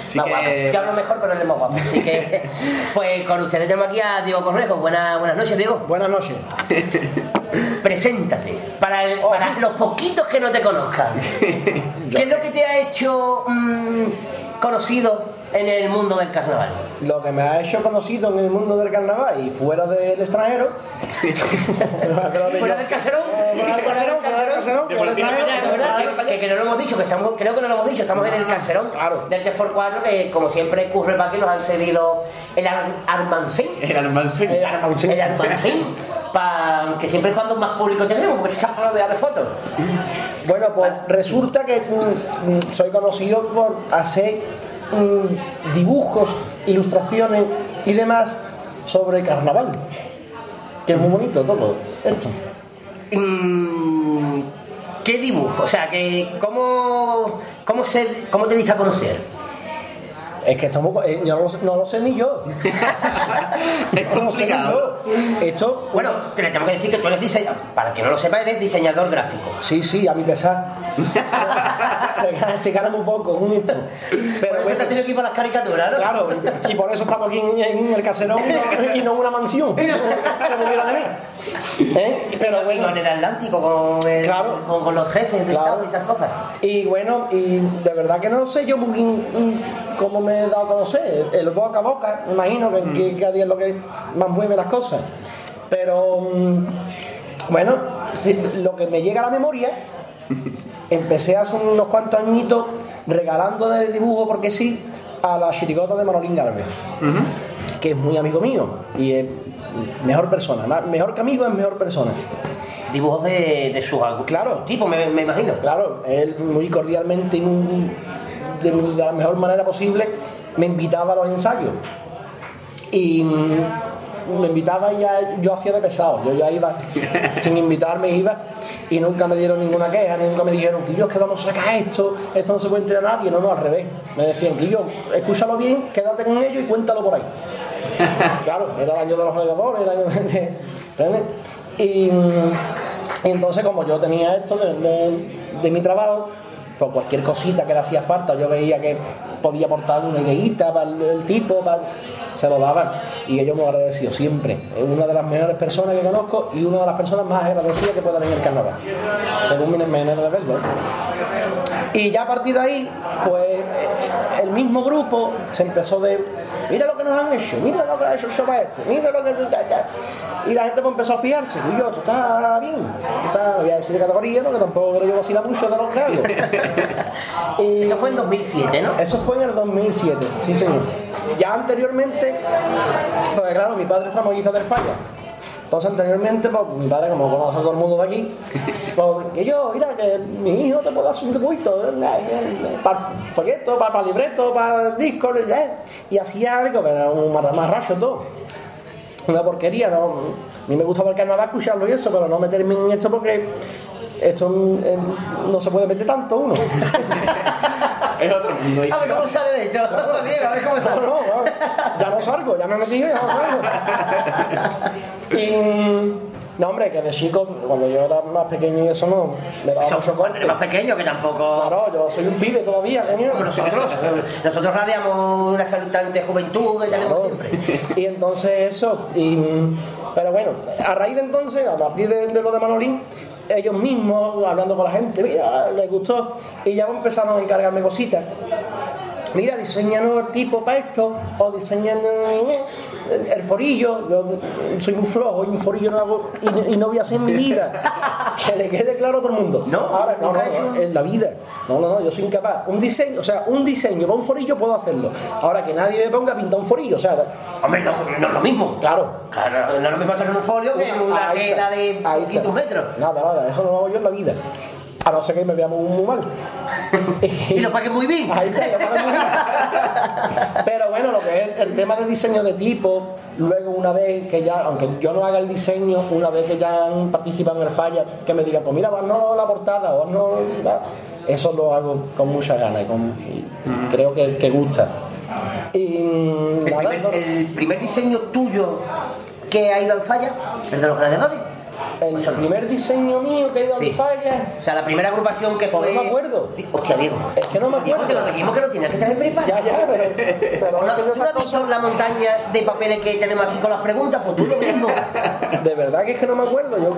Speaker 3: Así
Speaker 2: más
Speaker 3: que-
Speaker 2: guapo. Yo hablo mejor, pero él es más guapo. Así que, pues con ustedes tenemos aquí a Diego Cornejo. Buenas, buenas noches, Diego.
Speaker 23: Buenas noches.
Speaker 2: Preséntate. Para, el- para los poquitos que no te conozcan. ¿Qué es lo que te ha hecho mm, conocido en el mundo del carnaval?
Speaker 23: Lo que me ha hecho conocido en el mundo del carnaval y fuera del extranjero.
Speaker 2: Fuera del caserón.
Speaker 23: Fuera del caserón, fuera del caserón, fuera del extranjero.
Speaker 2: Es verdad que, no lo hemos dicho, que estamos, creo que no lo hemos dicho, estamos en el caserón del 3x4, que como siempre ocurre para que nos han cedido el ar Armancén.
Speaker 3: El Armancén.
Speaker 2: El Armancén. El Armancén. Pa- que siempre es cuando más público tenemos, porque se está rodeado de fotos.
Speaker 23: Bueno, pues resulta que mm, mm, soy conocido por hacer mm, dibujos, ilustraciones y demás sobre carnaval. Que es muy bonito todo esto.
Speaker 2: Mm, ¿Qué dibujo? O sea, que ¿cómo, cómo, se, ¿cómo te diste a conocer?
Speaker 23: Es que esto es muy- eh, yo no, lo sé- no lo sé ni yo. es
Speaker 2: complicado.
Speaker 23: Esto,
Speaker 2: Bueno, te tengo que decir que tú eres diseñador. Para que no lo sepa, eres diseñador gráfico.
Speaker 23: Sí, sí, a mi pesar. se, gana, se gana muy poco, un hecho. Pero
Speaker 2: Por eso te has tenido que ir para las caricaturas, ¿no?
Speaker 23: Claro, y por eso estamos aquí en, en el caserón y no, en una mansión. tener. ¿Eh? Pero bueno.
Speaker 2: Con el Atlántico, con, el-
Speaker 23: Claro.
Speaker 2: con, con los jefes de
Speaker 23: Claro.
Speaker 2: Estado y esas cosas.
Speaker 23: Y bueno, y de verdad que no sé yo muy mm, cómo me he dado a conocer. El boca a boca, me imagino que, que cada día es lo que más mueve las cosas. Pero mm, bueno, lo que me llega a la memoria, empecé hace unos cuantos añitos regalándole dibujo porque sí a la chirigota de Manolín Garbe, que es muy amigo mío y es mejor persona, mejor que amigo es mejor persona.
Speaker 2: Dibujos de, de sus
Speaker 23: Claro.
Speaker 2: tipo, me, me imagino.
Speaker 23: Claro, él muy cordialmente y muy- de, la mejor manera posible me invitaba a los ensayos. Y mm, me invitaba y ya yo hacía de pesado. Yo ya iba, sin invitarme iba, y nunca me dieron ninguna queja, ni nunca me dijeron que yo es que vamos a sacar esto, esto no se puede a nadie. No, no, al revés. Me decían que yo, escúchalo bien, quédate con ellos y cuéntalo por ahí. Claro, era el año de los gladiadores, el año de. de- ¿entiendes? y, mm, y entonces, como yo tenía esto de, de- de mi trabajo, pues cualquier cosita que le hacía falta, yo veía que podía aportar una ideita para el, el tipo, para- se lo daban. Y ellos me lo agradecido siempre. Es una de las mejores personas que conozco y una de las personas más agradecidas que puedan en el carnaval. Según mi manera de verlo. Y ya a partir de ahí, pues eh, el mismo grupo se empezó de, mira lo que nos han hecho, mira lo que ha hecho el Soba este, mira lo que... ya, ya". Y la gente pues empezó a fiarse, y yo, tú estás bien, estás, no voy a decir de categoría, ¿no? que tampoco creo yo vacilar mucho de los grados. y,
Speaker 2: Eso fue en 2007, ¿no?
Speaker 23: Eso fue en el 2007, sí señor. Ya anteriormente, pues claro, mi padre es tramoyista del falla. Entonces anteriormente, pues mi padre, como conoce a todo el mundo de aquí, pues que yo, mira, que mi hijo te puede hacer un eh, eh, para el folleto, para, para libreto, para el disco, eh, y hacía algo, pero era un mar- marracho todo. Una porquería, ¿no? A mí me gustaba el carnaval escucharlo y eso, pero no meterme en esto porque esto eh, no se puede meter tanto uno.
Speaker 3: Es otro mundo.
Speaker 2: A ver cómo sale de esto. A ver cómo sale.
Speaker 23: No, no, no, ya no salgo, ya me he metido y ya no salgo. Y, no, hombre, que de chico, cuando yo era más pequeño y eso no, me daba
Speaker 2: Eso,
Speaker 23: mucho corte.
Speaker 2: más pequeño, que tampoco...
Speaker 23: Claro, yo soy un pibe todavía, coño.
Speaker 2: Nosotros, nosotros radiamos una salutante juventud que tenemos siempre.
Speaker 23: Y entonces eso, y, pero bueno, a raíz de entonces, a partir de, de lo de Manolín, ellos mismos, hablando con la gente, mira, les gustó, y ya empezaron a encargarme cositas. Mira, diseñanos el tipo para esto, o diseñanos el forillo, yo soy muy flojo y un forillo no hago, y, no- y no voy a hacer en mi vida. Que le quede claro a todo el mundo.
Speaker 2: No,
Speaker 23: Ahora, no, no, en la vida. No, no, no, yo soy incapaz. Un diseño, o sea, un diseño para un forillo puedo hacerlo. Ahora que nadie me ponga a pintar un forillo, o sea,
Speaker 2: Hombre, no, no es lo mismo.
Speaker 23: claro.
Speaker 2: Claro, no es lo mismo hacer un folio que
Speaker 23: Una-
Speaker 2: tela de
Speaker 23: ahí
Speaker 2: 200
Speaker 23: está.
Speaker 2: metros.
Speaker 23: Nada, nada, eso no lo hago yo en la vida. A no ser que me vea muy, muy mal.
Speaker 2: Y lo pagues muy bien.
Speaker 23: Ahí está, lo pagué muy bien. Pero bueno, lo que es el tema de diseño de tipo, luego una vez que ya, aunque yo no haga el diseño, una vez que ya han participado en el falla, que me digan, pues mira, no la portada o no. Eso lo hago con mucha ganas y, con- y creo que, que gusta. Y
Speaker 2: El
Speaker 23: nada,
Speaker 2: primer,
Speaker 23: no-
Speaker 2: el primer diseño tuyo que ha ido al falla, el de los gladiadores.
Speaker 23: El primer diseño mío que he ido al
Speaker 2: Sí.
Speaker 23: falla.
Speaker 2: O sea, la primera agrupación que
Speaker 23: Pues
Speaker 2: fue.
Speaker 23: no me acuerdo.
Speaker 2: Hostia, Diego.
Speaker 23: Es que no me
Speaker 2: Diego,
Speaker 23: acuerdo.
Speaker 2: te lo dijimos que lo tenías que tener preparado.
Speaker 23: Ya, ya, pero. pero
Speaker 2: ¿No,
Speaker 23: es que yo
Speaker 2: ¿Tú no has visto la montaña de papeles que tenemos aquí con las preguntas? Pues tú lo mismo.
Speaker 23: De verdad que es que no me acuerdo, yo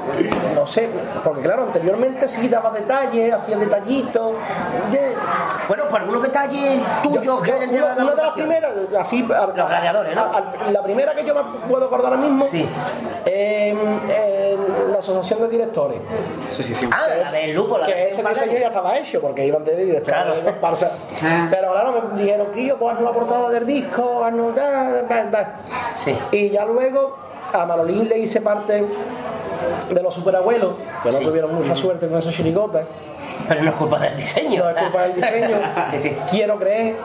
Speaker 23: no sé, porque claro, anteriormente sí daba detalles, hacía detallitos.
Speaker 2: Bueno, por algunos detalles tuyos
Speaker 23: Yo-
Speaker 2: que hayan llevado a
Speaker 23: una de las primeras, así. Los
Speaker 2: gladiadores, ¿no?
Speaker 23: la primera que yo me puedo acordar ahora mismo,
Speaker 2: Sí.
Speaker 23: eh, en la asociación de directores.
Speaker 2: Ah, la del lupo, la
Speaker 23: que
Speaker 2: de
Speaker 23: ese diseño ya estaba hecho, porque iban de directores
Speaker 2: Claro.
Speaker 23: de comparsa. Pero claro, me dijeron que yo, pues haznos la portada del disco, haznos da, da, da.
Speaker 2: Sí.
Speaker 23: Y ya luego a Manolín le hice parte de los superabuelos, que no
Speaker 2: Sí.
Speaker 23: tuvieron mucha suerte con esa chirigota.
Speaker 2: Pero no es culpa del diseño.
Speaker 23: No es culpa del diseño. Quiero creer.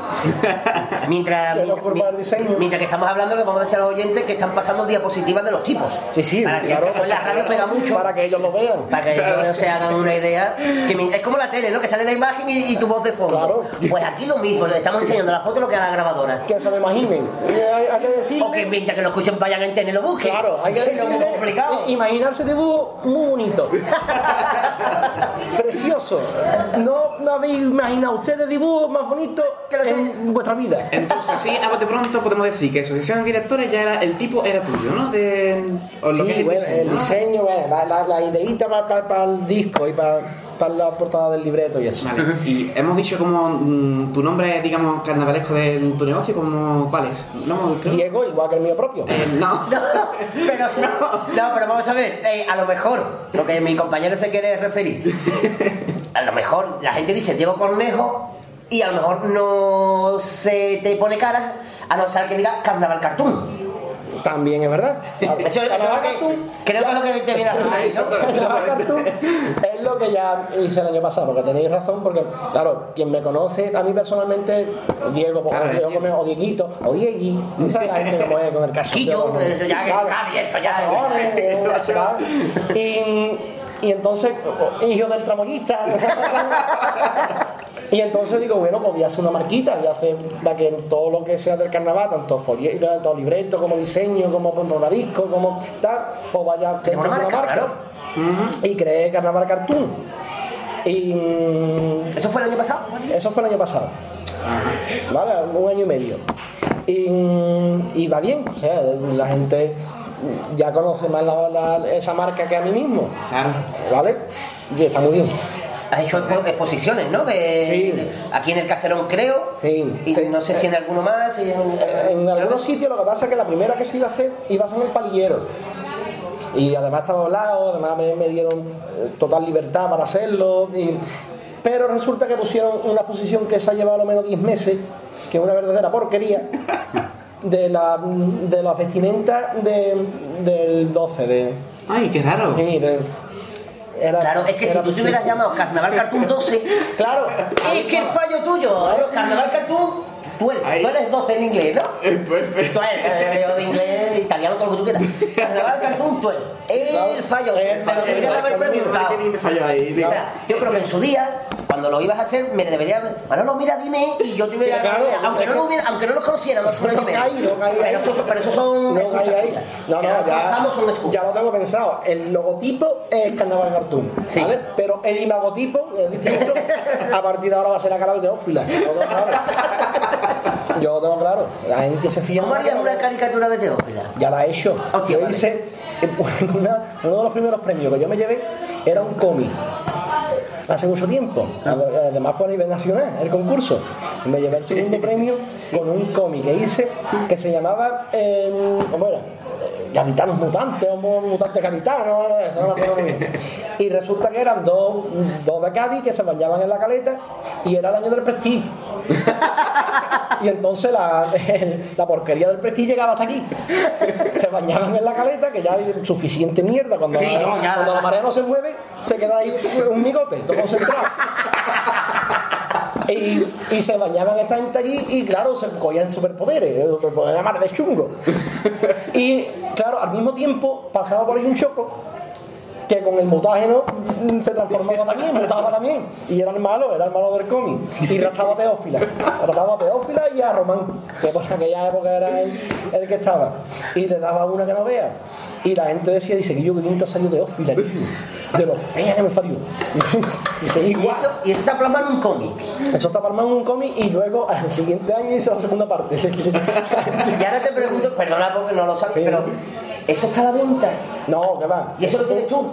Speaker 2: Mientras,
Speaker 23: Que culpa del diseño.
Speaker 2: mientras que estamos hablando, le vamos a decir a los oyentes que están pasando diapositivas de los tipos.
Speaker 23: Sí, sí,
Speaker 2: Para que
Speaker 23: claro.
Speaker 2: en la radio pega mucho.
Speaker 23: Para que ellos lo vean.
Speaker 2: Para que ellos se hagan una idea. Que me- es como la tele, ¿no? Que sale la imagen y, y tu voz de fondo. Pues aquí lo mismo, le estamos enseñando la foto lo que a la grabadora.
Speaker 23: Que se lo imaginen. Hay, hay que decirle.
Speaker 2: O que mientras que lo escuchen vayan en tele y lo busquen.
Speaker 23: Claro, hay que decirle.
Speaker 2: complicado.
Speaker 23: Imaginarse dibujo muy bonito. Precioso. No me habéis imaginado ustedes dibujos más bonitos en vuestra vida.
Speaker 3: Entonces, así, a bote pronto podemos decir que asociación de directores ya era, el tipo era tuyo, ¿no? De, o lo que es
Speaker 23: Sí,
Speaker 3: el
Speaker 23: bueno,
Speaker 3: diseño,
Speaker 23: el
Speaker 3: ¿no?
Speaker 23: diseño, bueno, la, la, la ideita para el disco y para la portada del libreto y eso.
Speaker 3: Vale, y hemos dicho como mm, tu nombre, digamos, carnavalesco de tu negocio, como ¿cuál es? No,
Speaker 23: Diego, igual que el mío propio.
Speaker 3: Eh, no.
Speaker 2: Pero no, pero vamos a ver, eh, a lo mejor, lo que mi compañero se quiere referir, a lo mejor la gente dice Diego Cornejo y a lo mejor no se te pone cara a no ser que diga Carnaval Cartoon.
Speaker 23: También es verdad.
Speaker 2: Eso, eso creo que es lo que te viene a referir, ¿no?
Speaker 23: Carnaval Cartoon es lo que ya hice el año pasado, porque tenéis razón, porque, claro, quien me conoce, a mí personalmente, Diego, o
Speaker 2: Claro,
Speaker 23: Diego Gómez, o Dieguito, o Diegui, ¿sabes la gente como es con el caso?
Speaker 2: Quillo,
Speaker 23: Diego,
Speaker 2: eso ya que
Speaker 23: claro.
Speaker 2: Esto ya se-
Speaker 23: y entonces, o- hijo del tramoyista. Y entonces digo, bueno, pues voy a hacer una marquita, voy a hacer para que todo lo que sea del carnaval, tanto folleto, tanto libreto, como diseño, como disco, como tal, pues vaya de
Speaker 2: una marca,
Speaker 23: marca.
Speaker 2: claro.
Speaker 23: Y creé Carnaval Cartoon. Y, mm,
Speaker 2: ¿Eso fue el año pasado?
Speaker 23: Eso fue el año pasado. ¿Vale? Un año y medio. Y, mm, y va bien, o sea, la gente ya conoce más la- la- esa marca que a mí mismo.
Speaker 3: Claro.
Speaker 23: ¿Vale? Y está muy bien.
Speaker 2: Has hecho expo- exposiciones, ¿no? De,
Speaker 23: Sí.
Speaker 2: de- aquí en el Caserón creo.
Speaker 23: Sí.
Speaker 2: Y no sé si en alguno más. y en-
Speaker 23: En algunos sitios lo que pasa es que la primera que se iba a hacer iba a ser en el palillero. Y además estaba hablado, además me, me dieron eh, total libertad para hacerlo. y- pero resulta que pusieron una exposición que se ha llevado a lo menos 10 meses, que es una verdadera porquería, de, la, de las vestimentas de- del 12. De,
Speaker 3: Ay, qué raro.
Speaker 23: Sí, de- era-
Speaker 2: Claro, es que si tú te hubieras llamado Carnaval Cartoon 12,
Speaker 23: Claro.
Speaker 2: es que el fallo tuyo. Claro, Carnaval Cartoon 12. Tú eres 12 en inglés, ¿no? Tú eres, eh, yo de inglés, italiano, todo lo que tú quieras. Carnaval Cartoon 12. El fallo. Me lo deberías haber preguntado.
Speaker 3: fallo ahí.
Speaker 2: O sea, yo creo que en su día, cuando lo ibas a hacer, me debería Manolo, mira, dime, y yo te hubiera.
Speaker 23: Claro,
Speaker 2: aunque, no hubiera, aunque no los conociéramos,
Speaker 23: No caí, no caí ahí.
Speaker 2: pero, eso, pero eso son.
Speaker 23: No caí ahí. No, no,
Speaker 2: Que
Speaker 23: ya,
Speaker 2: son
Speaker 23: ya lo tengo pensado. El logotipo es Carnaval Cartoon, ¿vale? Pero el imagotipo es distinto. A partir de ahora va a ser la cara de Teófila. Yo lo tengo claro. La gente se fía.
Speaker 2: ¿Cómo harías
Speaker 23: que-
Speaker 2: una caricatura de Teófila?
Speaker 23: Ya la he hecho.
Speaker 2: Hostia,
Speaker 23: yo
Speaker 2: vale.
Speaker 23: hice eh, una- uno de los primeros premios que yo me llevé era un cómic. Hace mucho tiempo. Además fue a nivel nacional el concurso. Me llevé el segundo premio con un cómic que hice que se llamaba. eh, ¿Cómo era? Gaditanos mutantes o mutantes gaditanos, no. Y resulta que eran dos, dos de Cádiz que se bañaban en la caleta y era el año del prestigio. Y entonces la, la porquería del prestigio llegaba hasta aquí. Se bañaban en la caleta, que ya hay suficiente mierda. Cuando,
Speaker 2: Sí,
Speaker 23: la,
Speaker 2: no, ya,
Speaker 23: cuando
Speaker 2: la
Speaker 23: marea no se mueve, se queda ahí un migote, todo concentrado. Y, y se bañaban esta gente allí y claro, se cogían superpoderes, eh, superpoderes mar de chungo. Y claro, al mismo tiempo pasaba por ahí un choco que con el mutágeno mm, se transformaba también, mutaba también. Y era el malo, era el malo del cómic. Y raptaba a Teófila. Raptaba a Teófila y a Román, que por aquella época era el, el que estaba. Y le daba una que no vea. Y la gente decía, dice, que yo que ha salido Teófila, tío. De lo fea que me salió. Y igual.
Speaker 2: eso, y eso está plasmado en un cómic.
Speaker 23: Eso está palmado en un cómic y luego al siguiente año hizo la segunda parte.
Speaker 2: Y ahora te pregunto, perdona porque no lo sabes, pero ¿eso está a la venta?
Speaker 23: No, que va.
Speaker 2: ¿Y eso lo tienes tú?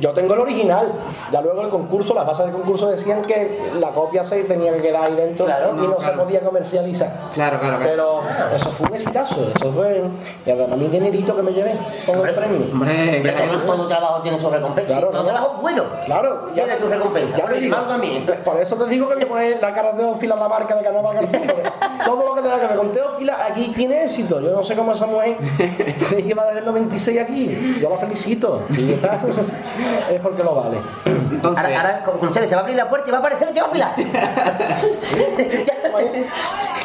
Speaker 23: Yo tengo el original. Ya luego el concurso, las bases del concurso decían que la copia se tenía que quedar ahí dentro
Speaker 2: Claro,
Speaker 23: y no,
Speaker 2: no,
Speaker 23: se podía comercializar.
Speaker 3: Claro, claro, claro.
Speaker 23: Pero eso fue un exitazo, eso fue. Y además mi dinerito que me llevé con el premio.
Speaker 3: Hombre,
Speaker 2: Pero todo, todo trabajo tiene su recompensa.
Speaker 23: Claro,
Speaker 2: todo
Speaker 23: no.
Speaker 2: trabajo bueno.
Speaker 23: Claro,
Speaker 2: Tiene su recompensa.
Speaker 23: Ya te digo,
Speaker 2: también.
Speaker 23: Por eso te digo que me pone la cara de Ófila en la marca de porque todo lo que tenga que ver con Teófila aquí tiene éxito. Yo no sé cómo esa mujer se lleva desde el 96 aquí. Yo la felicito. Está, es porque lo vale.
Speaker 3: Entonces,
Speaker 2: Ahora, ahora con con ustedes se va a abrir la puerta y va a aparecer Teófila.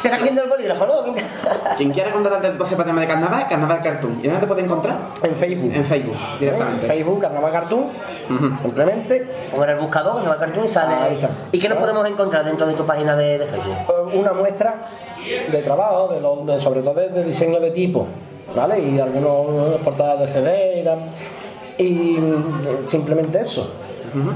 Speaker 2: Te está cogiendo el bolígrafo, ¿no?
Speaker 3: quien quiera contratarte entonces para tema de carnaval, carnaval cartoon. ¿Y dónde te puede encontrar?
Speaker 23: En Facebook.
Speaker 3: En Facebook, directamente.
Speaker 23: En Facebook, Carnaval Cartoon, simplemente.
Speaker 2: Poner el buscador, Carnaval Cartoon y sale.
Speaker 23: Ahí está.
Speaker 2: ¿Y qué nos podemos encontrar dentro de tu página de, de Facebook?
Speaker 23: Eh, Una muestra de trabajo, de lo- de- sobre todo de, de diseño de tipo, ¿vale? Y algunos portadas de CD y tal. Y simplemente eso.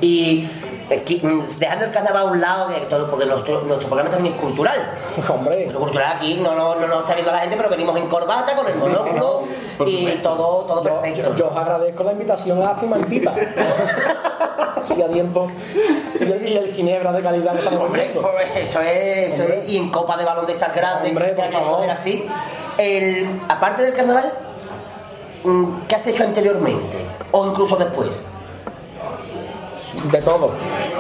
Speaker 2: Y eh, mm, dejando el carnaval a un lado, que todo, porque nuestro, nuestro programa también es cultural.
Speaker 23: Hombre.
Speaker 2: Lo cultural aquí no, no, no nos está viendo la gente, pero venimos en corbata, con el monóculo y todo, todo perfecto.
Speaker 23: Yo os agradezco la invitación a fumar pipa. si a tiempo. Y el, y el ginebra de calidad que estamos
Speaker 2: Hombre, pues eso es, eso es. Y en copa de balón de estas grandes,
Speaker 23: Hombre, por favor.
Speaker 2: así. El, aparte del carnaval, mm, ¿qué has hecho anteriormente? O incluso después.
Speaker 23: De todo.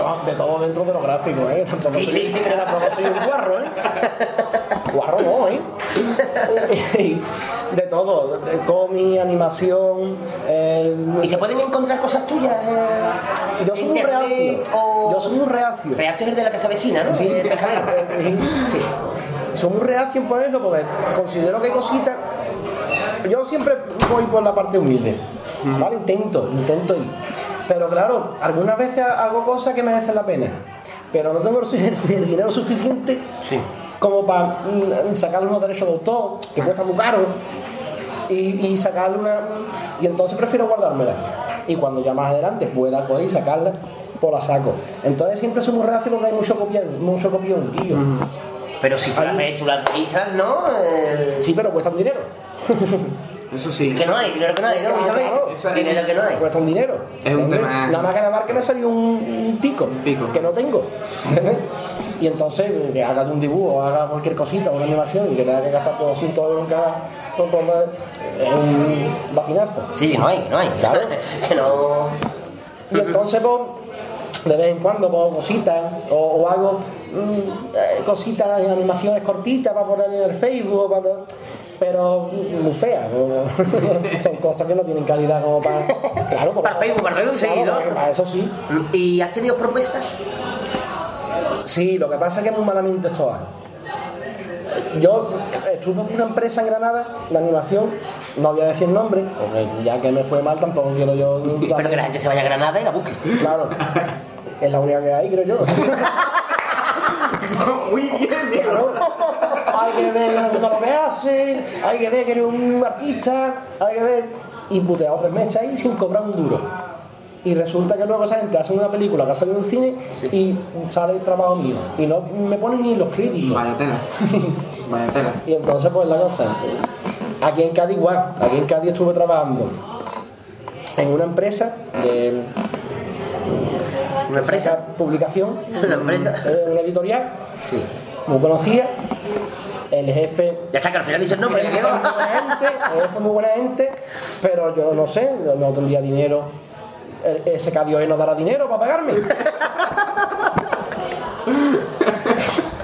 Speaker 23: Ah, De todo dentro de lo gráfico, ¿eh? Tampoco
Speaker 2: Sí,
Speaker 23: soy-
Speaker 2: sí, sí.
Speaker 23: que tampoco soy un guarro, ¿eh? Guarro no, ¿eh? de todo. De cómic, animación. eh,
Speaker 2: ¿Y se pueden encontrar cosas tuyas? eh,
Speaker 23: Yo soy un reacio.
Speaker 2: o-
Speaker 23: Yo soy un reacio.
Speaker 2: Reacio es el de la casa vecina, ¿no?
Speaker 23: Sí,
Speaker 2: El pescadero.
Speaker 23: sí. Soy muy reacio en ponerlo porque considero que hay cositas. Yo siempre voy por la parte humilde, ¿vale? Intento, intento ir. Pero claro, algunas veces hago cosas que merecen la pena. Pero no tengo el dinero suficiente como para mm, sacarle unos derechos de autor, que cuesta muy caro, y, y sacarle una. Y entonces prefiero guardármela. Y cuando ya más adelante pueda coger y sacarla, pues la saco. Entonces siempre soy muy reacio porque hay mucho copión, mucho copión, tío.
Speaker 2: Pero si tú las ves, tú las registras, ¿no? Eh,
Speaker 23: Sí, pero cuestan dinero.
Speaker 3: Eso sí.
Speaker 2: Que no hay, dinero que no hay, ¿no?
Speaker 23: Ah,
Speaker 2: Dinero que no hay.
Speaker 23: Cuesta un dinero.
Speaker 3: Es un tema-
Speaker 23: Nada más que nada más que me salió un, un pico,
Speaker 3: pico.
Speaker 23: que no tengo. y entonces que hagas un dibujo, haga cualquier cosita, una animación y que tenga que gastar por 200 euros en cada. por más- es un vacinazo.
Speaker 2: Sí, no hay, no hay.
Speaker 23: Claro.
Speaker 2: que no.
Speaker 23: Y entonces, pues, de vez en cuando, pues, cositas, o, o hago mm, eh, cositas, animaciones cortitas para poner en el Facebook, para- pero muy feas. Son cosas que no tienen calidad como para. Claro,
Speaker 2: Para. Facebook, para Facebook, sí,
Speaker 23: Claro,
Speaker 2: ¿no?
Speaker 23: para- eso sí.
Speaker 2: ¿Y has tenido propuestas?
Speaker 23: Sí, lo que pasa es que muy malamente esto. Yo estuve en una empresa en Granada de animación, no voy a decir nombre, porque ya que me fue mal tampoco quiero yo.
Speaker 2: Pero que la gente se vaya a Granada y la busque.
Speaker 23: Claro, es la única que hay, creo yo.
Speaker 3: Muy bien.
Speaker 23: Hay que ver lo que hace, hay que ver que eres un artista, hay que ver. Y puteado tres meses ahí sin cobrar un duro. Y resulta que luego esa gente hace una película que ha salido en cine y sale el trabajo mío. Y no me ponen ni los.
Speaker 3: Vaya tela. Vaya tela.
Speaker 23: Y entonces, pues la cosa. Aquí en Cádiz, igual. Aquí en Cádiz estuve trabajando en una empresa de.
Speaker 2: ¿Una empresa?
Speaker 23: Publicación.
Speaker 2: ¿Una empresa?
Speaker 23: Una editorial.
Speaker 2: Sí.
Speaker 23: Muy conocida. El jefe.
Speaker 2: Ya está, que al final dice el nombre.
Speaker 23: El jefe muy buena gente, el jefe muy buena gente, pero yo no sé, no- tendría dinero. El- Ese Cádiz no dará dinero para pagarme.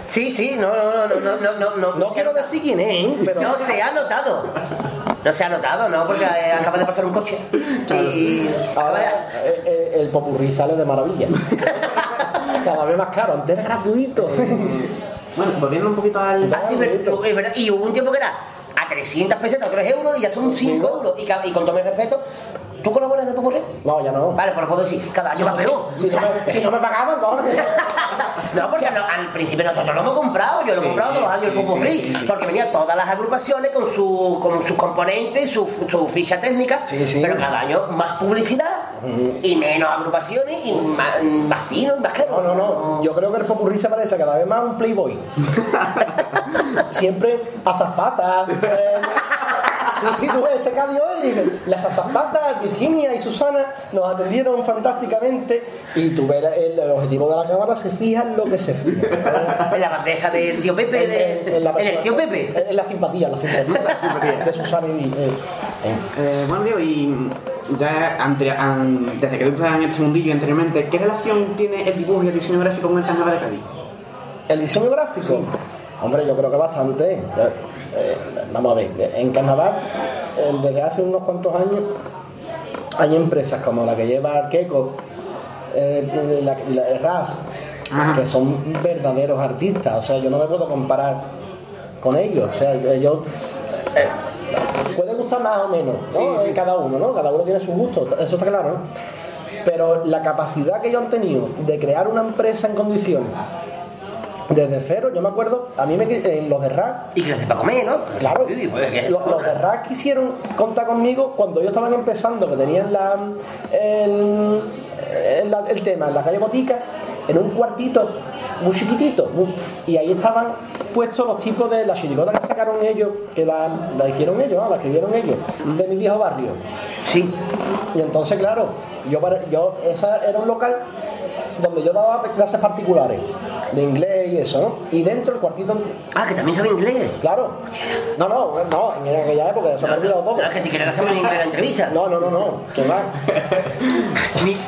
Speaker 2: Sí, sí, no, no, no, no, no, no, no.
Speaker 23: No quiero decir quién es, pero.
Speaker 2: No se ha notado. No se ha notado, ¿no? Porque eh, acaba de pasar un coche. Y.
Speaker 23: Ahora eh, eh, el popurrí sale de maravilla. Cada vez más caro, antes era gratuito.
Speaker 3: Bueno, volviendo un poquito al.
Speaker 2: Ah, sí, pero-. Y hubo un tiempo que era a 300 pesetas, 3 euros y ya son 5 euros. Y con todo mi respeto, ¿tú colaboras en el Popurrí?
Speaker 23: No, ya no.
Speaker 2: Vale, pues lo puedo decir, cada año va peor.
Speaker 23: Si no me, si no me pagaban, cojones.
Speaker 2: No, porque al, al principio nosotros lo hemos comprado, yo lo he
Speaker 23: Sí,
Speaker 2: comprado todos los años el
Speaker 23: sí,
Speaker 2: Popurrí,
Speaker 23: sí, sí, sí.
Speaker 2: porque venían todas las agrupaciones con, su, con sus componentes, su, su ficha técnica, pero cada año más publicidad y menos agrupaciones y más, más fino y más caro.
Speaker 23: No, no, no. Yo creo que el popurrí se parece cada vez más a un playboy. Siempre azafata. Eh, sí, sí, tú ves ese Cádiz hoy y dices, las azafatas Virginia y Susana nos atendieron fantásticamente y tú ves el, el objetivo de la cámara, se fija en lo que se fija.
Speaker 2: En la bandeja del tío Pepe, de-
Speaker 23: en, la
Speaker 2: en el tío Pepe.
Speaker 23: En, en la simpatía, en la simpatía, de Susana y... eh, eh.
Speaker 3: Eh, bueno, Diego, y ya ante- an- desde que tú estás en este mundillo anteriormente, ¿qué relación tiene el dibujo y el diseño gráfico con el carnaval de Cádiz?
Speaker 23: El diseño gráfico. Hombre, yo creo que bastante. Eh, vamos a ver, en carnaval, eh, desde hace unos cuantos años, hay empresas como la que lleva Arqueco, eh, la, la RAS, que son verdaderos artistas. O sea, yo no me puedo comparar con ellos. O sea, yo. puede gustar más o menos, ¿no? Cada uno, ¿no? Cada uno tiene su gusto, eso está claro, ¿no? Pero la capacidad que ellos han tenido de crear una empresa en condiciones desde cero, yo me acuerdo, a mí me eh, los de RAC.
Speaker 2: Y que para comer, ¿no?
Speaker 23: Claro.
Speaker 2: Sí, pues, es-
Speaker 23: Los, los de RAC quisieron contar conmigo cuando ellos estaban empezando, que tenían la, el, el- la- el tema en la calle Botica, en un cuartito muy chiquitito. muy- y ahí estaban puestos los tipos de la chirigota que sacaron ellos, que la, la hicieron ellos, ¿no? la escribieron ellos, de mi viejo barrio.
Speaker 2: Sí.
Speaker 23: Y entonces, claro, yo, para- yo esa era un local donde yo daba clases particulares de inglés y eso, ¿no? Y dentro el cuartito.
Speaker 2: Ah, que también sabe inglés.
Speaker 23: Claro. No, no, no, en aquella época se me ha olvidado todo.
Speaker 2: No, es que si quieres hacemos en inglés la entrevista.
Speaker 23: No, no, no, no. Que va.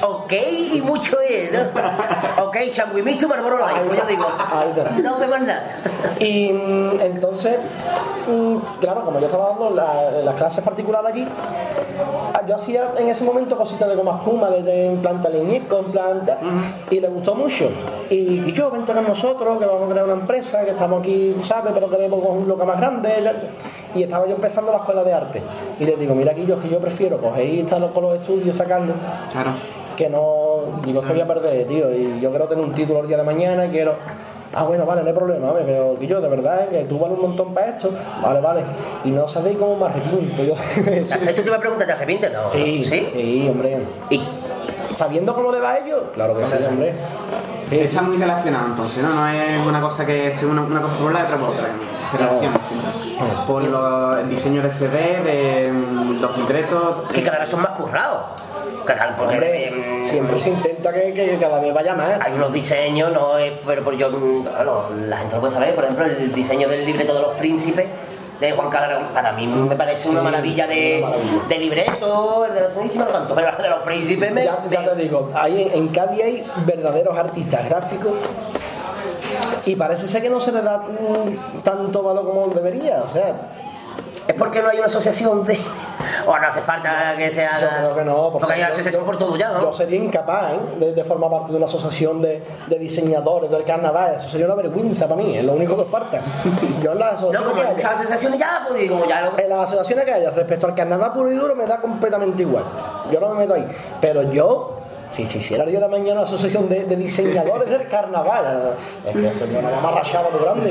Speaker 2: Ok y mucho es, ¿no? Ok, we meet tomorrow night? Pues yo digo, no hace más nada.
Speaker 23: Y mm, entonces, mm, claro, como yo estaba dando la- las clases particulares aquí, yo hacía en ese momento cositas de goma espuma, de, de en planta leñeco, en planta, y le gustó mucho. Y, y yo, vente con nosotros, que vamos a crear una empresa, que estamos aquí, ¿sabes? Pero queremos coger un local más grande. Y estaba yo empezando la escuela de arte. Y les digo, mira, aquí yo, que yo prefiero coger y estar con los estudios, sacarlo.
Speaker 3: Claro.
Speaker 23: Que no, digo, es que voy a perder, tío. Y yo quiero tener un título el día de mañana, y quiero. Ah, bueno, vale, no hay problema, hombre, pero que yo, de verdad, que tú vales un montón para esto. Vale, vale. Y no sabéis cómo me arrepiento yo.
Speaker 2: De hecho, tú me preguntas, ¿te arrepientes? No.
Speaker 23: Sí, sí, hombre.
Speaker 2: ¿Y
Speaker 23: sabiendo cómo le va a ellos? Claro que sí, hombre.
Speaker 3: Está muy relacionado entonces, ¿no? No es una cosa que esté una, una cosa por lado y otra por otra. Se relaciona siempre. Por los diseños de CD, de mm, los libretos.
Speaker 2: Que cada vez son más currados. Claro, porque,
Speaker 23: Hombre, siempre se intenta que, que cada vez vaya más.
Speaker 2: Hay unos diseños, no es, pero por yo, mm, claro, la gente lo puede saber, por ejemplo, el diseño del libreto de los príncipes de Juan Carlos para mí me parece una
Speaker 23: Sí,
Speaker 2: maravilla de, de libreto, el de la Santísima, no tanto, pero el de los príncipes me...
Speaker 23: Ya, ya te digo, hay, en Cádiz hay verdaderos artistas gráficos y parece ser que no se le da mm, tanto valor como debería. O sea,
Speaker 2: Es porque no hay una asociación de... O no hace falta que sea...
Speaker 23: Yo creo que no,
Speaker 2: Porque hay asociación
Speaker 23: yo-
Speaker 2: por todo ya, ¿no?
Speaker 23: Yo sería incapaz ¿eh? de, de formar parte de una asociación de, de diseñadores del carnaval. Eso sería una vergüenza para mí, es lo único que falta. Yo en las
Speaker 2: No,
Speaker 23: asociaciones
Speaker 2: como en las asociaciones ya, pues digo, ya lo...
Speaker 23: en las asociaciones que haya respecto al carnaval puro y duro me da completamente igual. Yo no me meto ahí. Pero yo, si se hiciera el día de mañana una asociación de, de diseñadores del carnaval, es que sería una amarrachada muy grande.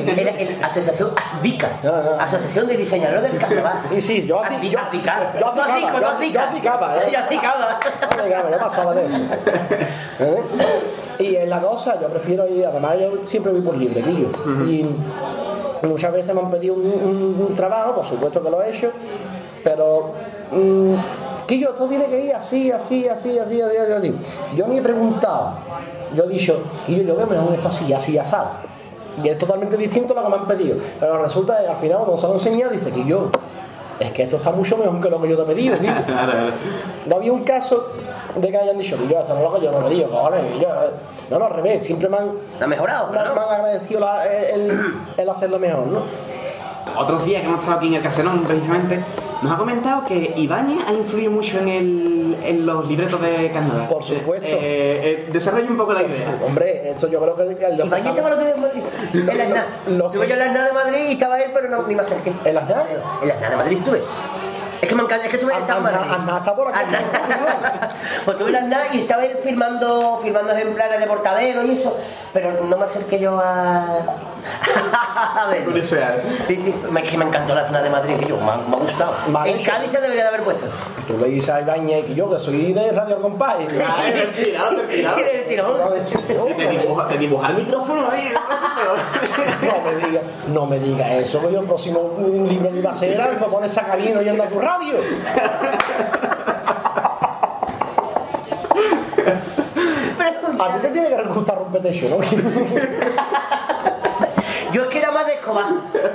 Speaker 2: El asociación ASDICA, Asociación de Diseñadores del Carnaval.
Speaker 23: Sí, sí, yo
Speaker 2: Asdi-
Speaker 23: así- yo-
Speaker 2: ASDICA.
Speaker 23: yo
Speaker 2: ASDICA.
Speaker 23: yo adicaba, ¿eh?
Speaker 2: Yo
Speaker 23: pasaba de eso. ¿Eh? Y en la cosa, yo prefiero ir, además yo siempre voy por libre, Quillo. Y muchas veces me han pedido un, un- un trabajo, por supuesto que lo he hecho, pero mm, Quillo, tú tienes que ir así, así, así, así, así, así, así. Yo ni he preguntado, yo he dicho, Quillo, yo veo mejor esto así, así, asado. Y es totalmente distinto a lo que me han pedido. Pero resulta que al final, cuando se lo he enseñado, dice que yo, es que esto está mucho mejor que lo que yo te he pedido, Quillo. No había un caso de que hayan dicho, yo, esto no es lo que yo no me digo, cojones, no, no, al revés, siempre me han,
Speaker 2: Ha mejorado,
Speaker 23: me, han- me han agradecido la- el, el hacerlo mejor, ¿no?
Speaker 3: Otros días que hemos estado aquí en el Caserón, precisamente, nos ha comentado que Ibáñez ha influido mucho en, el, en los libretos de carnaval.
Speaker 23: Por supuesto.
Speaker 3: Eh, eh, desarrolla un poco la idea.
Speaker 23: Hombre, esto yo creo que... el-
Speaker 2: Ibáñez estaba día en Madrid. En la SNA. Estuve yo en la SNA de Madrid y estaba él, pero no, ni me acerqué.
Speaker 23: ¿En la SNA?
Speaker 2: En la SNA de Madrid estuve. Es que me encanta, es que estuve en Madrid.
Speaker 23: Aznar está por aquí.
Speaker 2: Pues estuve en la SNA y estaba él firmando, firmando ejemplares de portadero y eso, pero no me acerqué yo a. a ver. Sí, sí, me, que me encantó la SNA de Madrid, que yo, me, ha- me ha gustado.
Speaker 23: Mal
Speaker 2: en
Speaker 23: hecho.
Speaker 2: Cádiz se debería de haber puesto.
Speaker 23: Tú le dices a Ibáñez que yo, que soy de Radio Compás.
Speaker 3: tirado, tirado.
Speaker 2: Y del tirón.
Speaker 3: De dibujar, de dibujar micrófono ahí.
Speaker 23: No me diga, no me diga eso, que yo el próximo libro que iba a ser algo, me pones sacarino yendo a tu radio. A ti te tiene que gustar rompetecho, ¿no?
Speaker 2: Yo es que era más de Escobar.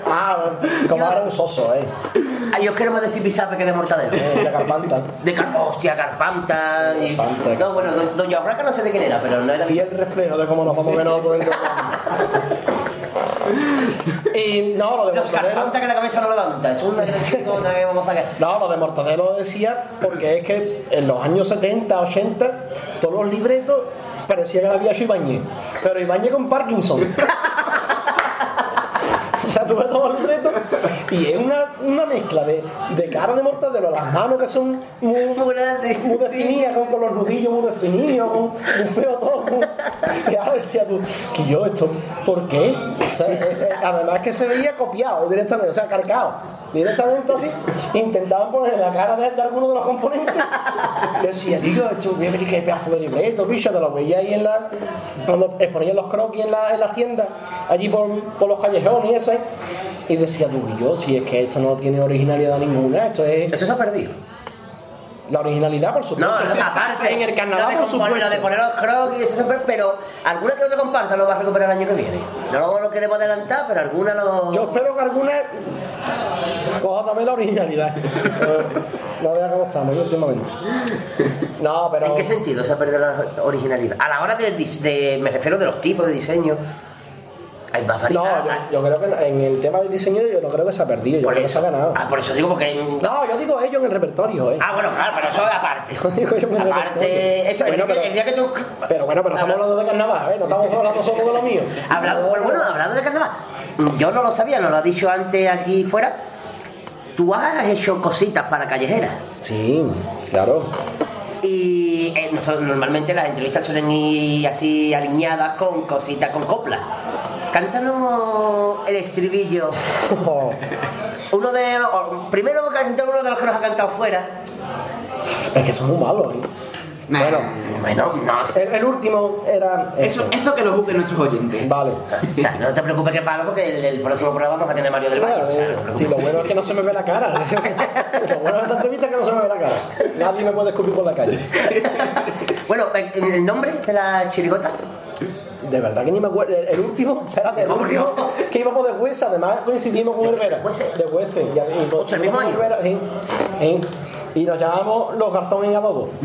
Speaker 23: Ah, como era un soso, ¿eh?
Speaker 2: Ah, yo es que era más de Zipizape que de Mortadelo.
Speaker 23: De Carpanta.
Speaker 2: De Car hostia, Carpanta. Y...
Speaker 23: Carpanta.
Speaker 2: No, bueno, do- Doña Urraca no sé de quién era, pero no era.
Speaker 23: Fiel reflejo de cómo nos vamos a ver nosotros dentro Y no, lo de
Speaker 2: Los
Speaker 23: Mortadelo.
Speaker 2: que la cabeza no levanta. Es una chingona que vamos a sacar.
Speaker 23: No, lo de Mortadelo lo decía porque es que en los años 70, 80, todos los libretos parecía que lo había hecho Ibañez. Pero Ibañez con Parkinson. o sea, tú ves todos los libretos y es una, una mezcla de, de cara de Mortadelo, las manos que son muy, muy definidas, con, con los nudillos muy definidos, muy feo todo. muy- Y ahora decía tú, que yo esto, ¿por qué? O sea, eh, eh, además que se veía copiado directamente, o sea, cargado. Directamente así, intentaban poner la cara de, de alguno de los componentes. Decía, tío, esto, voy a ver qué pedazo de libreto, picha, te lo veía ahí en la. cuando exponían los croquis en, la, en las tiendas, allí por, por los callejones y eso. ¿eh? Y decía, tú, yo, si es que esto no tiene originalidad ninguna, esto es.
Speaker 2: Eso se ha perdido.
Speaker 23: La originalidad, por supuesto.
Speaker 2: No, no, aparte.
Speaker 23: En el carnaval, por supuesto.
Speaker 2: Lo de poner los croquis, eso pero alguna que otra comparsa lo va a recuperar el año que viene. No lo, queremos adelantar, pero alguna lo.
Speaker 23: Yo espero que alguna coja también la originalidad. No vea cómo estamos últimamente. No, pero.
Speaker 2: ¿En qué sentido se ha perdido la originalidad? A la hora de- me refiero de los tipos de diseño. Hay más
Speaker 23: No,
Speaker 2: variedad.
Speaker 23: yo, yo creo que en el tema del diseño yo no creo que se ha perdido, yo creo que se ha ganado.
Speaker 2: Ah, por eso digo porque.
Speaker 23: No, yo digo ellos en el repertorio, ¿eh?
Speaker 2: Ah, bueno, claro, pero eso es aparte.
Speaker 23: digo yo en el
Speaker 2: Aparte, eso, el,
Speaker 23: Bueno,
Speaker 2: que-
Speaker 23: pero-
Speaker 2: el día que tú.
Speaker 23: Pero bueno, pero estamos hablando de carnaval, ¿eh? No estamos hablando solo de lo mío.
Speaker 2: Hablando, bueno, bueno, hablando de carnaval, yo no lo sabía, nos lo ha dicho antes aquí fuera. Tú has hecho cositas para callejeras.
Speaker 23: Sí, claro.
Speaker 2: Y eh, nosotros- normalmente las entrevistas suelen ir así alineadas con cositas, con coplas. Cántanos el estribillo. Uno de. primero uno de los que nos ha cantado fuera.
Speaker 23: Es que son muy malos, ¿eh? Bueno,
Speaker 2: bueno, no.
Speaker 23: El, el último era.
Speaker 3: Eso, eso que lo juzguen nuestros oyentes.
Speaker 23: Vale.
Speaker 2: O sea, no te preocupes que paro porque el, el próximo programa vamos a tener Mario del Valle. o sea, no te preocupes.
Speaker 23: Sí, lo bueno es que no se me ve la cara. lo bueno de esta entrevista es que no se me ve la cara. Nadie me puede escupir por la calle.
Speaker 2: Bueno, ¿el, el nombre de la chirigota?
Speaker 23: De verdad que ni me acuerdo. El, el último, espérate, el último que íbamos de Huesa, además coincidimos con Herrera. De Huesa. Y, y coincidimos con sí, sí. Y nos llamamos los garzones en adobo.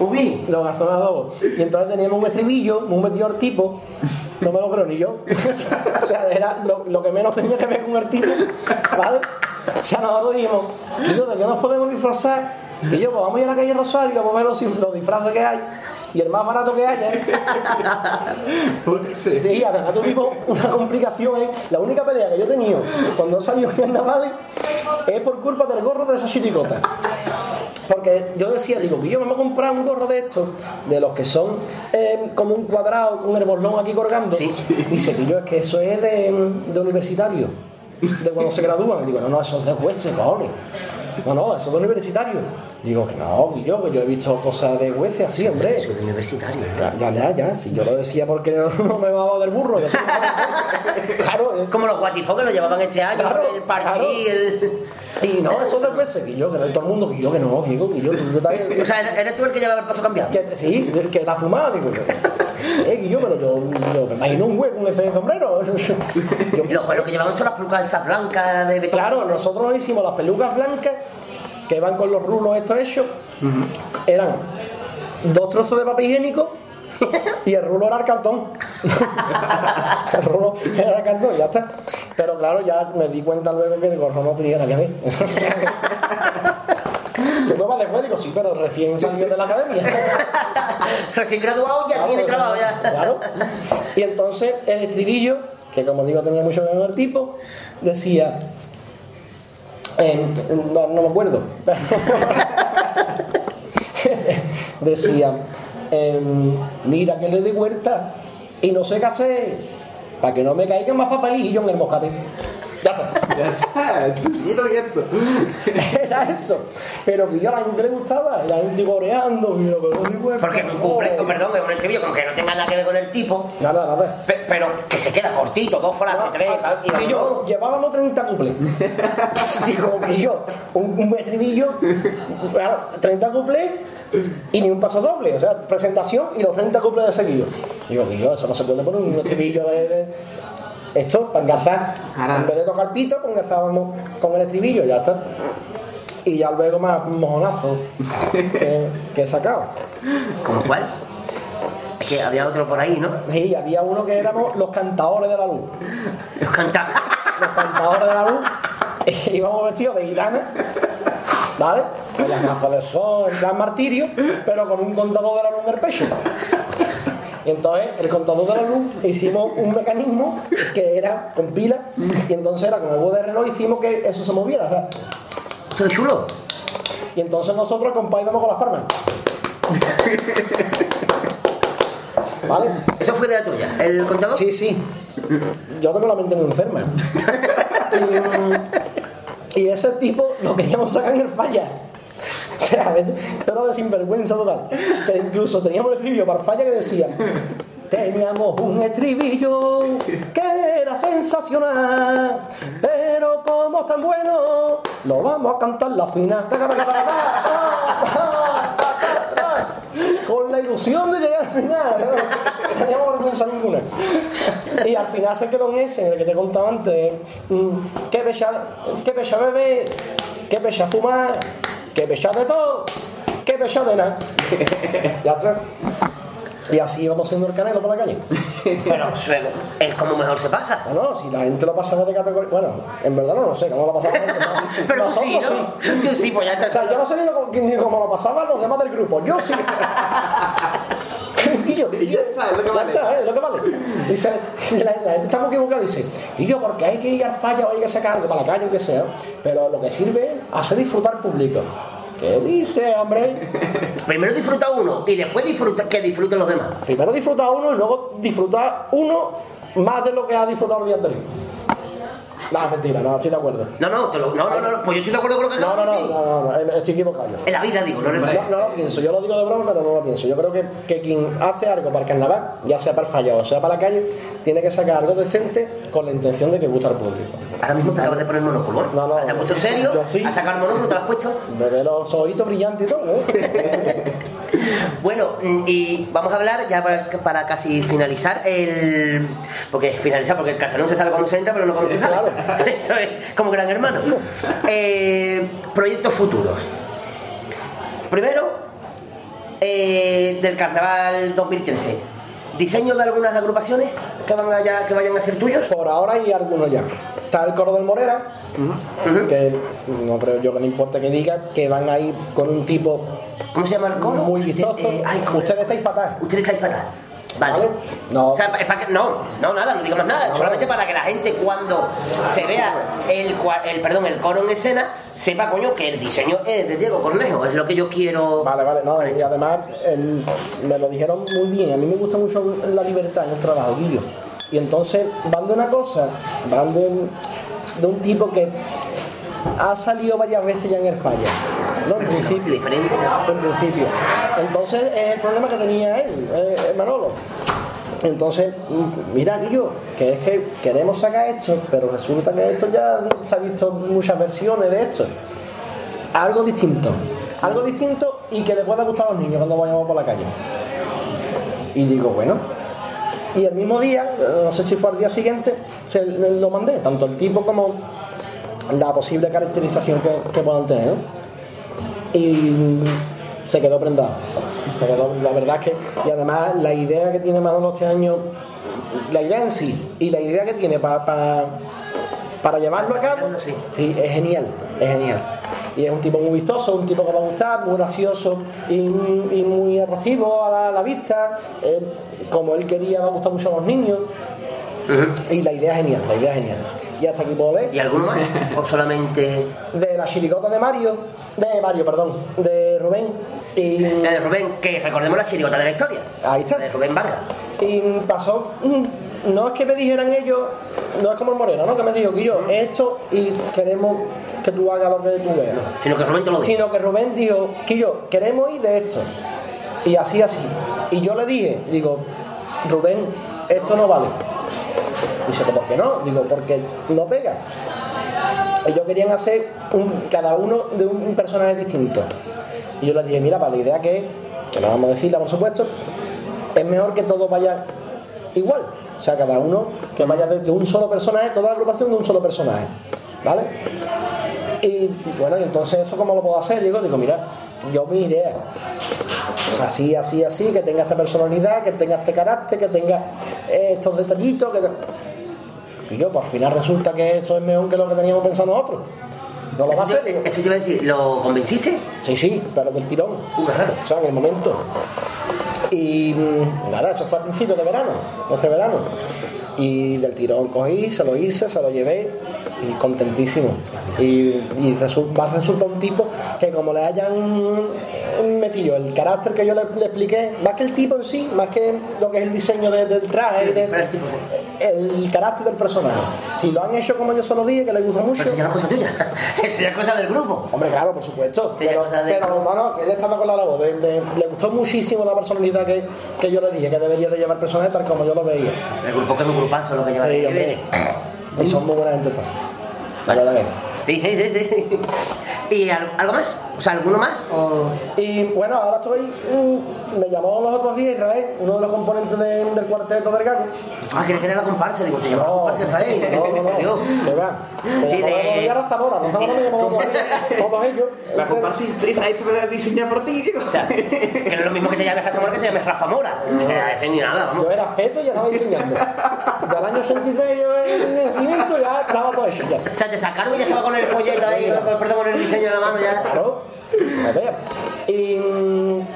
Speaker 2: Uy.
Speaker 23: Los garzones en adobo. Y entonces teníamos un estribillo, un metido tipo. No me lo creo ni yo. o sea, era lo, lo que menos tenía que ver con el tipo. ¿Vale? O sea, nosotros dijimos, ¿de qué nos podemos disfrazar? Y yo, pues vamos a ir a la calle Rosario, vamos a ver los, los disfraces que hay. Y el más barato que haya. ¿eh? Sí, además tuvimos una complicación. ¿eh? La única pelea que yo he tenido cuando salió en carnavales es por culpa del gorro de esa chiricota. Porque yo decía, digo, yo vamos a comprar un gorro de estos, de los que son eh, como un cuadrado con el bolón aquí colgando. Dice que yo es que eso es de, de universitario, de cuando se gradúan. Digo, no, no, eso es de jueces, cojones. No, no, eso es de universitario. Digo que no, yo, que yo he visto cosas de jueces así, hombre.
Speaker 2: De universitario.
Speaker 23: Ya, ya, ya, ya, si yo lo decía porque no, me bajaba del burro. Yo soy- claro, eh,
Speaker 2: Como los guatifos que lo llevaban este año,
Speaker 23: Claro,
Speaker 2: el parchí,
Speaker 23: claro.
Speaker 2: el.
Speaker 23: Y no, eso de jueces, que yo, que no todo el mundo, que yo, que no, digo, que yo, que yo también-
Speaker 2: O sea, eres tú el que llevaba el paso cambiado.
Speaker 23: que, sí, que está fumado, digo yo. Eh, que yo, pero yo, yo me imagino un hueco con ese sombrero. Yo
Speaker 2: Y los que llevaban son las pelucas esas blancas de betón.
Speaker 23: Claro, nosotros nos hicimos las pelucas blancas que van con los rulos estos hechos. Eran dos trozos de papel higiénico y el rulo era el cartón. el rulo era el cartón, ya está. Pero claro, ya me di cuenta luego que el gorro no tenía nada que ver. Yo me va después, digo, sí, pero recién salió de la academia.
Speaker 2: Recién graduado ya
Speaker 23: Claro,
Speaker 2: tiene trabajo ya.
Speaker 23: Claro. Y entonces el estribillo, que como digo tenía mucho que ver tipo, decía. Eh, no, no me acuerdo. decía. em, mira que le doy vuelta y no sé qué hacer para que no me caigan más papelillos en el moscate. Ya está.
Speaker 3: Sí, lo siento.
Speaker 23: Era eso. Pero que yo a la gente le gustaba, y la gente coreando, y yo, pero no vuelta.
Speaker 2: Porque un cumple, con perdón, es un estribillo como que no tenga nada que ver con el tipo,
Speaker 23: Nada, nada.
Speaker 2: pe- pero que se queda cortito, dos frases, tres, y
Speaker 23: Y yo, llevábamos 30 cuplés. Digo, que yo, un, un estribillo, claro, 30 cuplés y ni un paso doble. O sea, presentación y los 30 cuplés de seguido. Digo, que yo, eso no se puede poner un estribillo de. de- esto, para engarzar. En vez de tocar pito, pues engarzábamos con el estribillo, ya está. Y ya luego más mojonazo que, que he sacado.
Speaker 2: ¿Como cuál? Es que había otro por ahí, ¿no?
Speaker 23: Sí, había uno que éramos los cantadores de la luz.
Speaker 2: Los cantadores.
Speaker 23: Los cantadores de la luz. e íbamos vestidos de gitana, ¿vale? Con las gafas de sol, en plan martirio, pero con un contador de la luz en el pecho. Y entonces, el contador de la luz, hicimos un mecanismo que era con pila, y entonces era como huevo de reloj, hicimos que eso se moviera. O sea,
Speaker 2: es chulo.
Speaker 23: y entonces nosotros, compa, íbamos con las palmas. ¿Vale?
Speaker 2: ¿Eso fue de la tuya? ¿El contador?
Speaker 23: Sí, sí. Yo tengo la mente muy enferma. y, y ese tipo lo queríamos sacar en el falla. O sea, era de sinvergüenza total. Incluso teníamos el estribillo para falla que decía. Teníamos un estribillo que era sensacional, pero como tan bueno, lo vamos a cantar la final. Con la ilusión de llegar al final. No teníamos vergüenza ninguna. Y al final se quedó en ese, en el que te contaba antes. mm, ¿Qué pecha, qué pecha bebe? ¿Qué fumar? ¿Qué pecha de todo? ¿Qué pecha de nada? ya está. Y así íbamos haciendo el canelo por la calle.
Speaker 2: Pero es como mejor se pasa.
Speaker 23: No, no, si la gente lo pasaba de categoría. Bueno, en verdad no lo sé, cómo lo gente. no.
Speaker 2: Pero tú sí, sí, pues ya está.
Speaker 23: O sea, yo no sé ni, lo- ni cómo lo pasaban los demás del grupo. Yo sí. y yo, y yo-
Speaker 3: lo que vale.
Speaker 23: lo que vale. La, la gente está muy equivocada, dice, y yo, porque hay que ir al falla o hay que sacar algo para la calle o que sea, pero lo que sirve es hacer disfrutar público. ¿Qué dice, hombre?
Speaker 2: Primero disfruta uno y después disfruta que disfruten los demás.
Speaker 23: Primero disfruta uno y luego disfruta uno más de lo que ha disfrutado el día anterior. No, mentira, no, estoy de acuerdo.
Speaker 2: No, no, te lo- no, no, no, pues yo estoy de acuerdo con lo que
Speaker 23: No, no, no, no, no, no, estoy equivocado.
Speaker 2: En la vida, digo, no en el.
Speaker 23: No, no lo pienso, yo lo digo de broma, pero no lo pienso. Yo creo que, que quien hace algo para el carnaval, ya sea para el falla o sea para la calle, tiene que sacar algo decente con la intención de que guste al público.
Speaker 2: Ahora mismo te acabas de poner monóculo. ¿eh?
Speaker 23: No, no,
Speaker 2: te has puesto serio,
Speaker 23: sí.
Speaker 2: sacado el monóculo, te lo has puesto.
Speaker 23: Ve los ojitos brillantes y todo, ¿eh?
Speaker 2: Bueno, y vamos a hablar ya para, para casi finalizar el. Porque finalizar, porque el casalón se sabe cuando se entra, pero no cuando se sale. Eso es como gran hermano. Eh, proyectos futuros. Primero, eh, del carnaval 2013. ¿Diseño de algunas agrupaciones que, van a- que vayan a ser tuyos?
Speaker 23: Por ahora hay algunos ya. Está el coro del Morera, que no creo yo que no importa que diga, que van a ir con un tipo.
Speaker 2: ¿Cómo se llama el coro?
Speaker 23: Muy vistoso.
Speaker 2: Eh, ay, ¿cómo
Speaker 23: Ustedes estáis fatal.
Speaker 2: Ustedes estáis fatal. Vale.
Speaker 23: No.
Speaker 2: O sea, es para que, no, no, nada, no digo más nada. solamente para que la gente cuando se vea el, el, perdón, el coro en escena, sepa, coño, que el diseño es de Diego Cornejo. Es lo que yo quiero.
Speaker 23: Vale, vale, no, y además el- me lo dijeron muy bien. A mí me gusta mucho la libertad en el trabajo, Guillo. Y entonces van de una cosa, van de, de un tipo que ha salido varias veces ya en el falla. ¿no? En principio.
Speaker 2: Diferente.
Speaker 23: En principio. Entonces es el problema que tenía él, eh, Manolo. Entonces, mm, mira, Guillo, que es que queremos sacar esto, pero resulta que esto ya se ha visto muchas versiones de esto. Algo distinto. Algo distinto y que le pueda gustar a los niños cuando vayamos por la calle. Y digo, bueno. Y el mismo día, eh, no sé si fue al día siguiente, se lo mandé, tanto el tipo como la posible caracterización que, que puedan tener. ¿no? Y mm, se quedó prendado. Se quedó- la verdad es que, y además la idea que tiene Manolo este año, la idea en sí, y la idea que tiene para para llevarlo a cabo, sí, es genial, es genial. Y es un tipo muy vistoso, un tipo que va a gustar, muy gracioso y, y muy atractivo a la, a la vista. eh, como él quería, va a gustar mucho a los niños. Y la idea es genial, la idea es genial. Y hasta aquí puedo leer.
Speaker 2: ¿Y alguno más? ¿O solamente.?
Speaker 23: De la chirigota de Mario, de Mario, perdón, de Rubén. Y...
Speaker 2: La de Rubén, que recordemos la chirigota de la historia.
Speaker 23: Ahí está.
Speaker 2: De Rubén Vargas.
Speaker 23: Y pasó, mm, no es que me dijeran ellos, no es como el Moreno, ¿no? Que me dijo que yo esto y queremos que tú hagas lo que tú veas.
Speaker 2: Sino que Rubén te lo dijo.
Speaker 23: Sino que Rubén dijo que yo queremos ir de esto. Y así, así. Y yo le dije, digo, Rubén, esto no vale. Dice, ¿por qué no? Digo, porque no pega. Ellos querían hacer cada uno de un, personaje distinto. Y yo les dije, mira, para la idea que que no vamos a decirla por supuesto, es mejor que todo vaya igual. O sea, cada uno que vaya de, de un solo personaje, toda la agrupación de un solo personaje. ¿Vale? Y bueno, y entonces eso cómo lo puedo hacer, digo, digo, mira, yo mi idea. Así, así, así, que tenga esta personalidad, que tenga este carácter, que tenga eh, estos detallitos. Que... Yo, pues al final resulta que eso es mejor que lo que teníamos pensado nosotros. No lo va a hacer.
Speaker 2: Eso te iba a decir, ¿lo convenciste?
Speaker 23: Sí, sí, pero del tirón. O sea, en el momento. Y mm, nada, eso fue a principios de verano, de este verano. Y del tirón cogí, se lo hice, se lo llevé y contentísimo. Y, y resu- va a resultar un tipo que como le hayan metido el carácter que yo le, le expliqué, más que el tipo en sí, más que lo que es el diseño de- del traje y de- el carácter del personaje. Si lo han hecho como yo se lo dije, que le gusta mucho.
Speaker 2: Eso ya no es cosa tuya. Eso ya es cosa del grupo.
Speaker 23: Hombre, claro, por supuesto. Pero, pero no, no, que él estaba con la labor. de- de- le gustó muchísimo la personalidad que, que yo le dije, que debería de llevar el personaje tal como yo lo veía.
Speaker 2: El grupo que es un grupazo lo que lleva
Speaker 23: Sí, hombre. Y son muy buena gente que-
Speaker 2: Sí, sí, sí, sí. ¿Y al- algo más? O sea, ¿alguno más? O...
Speaker 23: Y bueno, ahora estoy. mm, Me llamó los otros días Israel, uno de los componentes de- del cuarteto del Gago.
Speaker 2: Ah, ¿quieres que era la comparsa? Digo, te llamo la comparsa Israel.
Speaker 23: No, no, no.
Speaker 2: Digo.
Speaker 23: Me
Speaker 2: Sí,
Speaker 23: llamó
Speaker 2: de-
Speaker 23: el Razamora, Razamora me llamó todos ellos. Todos ellos.
Speaker 3: La comparsa Israel va a diseñar por ti, digo.
Speaker 2: O sea, que no es lo mismo que te llames Rafa Mora que te llames Rafa Mora. O sea, ese ni nada, vamos.
Speaker 23: Yo era feto y ya estaba diseñando. Del año 83 yo en el nacimiento ya estaba todo hecho ya.
Speaker 2: O sea, te sacaron y ya estaba con el folleto ahí, el, perdón, con el diseño en la mano ya.
Speaker 23: Claro. A ver. Y. mm,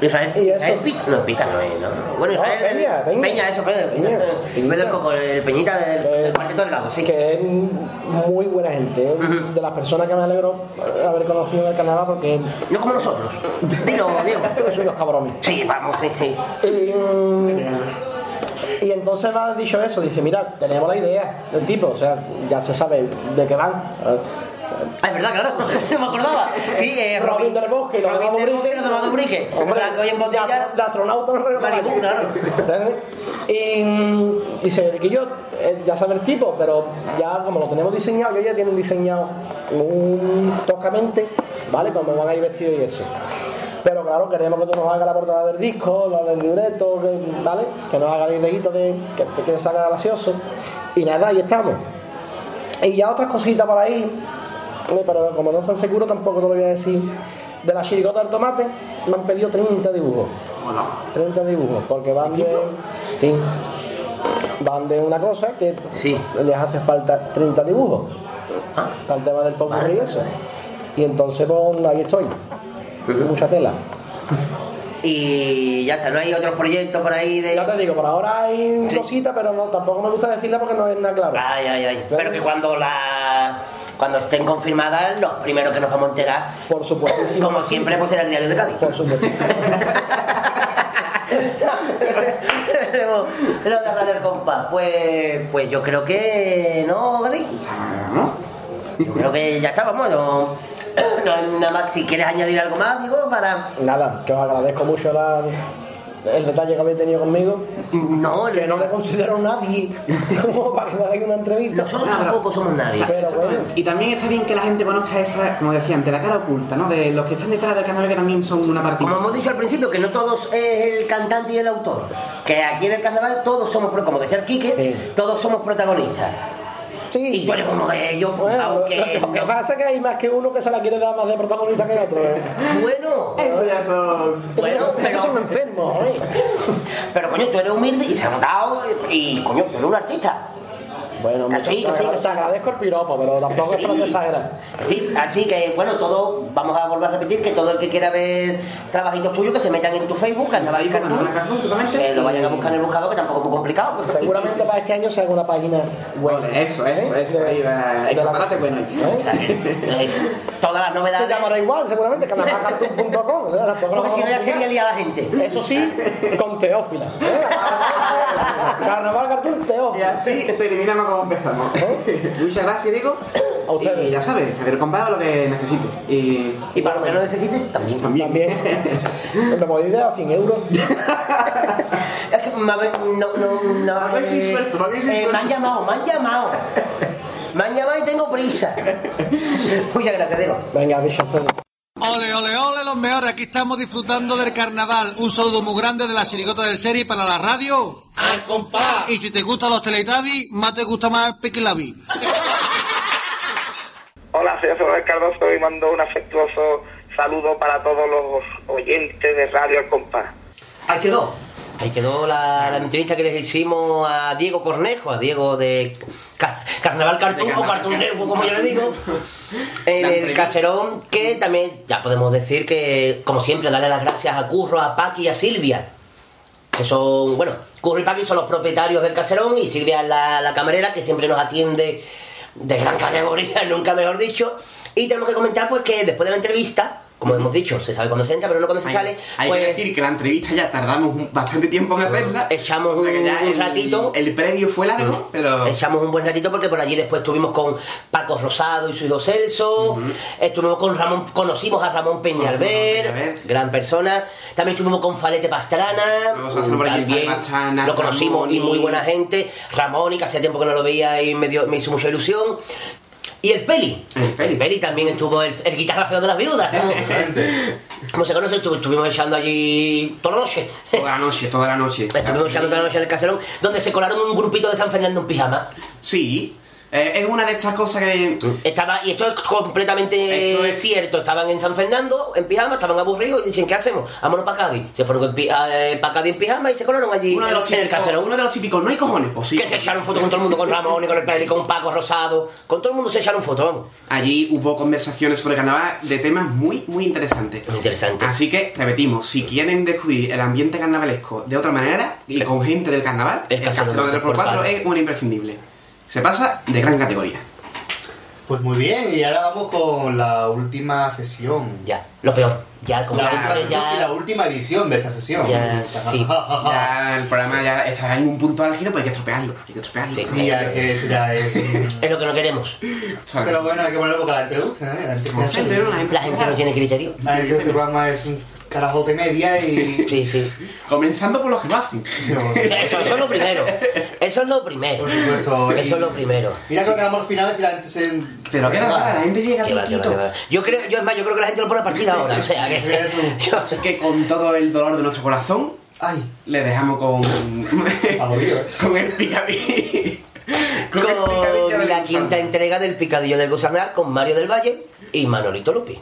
Speaker 2: Israel,
Speaker 23: Y eso.
Speaker 2: Israel Pita, no, Pita no es, no. Bueno,
Speaker 23: No,
Speaker 2: Israel.
Speaker 23: Peña, Peña.
Speaker 2: Peña, eso, Peña. Peña,
Speaker 23: Peña.
Speaker 2: Peña el Peñita del, del cuarteto del sí.
Speaker 23: que es muy buena gente, de las personas que me alegro haber conocido en el Canadá porque
Speaker 2: No como nosotros. Dilo, Diego.
Speaker 23: son unos cabrones.
Speaker 2: Sí, vamos, sí, sí.
Speaker 23: Y, mm, y entonces ha dicho eso, dice, mira, tenemos la idea del tipo, o sea, ya se sabe de qué van.
Speaker 2: Ah, es verdad, claro. No me acordaba. Sí, eh,
Speaker 23: Robin del Bosque y los
Speaker 2: Robin del Bosque los demás Dubrique.
Speaker 23: Hombre,
Speaker 2: Blanco y en botella.
Speaker 23: de astronauta no
Speaker 2: Maribú, claro.
Speaker 23: Y dice que yo eh, ya sabe el tipo, pero ya como lo tenemos diseñado, yo ya tienen diseñado un toscamente, ¿vale? Cuando van a ir vestidos y eso. Pero claro, queremos que tú nos hagas la portada del disco, la del libreto, que, ¿vale? Que nos haga el ideito de que te salga gracioso. Y nada, ahí estamos. Y ya otras cositas por ahí, pero como no están seguros tampoco te lo voy a decir. De la chirigota del tomate me han pedido 30 dibujos. 30 dibujos, porque van de. Sí. Van de una cosa que les hace falta 30 dibujos. Para el tema del popurrí y eso. Y entonces, pues ahí estoy. Mucha tela.
Speaker 2: Y ya está, no hay otros proyectos por ahí de.
Speaker 23: Ya te digo, por ahora hay cositas, pero no, tampoco me gusta decirla porque no es nada claro.
Speaker 2: Ay, ay, ay. Pero que cuando la. Cuando estén confirmadas, los primeros que nos vamos a enterar.
Speaker 23: Por supuesto.
Speaker 2: Como siempre, pues será el diario de Cádiz.
Speaker 23: Por supuesto.
Speaker 2: Lo de hablar del compás. Pues, pues yo creo que. ¿No, Gadi? Yo creo que ya está, vamos. No, no hay nada más. Si quieres añadir algo más, digo, para.
Speaker 23: Nada, que os agradezco mucho la- el detalle que habéis tenido conmigo.
Speaker 2: No,
Speaker 23: que no me considero nadie como para que me hagáis una entrevista.
Speaker 2: Nosotros tampoco somos nadie.
Speaker 23: Pero bueno,
Speaker 3: Y también está bien que la gente conozca esa, como decía antes, la cara oculta, ¿no? De los que están detrás del carnaval que también son una partida.
Speaker 2: Como hemos dicho al principio, que no todos es el cantante y el autor. Que aquí en el carnaval todos somos, como decía el Quique, todos somos protagonistas.
Speaker 23: Sí.
Speaker 2: Y tú eres uno de ellos,
Speaker 23: Bueno,
Speaker 2: aunque.
Speaker 23: lo, que- lo que pasa es que hay más que uno que se la quiere dar más de protagonista que otro. ¿eh?
Speaker 2: Bueno,
Speaker 3: Eso ya son.
Speaker 2: Bueno,
Speaker 23: Esos- esos
Speaker 2: pero-
Speaker 23: son enfermos, ¿eh?
Speaker 2: pero coño, tú eres humilde y se ha notado. Y coño, tú eres un artista.
Speaker 23: Bueno, mucho,
Speaker 2: sí, que sí, que
Speaker 23: te agradezco el piropo, pero tampoco es para que exagerar.
Speaker 2: Sí, así que bueno, todo, vamos a volver a repetir que todo el que quiera ver trabajitos tuyos que se metan en tu Facebook, Carnaval y Cartoon,
Speaker 3: Carnaval Cartoon, exactamente.
Speaker 2: que lo vayan a buscar en el buscador, que tampoco es muy complicado. pues.
Speaker 23: Seguramente para este año se haga una página web.
Speaker 3: Eso, eso,
Speaker 23: ¿eh?
Speaker 3: eso.
Speaker 23: De-
Speaker 3: Ahí va.
Speaker 23: de la-
Speaker 3: bueno
Speaker 2: que, eh, todas las
Speaker 23: Se
Speaker 2: novedades.
Speaker 23: llamará igual, seguramente, carnavalcartoon.com. ¿eh?
Speaker 2: Porque si no ya sería
Speaker 23: complicar.
Speaker 2: liar a la gente.
Speaker 23: Eso sí, Teófila. ¿eh? Carnaval Cartoon
Speaker 3: Y
Speaker 23: Teófila.
Speaker 3: así terminamos como empezamos. Muchas gracias, Diego.
Speaker 23: A ustedes.
Speaker 3: Y ya sabes, Javier Compás lo que necesite. Y.
Speaker 2: Y para lo que no necesites, también.
Speaker 23: También. Me podéis dar 100 euros.
Speaker 2: Es que me, no, no, no,
Speaker 3: A ver si
Speaker 2: eh,
Speaker 3: suelto, a ver si
Speaker 2: eh,
Speaker 3: suelto.
Speaker 2: Me han llamado, me han llamado. Me han llamado y tengo prisa. Muchas gracias, Diego.
Speaker 23: Venga, bicho.
Speaker 24: Ole, ole, ole, los mejores. Aquí estamos disfrutando del carnaval. Un saludo muy grande de la chirigota del serie para la radio. ¡Al compás! Y si te gustan los Teletubbies, más te gusta más el Piquilabi.
Speaker 25: Hola, soy José Manuel Cardoso y mando un afectuoso saludo para todos los oyentes de Radio Al Compás.
Speaker 2: Ahí quedó. Ahí quedó la, la entrevista que les hicimos a Diego Cornejo, a Diego de Ca- Carnaval Cartoon o Cartoon Network, como yo le digo, en
Speaker 3: La
Speaker 2: el caserón, que también ya podemos decir que, como siempre, darle las gracias a Curro, a Paqui y a Silvia, que son, bueno, Curro y Paqui son los propietarios del caserón y Silvia es la, la camarera que siempre nos atiende de gran categoría, nunca mejor dicho. Y tenemos que comentar pues que después de la entrevista, como hemos dicho, se sabe cuándo se entra, pero no cuándo se
Speaker 3: Hay,
Speaker 2: sale.
Speaker 3: hay
Speaker 2: pues,
Speaker 3: que decir que la entrevista ya tardamos bastante tiempo en hacerla.
Speaker 2: Echamos
Speaker 3: O sea que ya
Speaker 2: un
Speaker 3: el-
Speaker 2: ratito.
Speaker 3: El previo fue largo, pero.
Speaker 2: Echamos un buen ratito porque por allí después estuvimos con Paco Rosado y su hijo Celso. Estuvimos con Ramón, conocimos a Ramón Peñalver, gran persona. También estuvimos con Falete Pastrana. También
Speaker 3: Pastrana,
Speaker 2: lo conocimos
Speaker 3: Ramón
Speaker 2: y muy buena gente. Ramón, y que hacía tiempo que no lo veía y me, dio- me hizo mucha ilusión. Y el Peli. El Peli. también estuvo el, el guitarra feo de las viudas. Como se conoce, estu- estuvimos echando allí toda la noche.
Speaker 3: Toda la noche, toda la noche.
Speaker 2: Estuvimos echando toda la noche en el caserón, donde se colaron un grupito de San Fernando en pijama.
Speaker 3: Sí, eh, es una de estas cosas que.
Speaker 2: Estaba, y esto es completamente
Speaker 3: Esto es-
Speaker 2: cierto. Estaban en San Fernando en pijama, estaban aburridos y dicen, ¿qué hacemos? Vámonos para Cádiz. Se fueron para Cádiz en pijama y se colaron allí
Speaker 3: Uno de los
Speaker 2: en el caserón.
Speaker 3: uno de los típicos, no hay cojones, pues sí.
Speaker 2: Que se echaron fotos con todo el mundo, con Ramón y con el Peli, con Paco Rosado. Con todo el mundo se echaron fotos, vamos.
Speaker 3: Allí hubo conversaciones sobre carnaval de temas muy, muy interesantes.
Speaker 2: Muy interesante.
Speaker 3: Así que, repetimos, si quieren descubrir el ambiente carnavalesco de otra manera y con gente del carnaval, el,
Speaker 2: Caserón
Speaker 3: Caserón de
Speaker 2: de
Speaker 3: 3x4
Speaker 2: Portal.
Speaker 3: es un imprescindible. Se pasa de gran categoría.
Speaker 1: Pues muy bien, y ahora vamos con la última sesión.
Speaker 2: Ya, lo peor. Ya, como
Speaker 1: la última
Speaker 2: ya-
Speaker 1: la última edición de esta sesión.
Speaker 2: Ya, sí.
Speaker 3: Ya el programa ya está en un punto álgido, pues hay que estropearlo. Hay que estropearlo.
Speaker 1: Sí, ya que ya es.
Speaker 2: Es lo que no queremos.
Speaker 1: Pero bueno, hay que ponerlo porque a la gente le gusta, ¿eh? La gente,
Speaker 2: La gente no tiene criterio.
Speaker 1: La gente de este programa es un carajote media y.
Speaker 2: Sí, sí.
Speaker 3: Comenzando por los que hacen.
Speaker 2: Eso, eso es lo primero. Eso es lo primero.
Speaker 1: Por supuesto.
Speaker 2: Eso es lo primero.
Speaker 1: Mira que lo quedamos al final si la gente se.
Speaker 3: Pero qué va, la gente llega
Speaker 2: va, qué va, qué va. Yo creo, yo es más, yo creo que la gente lo pone a partir ahora. O sea, que. Yo
Speaker 3: Así que con todo el dolor de nuestro corazón,
Speaker 1: Ay.
Speaker 3: le dejamos con. con el picadillo. Con, el picadillo
Speaker 2: Con
Speaker 3: del
Speaker 2: la
Speaker 3: gusano.
Speaker 2: quinta entrega del Picadillo del Gusarnal con Mario del Valle y Manolito Lupi.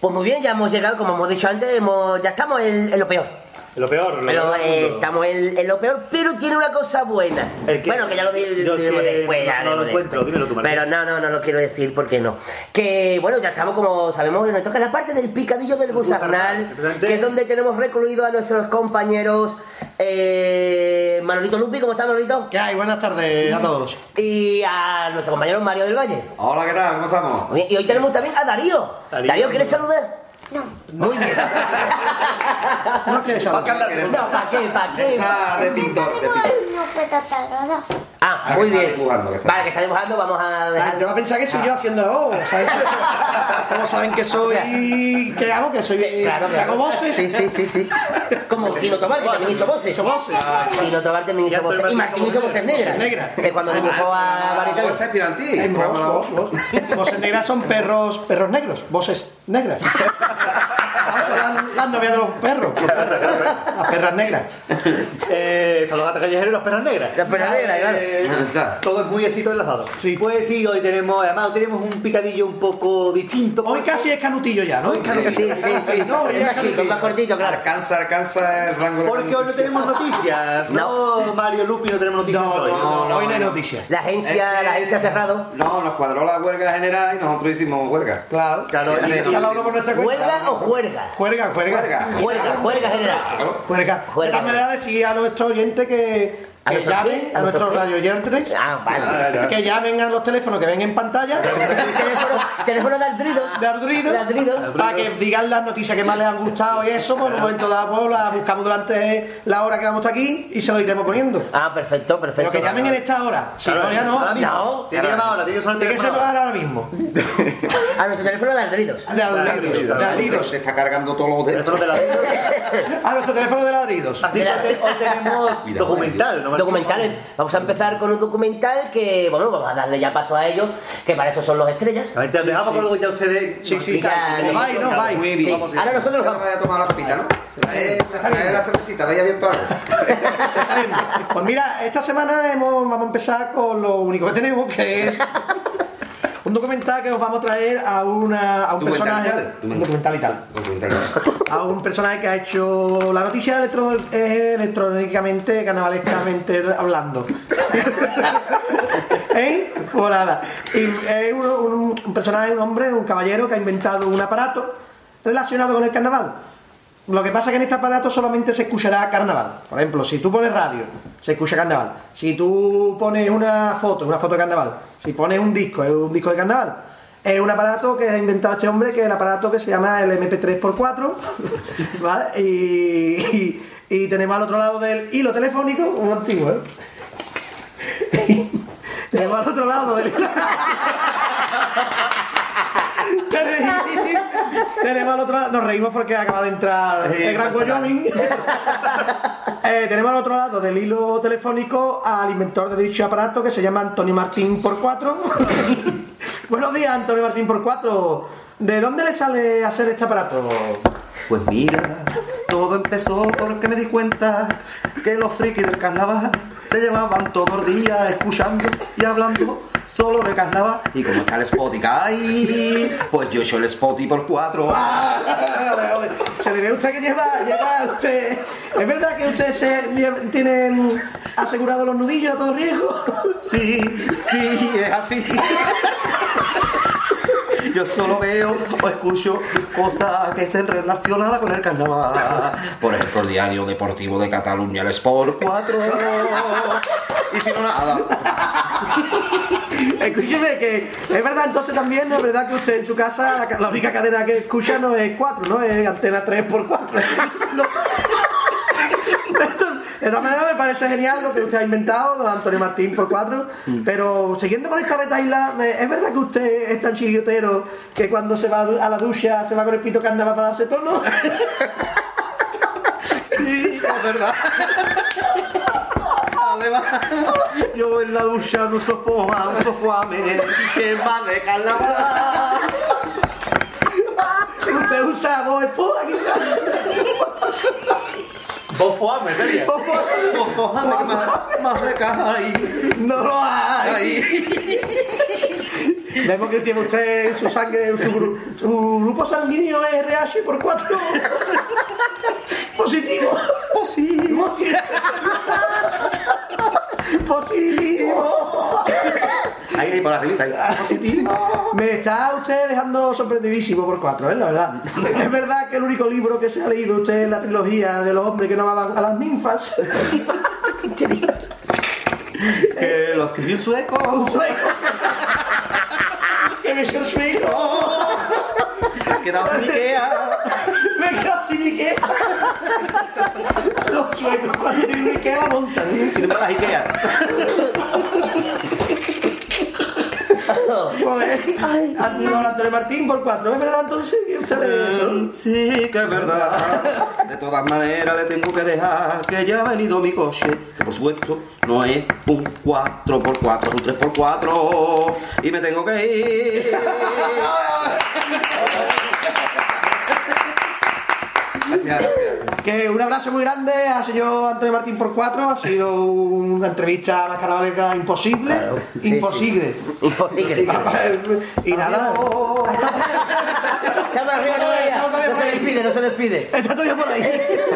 Speaker 2: Pues muy bien, ya hemos llegado, como hemos dicho antes, ya estamos en lo peor.
Speaker 1: Lo peor, lo
Speaker 2: Pero
Speaker 1: peor
Speaker 2: eh, estamos en, en lo peor, pero tiene una cosa buena. Bueno, que ya lo di-
Speaker 1: Yo es
Speaker 2: diremos
Speaker 1: que
Speaker 2: después. ya
Speaker 1: no- no lo encuentro, dímelo tú.
Speaker 2: Pero no, no, no lo quiero decir porque no. Que bueno, ya estamos como sabemos, nos toca la parte del picadillo del gusarnal, que es donde tenemos recluido a nuestros compañeros eh, Manolito Lupi, ¿cómo está Manolito?
Speaker 24: ¿Qué hay? Buenas tardes a todos.
Speaker 2: Y a nuestro compañero Mario del Valle.
Speaker 26: Hola, ¿qué tal? ¿Cómo estamos?
Speaker 2: Y hoy tenemos también a Darío.
Speaker 26: Darío.
Speaker 2: Darío, ¿quieres saludar?
Speaker 26: No.
Speaker 2: Muy bien.
Speaker 24: No quieres saludar.
Speaker 2: No, ¿para qué? ¿Para qué?
Speaker 26: Está de pintor, de pintor.
Speaker 27: No puedo tarada.
Speaker 2: Ah,
Speaker 26: Ah,
Speaker 2: muy
Speaker 26: que está
Speaker 2: bien.
Speaker 26: dibujando, que está.
Speaker 2: Vale, que está dibujando, vamos a dejar.
Speaker 24: gente va a pensar que soy yo haciendo oh, ¿sabes? ¿Cómo saben que soy. ¿Qué hago? Que soy.
Speaker 2: Claro,
Speaker 24: que hago voces.
Speaker 2: Sí, sí, sí, sí. Como Tino Tobar, que también hizo voces.
Speaker 24: Hizo voces.
Speaker 2: Tino Tobar también hizo voces. Y Martín hizo voces negras.
Speaker 24: Negras.
Speaker 2: Que cuando dibujó a
Speaker 26: voz está inspirada en ti.
Speaker 24: Voces negras son perros, perros negros. Voces negras. Las, las novias de los perros. Las perras negras.
Speaker 1: Eh, con los gatos callejeros y las perras negras.
Speaker 2: Las perras negras, claro.
Speaker 1: Todo es muy éxito enlazado.
Speaker 24: Sí.
Speaker 1: Pues sí, hoy tenemos, además hoy tenemos un picadillo un poco distinto.
Speaker 24: Hoy casi es canutillo ya, ¿no?
Speaker 2: Sí, sí, sí.
Speaker 24: No,
Speaker 2: Es más más cortito, claro.
Speaker 26: Alcanza, alcanza el rango de.
Speaker 1: Porque hoy no tenemos noticias. No, Mario Lupi, no tenemos noticias
Speaker 24: No,
Speaker 1: hoy.
Speaker 24: no, no, hoy no hay noticias.
Speaker 2: La agencia, la agencia ha cerrado.
Speaker 26: No, nos cuadró la huelga general y nosotros hicimos huelga.
Speaker 24: Claro,
Speaker 1: Claro,
Speaker 24: y,
Speaker 26: y-
Speaker 24: cada uno por nuestra cuenta.
Speaker 2: ¿Huelga o juerga?
Speaker 24: Juerga, juerga.
Speaker 26: Huelga.
Speaker 2: Juerga, juerga general.
Speaker 24: Juerga.
Speaker 2: Juerga.
Speaker 24: De todas maneras, decir a nuestros oyentes que,
Speaker 2: ¿A
Speaker 24: que llamen, a
Speaker 2: ¿A
Speaker 24: nuestros
Speaker 2: qué?
Speaker 24: radioyentes,
Speaker 2: Ah, vale.
Speaker 24: que llamen a los teléfonos que ven en pantalla,
Speaker 2: Teléfono, teléfono de Aldridos.
Speaker 24: de
Speaker 2: De
Speaker 24: para que digan las noticias que más les han gustado y eso, pues en un momento dado pues, las buscamos durante la hora que vamos aquí y se lo iremos poniendo.
Speaker 2: Ah, perfecto, perfecto.
Speaker 24: Pero que llamen en esta hora, si no, ya no.
Speaker 1: Ahora mismo.
Speaker 2: No.
Speaker 1: Tiene que llamar ahora, tiene que
Speaker 24: ser ahora mismo.
Speaker 2: A nuestro teléfono de Aldridos.
Speaker 24: De Ardridos.
Speaker 26: Te está cargando todos los
Speaker 1: Teléfono de la
Speaker 24: A nuestro teléfono de ladridos.
Speaker 1: Así que hoy tenemos documental, no
Speaker 2: documentales. Vamos a empezar con un documental que, bueno, vamos a darle ya paso a ellos, que para eso son los estrellas.
Speaker 1: A ver, te dejamos con ya ustedes.
Speaker 2: Sí, sí,
Speaker 1: Explica-
Speaker 2: no.
Speaker 1: Muy bien.
Speaker 2: Sí, ahora nosotros nos vamos.
Speaker 26: a tomar la copita, ¿no? Trae, trae la cervecita, vaya abierto algo.
Speaker 23: Pues mira, esta semana hemos, vamos a empezar con lo único que tenemos, que es un documental que os vamos a traer a, una, a un personaje. Un documental y tal. A un personaje que ha hecho la noticia electro- eh, electrónicamente, carnavalescamente hablando. ¿Eh? Pues nada. Y es un, un- un personaje, un hombre, un caballero que ha inventado un aparato relacionado con el carnaval. Lo que pasa es que en este aparato solamente se escuchará carnaval. Por ejemplo, si tú pones radio, se escucha carnaval. Si tú pones una foto, una foto de carnaval. Si pones un disco, es un disco de carnaval. Es un aparato que ha inventado este hombre, que es el aparato que se llama el MP3x4. ¿vale? Y, tenemos al otro lado del hilo telefónico, un antiguo, ¿eh? tenemos al otro lado del hilo. tenemos al otro lado, nos reímos porque acaba de entrar el gran. Wyoming. Eh, tenemos al otro lado del hilo telefónico al inventor de dicho aparato que se llama Antonio Martín por 4. Buenos días, Antonio Martín por 4. ¿De dónde le sale hacer este aparato?
Speaker 28: Pues mira, todo empezó porque me di cuenta que los frikis del carnaval se llevaban todo el día escuchando y hablando solo de carnaval. Y como está el Spotify, pues yo hecho el Spotify por cuatro.
Speaker 23: Ah. Se le ve usted que lleva, lleva usted. ¿Es verdad que usted se, lle- tiene asegurado los nudillos a todo riesgo?
Speaker 28: Sí, sí, es así. Yo solo veo o escucho cosas que estén relacionadas con el carnaval. Por ejemplo, el diario deportivo de Cataluña, el Sport 4. Y si no, nada.
Speaker 23: Escúcheme que es verdad entonces también, ¿no es verdad que usted en su casa la, ca- la única cadena que escucha no es 4, ¿no? Es antena 3x4. No. De todas maneras me parece genial lo que usted ha inventado, Antonio Martín por 4, pero siguiendo con esta retaila, me- ¿es verdad que usted es tan chillotero que cuando se va a la ducha se va con el pito carnaval para darse tono?
Speaker 28: Sí, es verdad. Además, yo en la ducha no soporto un sofuame que va de carnaval.
Speaker 23: Usted usa voz esposa, quizás.
Speaker 1: Vos fuame, sería.
Speaker 28: Sofuame que más, más de cae.
Speaker 23: No lo hay. Vemos que tiene usted en su sangre, su, gru- su grupo sanguíneo es RH por 4. Positivo.
Speaker 28: Positivo.
Speaker 23: Positivo.
Speaker 28: Ahí, ahí, por arribita, ahí. Positivo.
Speaker 23: Me está usted dejando sorprendidísimo por 4, ¿eh? La verdad. Es verdad que el único libro que se ha leído usted es la trilogía de los hombres que no amaban a las ninfas.
Speaker 28: Que lo escribió un sueco.
Speaker 23: Un sueco. que me hizo sueco.
Speaker 28: Quedado sin Ikea.
Speaker 23: Me he quedado sin Ikea. Los suecos cuando tienen Ikea la montan.
Speaker 28: Tenemos las Ikea.
Speaker 23: Joder. Antonio Antonio Martín por 4. ¿Es verdad entonces usted eso?
Speaker 28: Sí, que es verdad. De todas maneras le tengo que dejar que ya ha venido mi coche, que por supuesto no es un 4x4, es un 3x4 y me tengo que ir.
Speaker 23: Que un abrazo muy grande al señor Antonio Martín por 4. Ha sido una entrevista más carnavalesca imposible. imposible.
Speaker 2: Imposible.
Speaker 23: y nada.
Speaker 2: Está para arriba, no se despide, no se despide.
Speaker 23: Está todavía por ahí.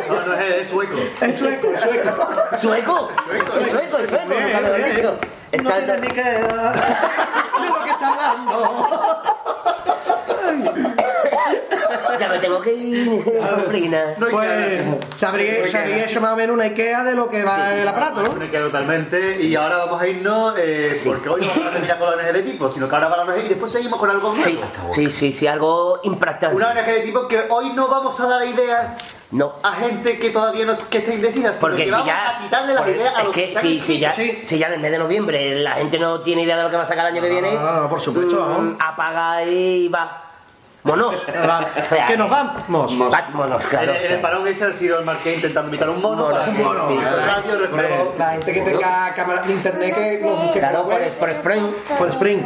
Speaker 1: No, no, es, es sueco.
Speaker 23: Es sueco, es sueco.
Speaker 2: ¿Sueco? Es sueco, es sueco, no sabe lo dicho.
Speaker 28: No
Speaker 2: Está,
Speaker 28: tiene ni que.
Speaker 23: De lo que está hablando.
Speaker 2: Me tengo que ir, sobrina.
Speaker 23: Pues se habría, se habría hecho más o menos una Ikea de lo que va el aparato, ¿no?
Speaker 1: Me quedo totalmente. Y ahora vamos a irnos, eh, porque hoy no vamos a terminar con la ONG de tipo, sino que ahora va la ONG y después seguimos con algo
Speaker 2: Sí,
Speaker 1: nuevo.
Speaker 2: sí, sí, sí, algo impactante.
Speaker 1: Una ONG de tipo que hoy no vamos a dar ideas
Speaker 2: No.
Speaker 1: a gente que todavía no que esté indecisa, sino
Speaker 2: Porque
Speaker 1: que
Speaker 2: si
Speaker 1: vamos
Speaker 2: ya.
Speaker 1: a quitarle las ideas a
Speaker 2: es
Speaker 1: los
Speaker 2: que
Speaker 1: se han
Speaker 2: si, si, ya,
Speaker 1: inscrito.
Speaker 2: si ya en el mes de noviembre la gente no tiene idea de lo que va a sacar el año que viene.
Speaker 23: no, no, por supuesto,
Speaker 2: mm,
Speaker 23: vamos.
Speaker 2: apaga y va. Monos.
Speaker 23: Que nos vamos.
Speaker 2: Vámonos, claro.
Speaker 1: En, en el parón ese ha sido el marqués intentando imitar un mono.
Speaker 2: Mono,
Speaker 1: para
Speaker 2: sí,
Speaker 1: mono.
Speaker 2: sí,
Speaker 1: En
Speaker 2: sí.
Speaker 1: la radio, recordemos-
Speaker 23: La gente que tenga cámara de internet que nos busque
Speaker 2: Claro,
Speaker 23: por,
Speaker 2: Spring.
Speaker 23: por Spring.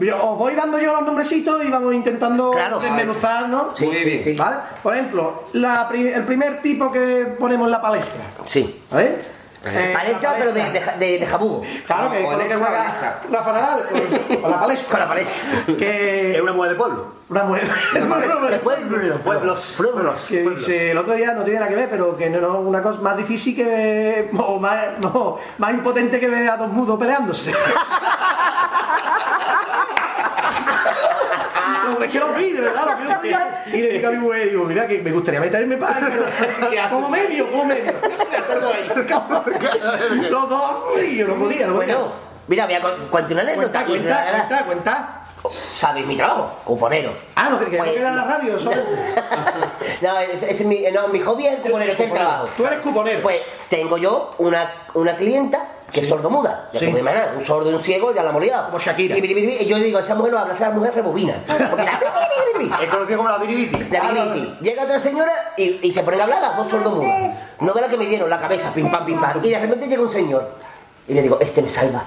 Speaker 23: Yo- os voy dando yo los nombrecitos y vamos intentando
Speaker 2: Claro.
Speaker 23: desmenuzar, ¿no?
Speaker 2: Sí, sí, sí.
Speaker 23: ¿Vale? Por ejemplo, la el primer tipo que ponemos en la palestra.
Speaker 2: Sí.
Speaker 23: ¿Vale? Eh,
Speaker 2: Palestra, pero de, de, de, de jabugo.
Speaker 23: Claro, que con lo que juega Rafa Nadal, con, con la palestra.
Speaker 2: Con la palestra.
Speaker 23: Que
Speaker 1: Es una mujer de pueblo.
Speaker 23: una mujer.
Speaker 2: De pueblos.
Speaker 1: Pueblos.
Speaker 2: Pueblos.
Speaker 23: que dice el otro día no tiene nada que ver, pero que no, no una cosa más difícil que ver, o más, no, más impotente que ver a dos mudos peleándose. No, es que lo vi, de verdad, lo vi otro día y le digo a mi mujer, digo, mira que me gustaría meterme para ahí, pero como medio, como medio. Los dos, uy, yo no podía, no podía.
Speaker 2: Bueno, mira, voy a con- contar una anécdota.
Speaker 23: Cuenta, cuenta, cuenta,
Speaker 2: ¿Sabes mi trabajo? Cuponero.
Speaker 23: Ah, no, que, que no
Speaker 2: Pues-
Speaker 23: que era la radio, eso.
Speaker 2: no, es mi, no, mi hobby es el cuponero, este es el trabajo.
Speaker 23: Tú eres cuponero.
Speaker 2: Pues tengo yo una, una clienta que es sordomuda. Ya
Speaker 23: Sí.
Speaker 2: puedes imaginar, un sordo y un ciego ya la hemos liado.
Speaker 23: Como Shakira.
Speaker 2: Y, biri, y yo digo, esa mujer no habla, esa mujer rebobina. Porque la-
Speaker 1: Es conocido como la biribiti.
Speaker 2: La biribiti. Llega otra señora y, y se ponen a hablar las dos sordomudas. No ve la que me dieron la cabeza, pim pam, pim pam. Y de repente llega un señor. Y le digo, este me salva.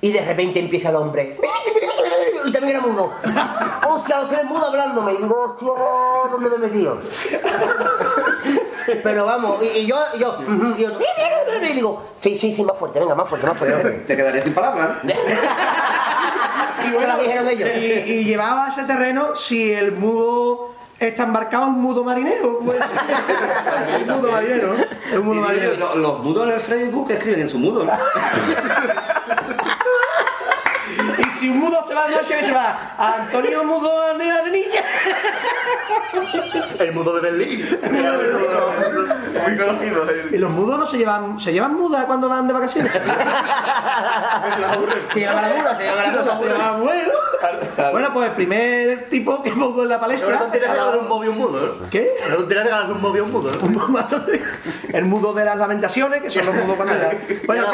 Speaker 2: Y de repente empieza el hombre. Y también era mudo. Hostia, los tres mudos hablándome. Y digo, hostia, ¿dónde me he metido? Pero vamos, y, y yo, y yo, y yo, y digo, sí, sí, sí, más fuerte, venga, más fuerte, más fuerte.
Speaker 28: Te quedaría sin palabras, ¿no?
Speaker 23: Y
Speaker 2: ¿Qué lo dijeron ellos?
Speaker 23: Y, y llevaba a ese terreno si el mudo está embarcado en un mudo marinero. Un mudo marinero, un mudo
Speaker 28: Y
Speaker 23: marinero.
Speaker 28: los, los mudos en el Facebook escriben en su mudo, ¿no?
Speaker 23: Si un mudo se va de noche, que se va Antonio Mudo de la Arenilla.
Speaker 1: El mundo de Berlín. Muy conocido.
Speaker 23: Y los mudos no se llevan, se llevan mudas cuando van de vacaciones.
Speaker 2: Se lleva la muda, se lleva la muda.
Speaker 23: se llevan bueno. Bueno, pues el primer tipo que pongo en la
Speaker 1: Pero
Speaker 23: palestra.
Speaker 1: no te regalar un móvil mudo, ¿no?
Speaker 23: ¿Qué?
Speaker 1: No te regalar un móvil mudo, ¿no?
Speaker 23: Un mato de- El mudo de las lamentaciones, que son los mudos cuando. Bueno,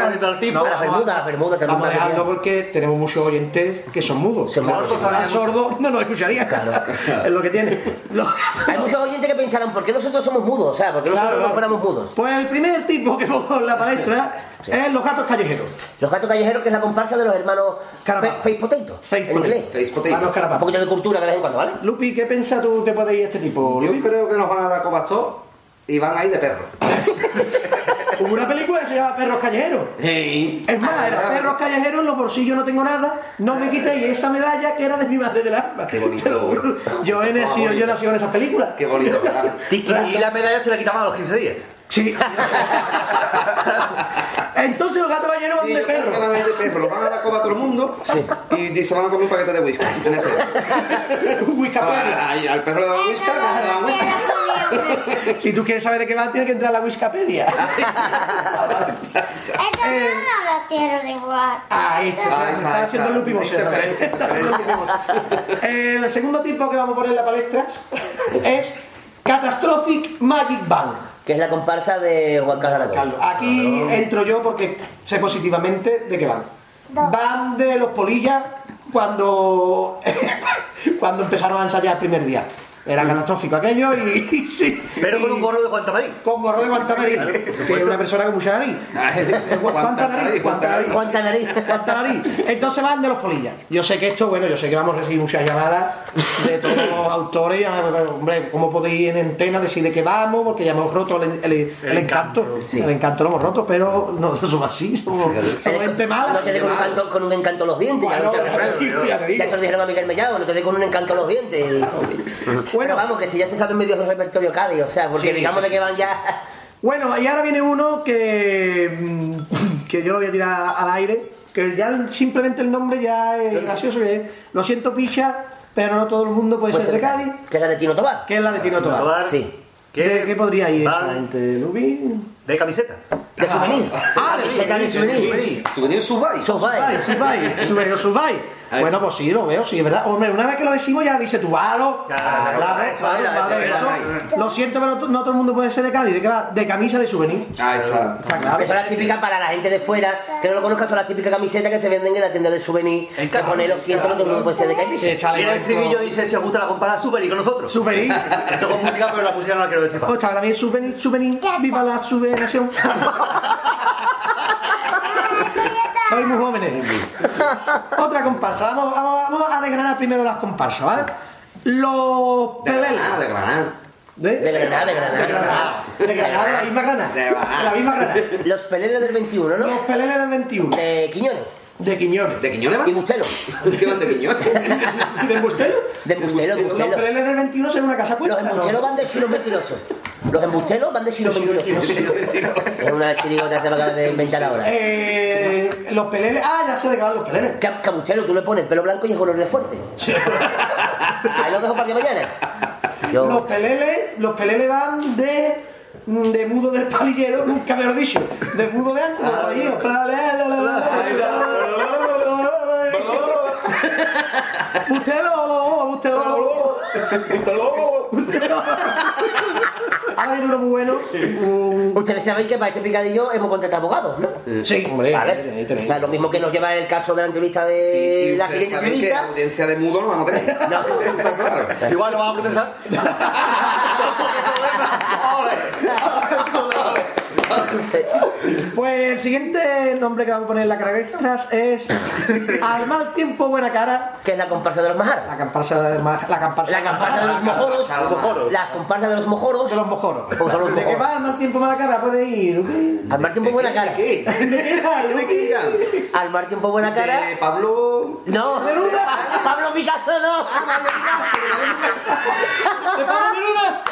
Speaker 1: tipo.
Speaker 23: no,
Speaker 2: La bermuda, la bermuda también.
Speaker 23: Vamos a dejarlo porque tenemos muchos oyentes que son mudos. Si fueran sordos, no nos escucharían. es lo que tiene. Lo-
Speaker 2: Hay muchos oyentes que pensarán, ¿por qué nosotros somos mudos? O sea, ¿por qué nosotros
Speaker 23: Claro,
Speaker 2: no
Speaker 23: claro.
Speaker 2: fuéramos mudos?
Speaker 23: Pues el primer tipo que pongo en la palestra es los gatos callejeros.
Speaker 2: Los gatos callejeros, que es la comparsa de los hermanos
Speaker 23: Carapaz.
Speaker 2: Face Potato.
Speaker 23: Face
Speaker 2: en
Speaker 23: Potato.
Speaker 2: inglés.
Speaker 28: Face Potato.
Speaker 2: Un poquito de cultura de vez en cuando, ¿vale?
Speaker 23: Lupi, ¿qué piensas tú que puede ir este tipo?
Speaker 28: Yo
Speaker 23: Lupi?
Speaker 28: creo que nos van a dar cobastó y van a ir de perro.
Speaker 23: Hubo una película que se llama Perros Callejeros. Es más, era Perros Callejeros, en los bolsillos no tengo nada, no me quitéis esa medalla que era de mi madre del alma.
Speaker 28: Qué bonito.
Speaker 23: Te lo juro. Yo he nacido, yo he nacido en esas películas.
Speaker 28: Qué bonito, ¿verdad?
Speaker 1: Y la medalla se la quitaban a los 15 días.
Speaker 23: Sí. Entonces los gatos callejeros van
Speaker 28: Sí,
Speaker 23: de
Speaker 28: yo creo
Speaker 23: perro.
Speaker 28: que van a ir de perro. Los van a dar coba a todo el mundo y se van a comer un paquete de whisky. Si tenés sed.
Speaker 23: Un Wikipedia.
Speaker 28: Ah, Al perro le dan whisky, le dan whisky.
Speaker 23: Si tú quieres saber de qué va, tienes que entrar a la Wikipedia.
Speaker 29: Esto no lo quiero dibujar.
Speaker 23: Ahí está,
Speaker 28: Ahí
Speaker 23: está,
Speaker 28: está,
Speaker 23: haciendo Boxer. El segundo tipo que vamos a poner en la palestra es Catastrophic Magic Band.
Speaker 2: Que es la comparsa de Juan Carlos Aragón.
Speaker 23: Carlos, aquí entro yo porque sé positivamente de qué van. Van de los polillas cuando, cuando empezaron a ensayar el primer día. Era catastrófico aquello y, y sí.
Speaker 1: Pero con un gorro de Guantamarín.
Speaker 23: con gorro de guantamarín, que es una persona con mucha nariz. ¿Cuánta nariz? ¿Cuánta nariz?
Speaker 2: ¿Cuánta nariz?
Speaker 23: ¿Cuánta nariz? Entonces van de los polillas. Yo sé que esto, bueno, yo sé que vamos a recibir muchas llamadas de todos los autores. y, Hombre, ¿cómo podéis en antena decir de qué vamos? Porque ya hemos roto el, el- el encanto. El encanto lo hemos roto, pero no somos así, somos, somos gente mala.
Speaker 2: No te dé con, un encanto- con un encanto los dientes. ya,
Speaker 23: Bueno,
Speaker 2: no te-
Speaker 23: ya te digo, ya te digo.
Speaker 2: ya se lo dijeron a Miguel Mellado, no te dé con un encanto los dientes. Bueno, vamos, que si ya se saben medio el repertorio Cádiz, o sea, porque
Speaker 23: Sí,
Speaker 2: digamos
Speaker 23: sí,
Speaker 2: de que van ya.
Speaker 23: Bueno, y ahora viene uno que, mm, que yo lo voy a tirar al aire, que ya simplemente el nombre ya es gracioso, que es, lo siento picha, pero no todo el mundo puede
Speaker 2: Pues
Speaker 23: ser de Cádiz,
Speaker 2: Que es la de Tino Tobar.
Speaker 23: que es la de Tino Tobar.
Speaker 1: Tobar.
Speaker 2: Sí.
Speaker 23: ¿De qué podría ir gente, Lubi?
Speaker 1: de camiseta.
Speaker 2: De souvenir.
Speaker 23: Ah, de
Speaker 2: Camiseta
Speaker 23: souvenir,
Speaker 2: souvenir.
Speaker 28: Souvenir Subai.
Speaker 2: Sofá.
Speaker 23: Bueno, pues sí, lo veo, sí, es verdad. Hombre, una vez que lo decimos ya dice tú, claro, claro,
Speaker 1: eso.
Speaker 23: Lo siento, pero no todo el mundo puede ser de Cádiz, ¿de qué va? De camisa de souvenir.
Speaker 28: Ahí está.
Speaker 23: Está claro.
Speaker 2: Que son las típicas para la gente de fuera, que no lo conozca, son las típicas camisetas que se venden en la tienda de souvenir. Que pone lo siento, no todo el mundo puede ser de Cádiz.
Speaker 1: Y el estribillo dice si os gusta la compara y con nosotros.
Speaker 23: Souvenir.
Speaker 1: Eso con música, pero la música no la quiero decir.
Speaker 23: O también souvenir, souvenir, viva la subvenación. Soy muy jóvenes. Otra comparsa. Vamos, vamos, vamos a desgranar primero las comparsas, ¿vale? Los
Speaker 28: De. Granada, de Granada.
Speaker 23: ¿De?
Speaker 2: De Granada, de Granada.
Speaker 23: De Granada. De Granada, de la misma Granada.
Speaker 28: De Granada.
Speaker 23: La misma Granada.
Speaker 2: Los peleles del 21, ¿no?
Speaker 23: Los peleles del 21.
Speaker 2: De Quiñones.
Speaker 23: De Quiñones.
Speaker 28: ¿De Quiñones va?
Speaker 2: Y Bustelo.
Speaker 28: ¿De qué van de Quiñones?
Speaker 23: ¿De Bustelo?
Speaker 2: De Bustelo,
Speaker 23: Los
Speaker 2: Bustelo.
Speaker 23: peleles del 21 son una casa puesta.
Speaker 2: Los embusteros van de chinos mentirosos. Los embusteros van de chinos mentirosos. Es una chirigota que se acaba de inventar ahora.
Speaker 23: Eh, los peleles. Ah, ya sé de qué van los peleles.
Speaker 2: A Bustelo tú le pones el pelo blanco y es color de fuerte. Ahí lo dejo para que mañana.
Speaker 23: Los peleles, los peleles van de. De mudo del palillero, nunca mejor dicho. De mudo de antes, usted lo. Ahora viene uno muy bueno.
Speaker 2: Ustedes saben que para este picadillo hemos contratado abogados, ¿no?
Speaker 23: Sí, hombre.
Speaker 2: Vale.
Speaker 23: tenéis, tenéis.
Speaker 2: O sea, lo mismo que nos lleva el caso de la entrevista de
Speaker 28: Sí, y
Speaker 2: la siguiente
Speaker 28: saben que
Speaker 2: entrevista.
Speaker 28: audiencia de mudo no vamos a tener.
Speaker 2: No.
Speaker 28: Está claro.
Speaker 1: Igual no vamos a protestar.
Speaker 23: Pues el siguiente nombre que vamos a poner en la cara es Al mal tiempo, buena cara.
Speaker 2: Que es la comparsa de los majaras.
Speaker 23: La comparsa de ma- la comparsa,
Speaker 2: La comparsa de los mojoros.
Speaker 28: Los.
Speaker 2: La comparsa de los mojoros.
Speaker 23: de los mojoros.
Speaker 2: Los
Speaker 23: ¿De qué
Speaker 2: mojoros.
Speaker 23: va al mal tiempo, buena cara? Puede ir.
Speaker 2: Al mar tiempo buena cara.
Speaker 28: ¿De qué?
Speaker 23: ¿De qué.
Speaker 2: Al mar tiempo buena cara.
Speaker 28: De Pablo.
Speaker 2: No, Pablo Picasso no.
Speaker 23: ¿De Pablo Neruda?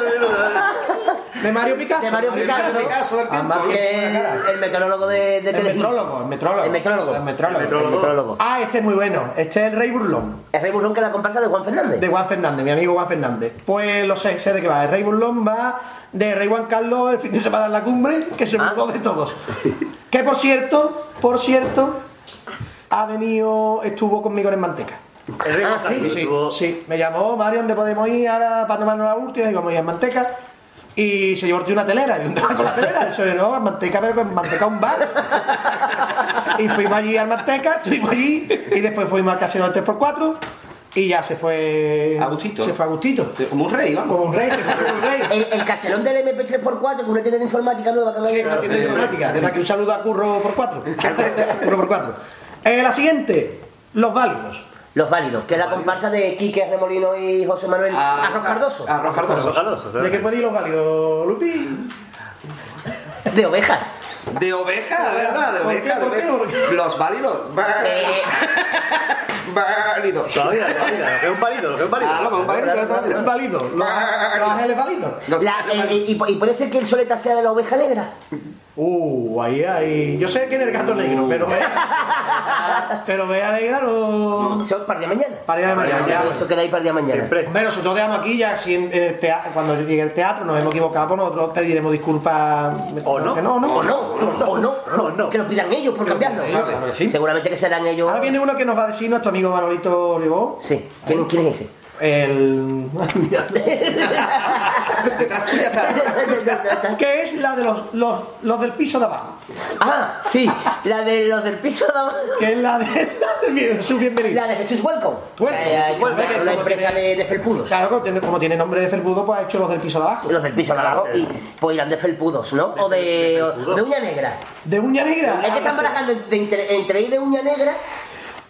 Speaker 23: De Mario Picasso.
Speaker 2: De Mario Picasso.
Speaker 28: Picasso del tiempo.
Speaker 2: Además que el meteorólogo de, de
Speaker 23: El metrólogo, el metrólogo.
Speaker 2: El metrólogo.
Speaker 23: El metrólogo.
Speaker 2: El metrólogo.
Speaker 23: Ah, este es muy bueno. Este es el Rey Burlón.
Speaker 2: El Rey Burlón que es la comparsa de Juan Fernández.
Speaker 23: De Juan Fernández, mi amigo Juan Fernández. Pues lo sé, sé de qué va. El Rey Burlón va de Rey Juan Carlos el fin de semana en la cumbre, que se
Speaker 2: Ah.
Speaker 23: burló de todos. Que por cierto, por cierto, ha venido, estuvo conmigo en Manteca.
Speaker 1: El rey
Speaker 2: Ah, sí,
Speaker 23: Sí, sí, me llamó Mario, ¿dónde podemos ir ahora para tomarnos la última? Y vamos a ir a Manteca. Y se llevó una telera, y ¿dónde va con la telera? Eso no, en Manteca, pero con Manteca un bar. Y fuimos allí al Manteca, estuvimos allí, y después fuimos al casino del 3x4, y ya se fue.
Speaker 28: A gustito.
Speaker 23: Se fue a gustito.
Speaker 28: Sí, Como un rey, vamos.
Speaker 23: Como un rey, se fue como un rey.
Speaker 2: El, el caserón del MP3x4, que es una tienda de informática nueva que
Speaker 23: Sí, una tienda de informática. Desde aquí un saludo a Curro por 4. Curro por 4. Eh, la siguiente, los válidos.
Speaker 2: Los válidos, que es la comparsa de Quique Remolino y José Manuel
Speaker 28: Ah,
Speaker 2: Arroz Cardoso.
Speaker 28: Arroz Cardoso.
Speaker 1: Cardoso.
Speaker 23: ¿De qué puede ir los válidos, Lupi?
Speaker 2: De ovejas.
Speaker 28: De oveja, de verdad, de
Speaker 23: ¿Por
Speaker 28: oveja,
Speaker 23: qué?
Speaker 28: de
Speaker 23: ¿Por qué?
Speaker 28: oveja.
Speaker 23: ¿Por qué?
Speaker 28: Los válidos.
Speaker 2: Eh,
Speaker 28: Válidos.
Speaker 1: Todavía, todavía, lo que es un válido, lo que es un válido.
Speaker 28: Ah, no, un válido de toda la vida.
Speaker 23: ¿Un válido? ¿Los, ángeles válidos?
Speaker 2: Eh, y puede ser que el soleta sea de la oveja negra.
Speaker 23: Uh, ahí hay. Yo sé quién es el gato negro, pero vea. pero vea negra no.
Speaker 2: Eso para el día de mañana.
Speaker 23: Para el día de mañana, ya.
Speaker 2: Eso queda ahí para el día de mañana.
Speaker 1: Siempre.
Speaker 23: Hombre, nosotros dejamos aquí ya, si en, el teatro, cuando llegue el teatro nos hemos equivocado, pues nosotros pediremos disculpas.
Speaker 1: O no.
Speaker 23: Que no, no.
Speaker 2: O no, o no,
Speaker 1: O no.
Speaker 2: que lo pidan ellos por cambiarlo.
Speaker 23: sí.
Speaker 2: Seguramente que serán ellos.
Speaker 23: Ahora viene uno que nos va a decir nuestro amigo Manolito Ribó.
Speaker 2: Sí. ¿Quién, quién es ese?
Speaker 23: El. Que es la de los, los, los del piso de abajo.
Speaker 2: Ah, sí, la de los del piso de abajo.
Speaker 23: Que es la de, la de su bienvenido.
Speaker 2: La de Jesús Welcome.
Speaker 23: Welcome,
Speaker 2: Eh,
Speaker 23: Jesús Welcome, como
Speaker 2: empresa
Speaker 23: tiene-
Speaker 2: de, de felpudos.
Speaker 23: Claro, como tiene, como tiene nombre de felpudo, pues ha hecho los del piso de abajo.
Speaker 2: Los del piso de abajo. Y pues irán de felpudos, ¿no? O de, o de uña negra.
Speaker 23: ¿De uña negra?
Speaker 2: Es que están barajando de entre, entre ir de uña negra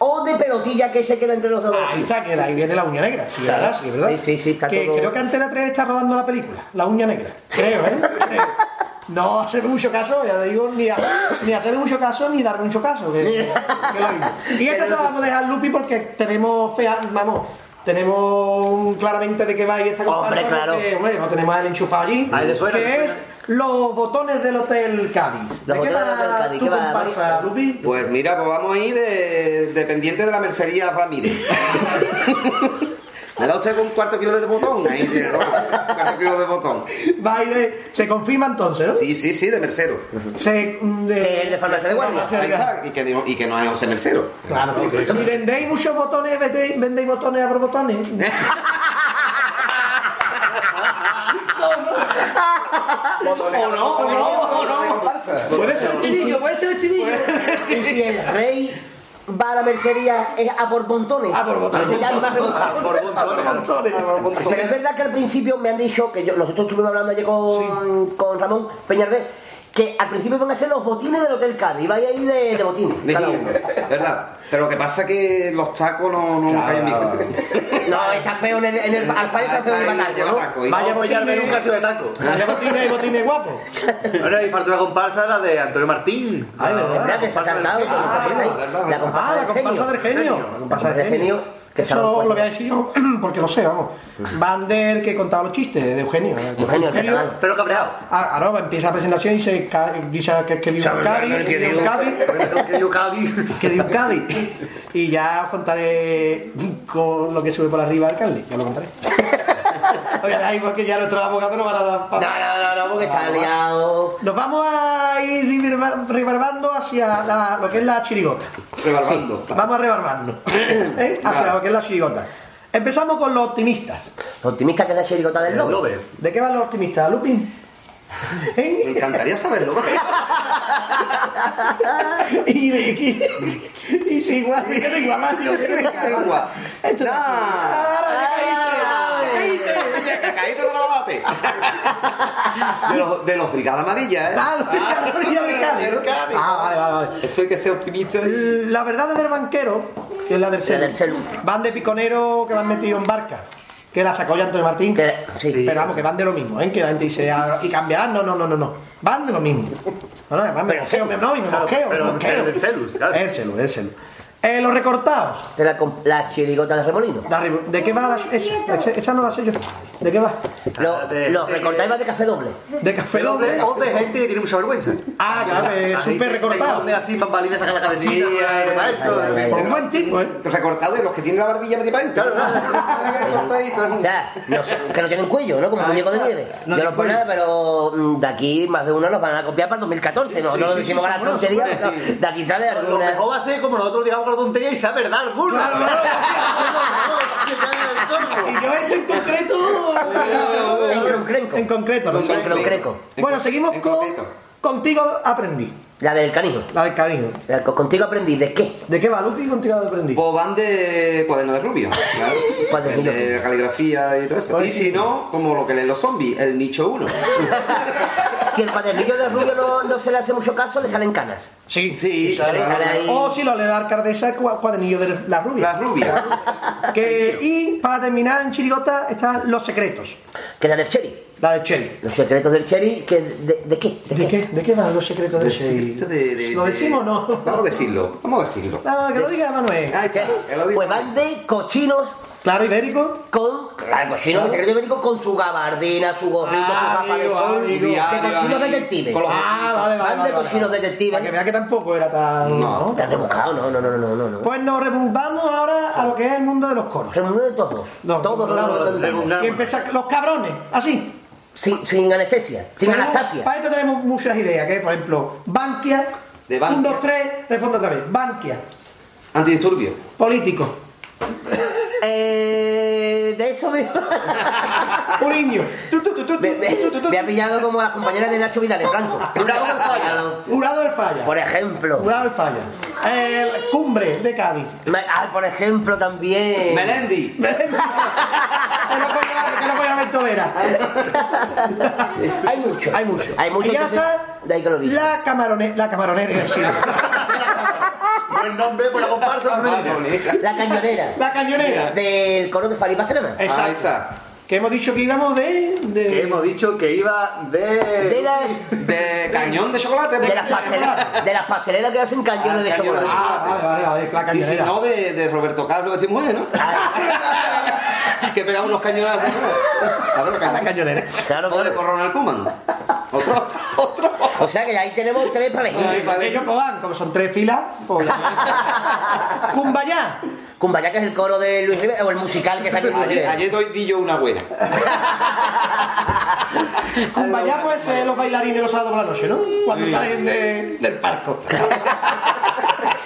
Speaker 2: o de pelotilla que se queda entre los dos.
Speaker 23: Ahí está, que de ahí viene la uña negra, sí,
Speaker 2: Claro.
Speaker 23: ¿verdad? Sí, ¿verdad?
Speaker 2: Sí, sí, sí, está
Speaker 23: que
Speaker 2: todo-
Speaker 23: Creo que Antena 3 está rodando la película, La uña negra. Creo, ¿eh? Creo. No hacerme mucho caso, ya te digo, ni, a- ni hacerme mucho caso ni darme mucho caso. Que, que lo mismo. Y esta se la vamos a dejar Lupi porque tenemos fea, vamos, tenemos claramente de qué va a ir esta comparsa.
Speaker 2: Hombre, claro.
Speaker 23: porque, hombre, no tenemos el enchufado allí.
Speaker 1: A él le suena,
Speaker 23: que es los botones del Hotel Cádiz.
Speaker 2: Los
Speaker 23: ¿De qué
Speaker 2: botones del
Speaker 23: va tu
Speaker 2: ¿qué va,
Speaker 23: comparsa? Lupi?
Speaker 28: Pues mira, pues vamos a ir de dependiente de la mercería Ramírez. ¿Me da usted un cuarto kilo de botón? Ahí tiene, ¿no? Un cuarto kilo de botón.
Speaker 23: De- se confirma entonces, ¿no?
Speaker 28: Sí, sí, sí, de mercero.
Speaker 23: Se, mm, de,
Speaker 2: Que es de farmacia de guardia.
Speaker 28: Ahí está, y que, no- y que no es José Mercero.
Speaker 23: Claro. ¿Y vendéis muchos botones? ¿Vendéis, vendéis botones a botones?
Speaker 28: O no, o no, o no.
Speaker 23: Puede ser el chivillo, puede ser el chivillo.
Speaker 2: Y si el rey va a la mercería es a por montones.
Speaker 23: A por montones.
Speaker 2: Pero es verdad que al principio me han dicho, que yo, nosotros estuvimos hablando ayer con, con Ramón Peñalver, que al principio van a ser los botines del Hotel Cádiz. Vaya ahí de, de botines.
Speaker 28: De
Speaker 2: cada
Speaker 28: niño,
Speaker 2: uno.
Speaker 28: ¿verdad? Pero lo que pasa es que los tacos no, no caen bien.
Speaker 2: No, está feo en el, en el está feo en el
Speaker 23: Vaya botines,
Speaker 1: nunca ha sido de taco.
Speaker 23: vaya botines y botines guapos.
Speaker 1: Bueno, y falta una comparsa, la de Antonio Martín.
Speaker 23: Ay, ¿verdad?
Speaker 2: ¿Verdad que se ha saltado? La comparsa
Speaker 23: Ah, la
Speaker 2: del genio.
Speaker 23: comparsa del genio. La comparsa del genio.
Speaker 2: Que
Speaker 23: Eso lo voy a decir yo porque lo sé, vamos. Bander que contaba los chistes de Eugenio.
Speaker 2: Eugenio, el catalán.
Speaker 1: Pero cabreado.
Speaker 23: Ah, ahora empieza la presentación y se dice que, que dio un Cádiz, que dio un Cádiz,
Speaker 1: Que yo Cádiz.
Speaker 23: que dio un Cádiz. Y ya os contaré con lo que sube por arriba el Cádiz, ya lo contaré. Oye, ahí porque ya nuestros abogados no van a dar
Speaker 2: No, no, no, no, porque está liado.
Speaker 23: Nos vamos a ir reverbando hacia la- lo que es la chirigota.
Speaker 28: Rebarbando.
Speaker 23: Vamos a rebarbarnos ¿eh? hacia lo que es la chirigota. Empezamos con los optimistas.
Speaker 2: Los optimistas que es la chirigota del lobo.
Speaker 23: ¿De qué van los optimistas, Lupin?
Speaker 28: Me encantaría saberlo.
Speaker 23: y, de- y, y si igual, ¿qué te igualario? ¿Qué te
Speaker 28: Lengua.
Speaker 23: Esto-
Speaker 28: Nah.
Speaker 23: Ya caíste
Speaker 28: de la bate. De los, de los brigadas amarillas, ¿eh?
Speaker 23: Ah, lo de Cádiz, de Cádiz, ¿no? Ah, vale, vale, vale.
Speaker 28: Eso hay que ser optimista.
Speaker 23: La verdad del banquero, que es la del celu,
Speaker 2: del celu.
Speaker 23: van de piconero que van metidos en barca. Que la sacó ya Antonio Martín.
Speaker 2: Que- sí.
Speaker 23: Pero vamos, que van de lo mismo, ¿eh? Que la gente dice, ah, y cambiar, no, no, no, no, no. Van de lo mismo. No, no, además me
Speaker 2: Pero
Speaker 23: mosqueo,
Speaker 2: sí.
Speaker 23: me, no, y me mosqueo, me
Speaker 1: pero
Speaker 23: mosqueo.
Speaker 1: del celus, claro.
Speaker 23: El celu, el celu. Eh, los recortados.
Speaker 2: De la, la chirigota de Remolino.
Speaker 23: De, arriba. ¿De qué va la, esa? Esa- Esa no la sé yo. ¿De qué va?
Speaker 2: Los,
Speaker 1: de-
Speaker 2: recortáis va de café doble.
Speaker 23: ¿De café doble?
Speaker 1: O de gente que tiene mucha vergüenza.
Speaker 23: Ah, claro, es súper recortado.
Speaker 1: Se así, bambalina, saca la cabecita.
Speaker 28: Sí,
Speaker 1: para
Speaker 23: un buen tipo, ¿eh?
Speaker 28: Recortado de los que tienen la barbilla metida para adentro.
Speaker 2: O sea, que no tienen cuello, ¿no? Como muñeco de nieve.
Speaker 23: no
Speaker 2: Yo no por nada, pero mm, de aquí más de uno nos van a copiar para el 2014. No, no lo decimos con la tontería, pero de aquí sale
Speaker 1: Lo
Speaker 2: alguna.
Speaker 1: mejor va a ser como nosotros digamos tontería y sea verdad alguna.
Speaker 23: Claro, claro. Y yo este en concreto.
Speaker 2: En concreto.
Speaker 23: En concreto, no
Speaker 2: En concreto.
Speaker 23: Bueno, seguimos
Speaker 28: En
Speaker 23: con.
Speaker 28: concreto.
Speaker 23: Contigo aprendí.
Speaker 2: La del canijo.
Speaker 23: La del cariño.
Speaker 2: La- Contigo aprendí. ¿De qué?
Speaker 23: ¿De qué va, Lupi? Contigo aprendí.
Speaker 28: Pues van de cuaderno de rubio. Claro.
Speaker 2: Cuadernillo.
Speaker 28: de caligrafía y todo eso.
Speaker 23: Pues
Speaker 28: y
Speaker 23: sí.
Speaker 28: si no, como lo que leen los zombies, el nicho 1.
Speaker 2: Si el cuadernillo de Rubio no, no se le hace mucho caso, le salen canas.
Speaker 23: Sí,
Speaker 28: Sí,
Speaker 2: sale-
Speaker 28: claro.
Speaker 2: sale ahí.
Speaker 23: O si lo lee la alcaldesa, el cua- cuadernillo de la rubia.
Speaker 28: La rubia.
Speaker 23: Que, y para terminar en Chirigota están los secretos.
Speaker 2: Que la del Cherry.
Speaker 23: La de Cherry.
Speaker 2: Los secretos del Cherry, que ¿de, de qué? ¿De,
Speaker 23: ¿De qué? ¿De qué van los secretos de
Speaker 28: El
Speaker 23: Cherry?
Speaker 28: secreto de- de-
Speaker 23: ¿Lo
Speaker 28: de-
Speaker 23: decimos o no?
Speaker 28: Vamos a decirlo, vamos a decirlo.
Speaker 23: No, que lo diga Manuel.
Speaker 28: Ahí está, que lo diga.
Speaker 2: Pues van de cochinos
Speaker 23: Claro, ibérico.
Speaker 2: con. Claro, cochinos de secreto ibérico con su gabardina, su gorrito, su capa de sol.
Speaker 23: amigo.
Speaker 2: De cochinos detectives.
Speaker 28: con los-
Speaker 23: Ah, vale, vale.
Speaker 2: Van de
Speaker 23: vale, vale.
Speaker 2: cochinos detectives.
Speaker 23: Para que vea que tampoco era tan.
Speaker 28: No.
Speaker 2: Has rebuscado, no, no, no, no, no. no.
Speaker 23: Pues nos remontamos ahora a lo que es el mundo de los coros.
Speaker 2: Remueve de todos.
Speaker 23: No,
Speaker 2: todos
Speaker 23: no,
Speaker 2: los.
Speaker 23: Y empieza los cabrones, así.
Speaker 2: Sin, sin anestesia, sin
Speaker 23: Tenemos-
Speaker 2: Anastasia.
Speaker 23: Para esto tenemos muchas ideas, que por ejemplo, Bankia.
Speaker 28: De Bankia.
Speaker 23: Un, dos, tres, responde otra vez. Bankia.
Speaker 28: Antidisturbio.
Speaker 23: Político.
Speaker 2: Eh, de eso me,
Speaker 23: Uriño.
Speaker 2: Me, me- ha pillado como las compañeras de Nacho Vidal en blanco. Durado con falla.
Speaker 23: Jurado del Falla.
Speaker 2: Por ejemplo.
Speaker 23: Jurado del Falla. El Cumbre de Cádiz.
Speaker 2: Me- ah, por ejemplo también.
Speaker 28: Melendi.
Speaker 23: que no que.
Speaker 2: Hay mucho.
Speaker 23: Hay mucho.
Speaker 2: Hay mucho.
Speaker 23: Y ya
Speaker 2: entonces,
Speaker 23: está
Speaker 2: de ahí que lo vi.
Speaker 23: la camarone, la camaronera. sí.
Speaker 1: Buen nombre por la comparsa femenina.
Speaker 2: La cañonera.
Speaker 23: La cañonera.
Speaker 2: Del coro de Fari Pastrana.
Speaker 23: Exacto. Que hemos dicho que íbamos de. de...
Speaker 1: Que hemos dicho que iba de.
Speaker 2: De las,
Speaker 28: De cañón de chocolate.
Speaker 2: de las, pasteleras, de las pasteleras que hacen cañones de
Speaker 28: Ah, de
Speaker 2: chocolate.
Speaker 23: Ah, vale, vale, vale. La
Speaker 28: Y si no, de, de Roberto Carlos Betty Mujer, ¿no? que pegaba unos cañonazos. ¿no? Claro,
Speaker 23: La cañonera.
Speaker 2: Claro,
Speaker 28: O de. Coronel Kuman. Otro, otro, otro.
Speaker 2: O sea que ahí tenemos tres para elegir.
Speaker 23: Ellos codan, como son tres filas. Pues... Cumbayá.
Speaker 2: Cumbaya, que es el coro de Luis Rivera, o el musical que está aquí en Luis
Speaker 28: Ayer,
Speaker 2: Rivera.
Speaker 28: ayer doy di yo una buena.
Speaker 23: Cumbaya pues eh, los bailarines los sábados por la noche, ¿no? Cuando salen de- del parco.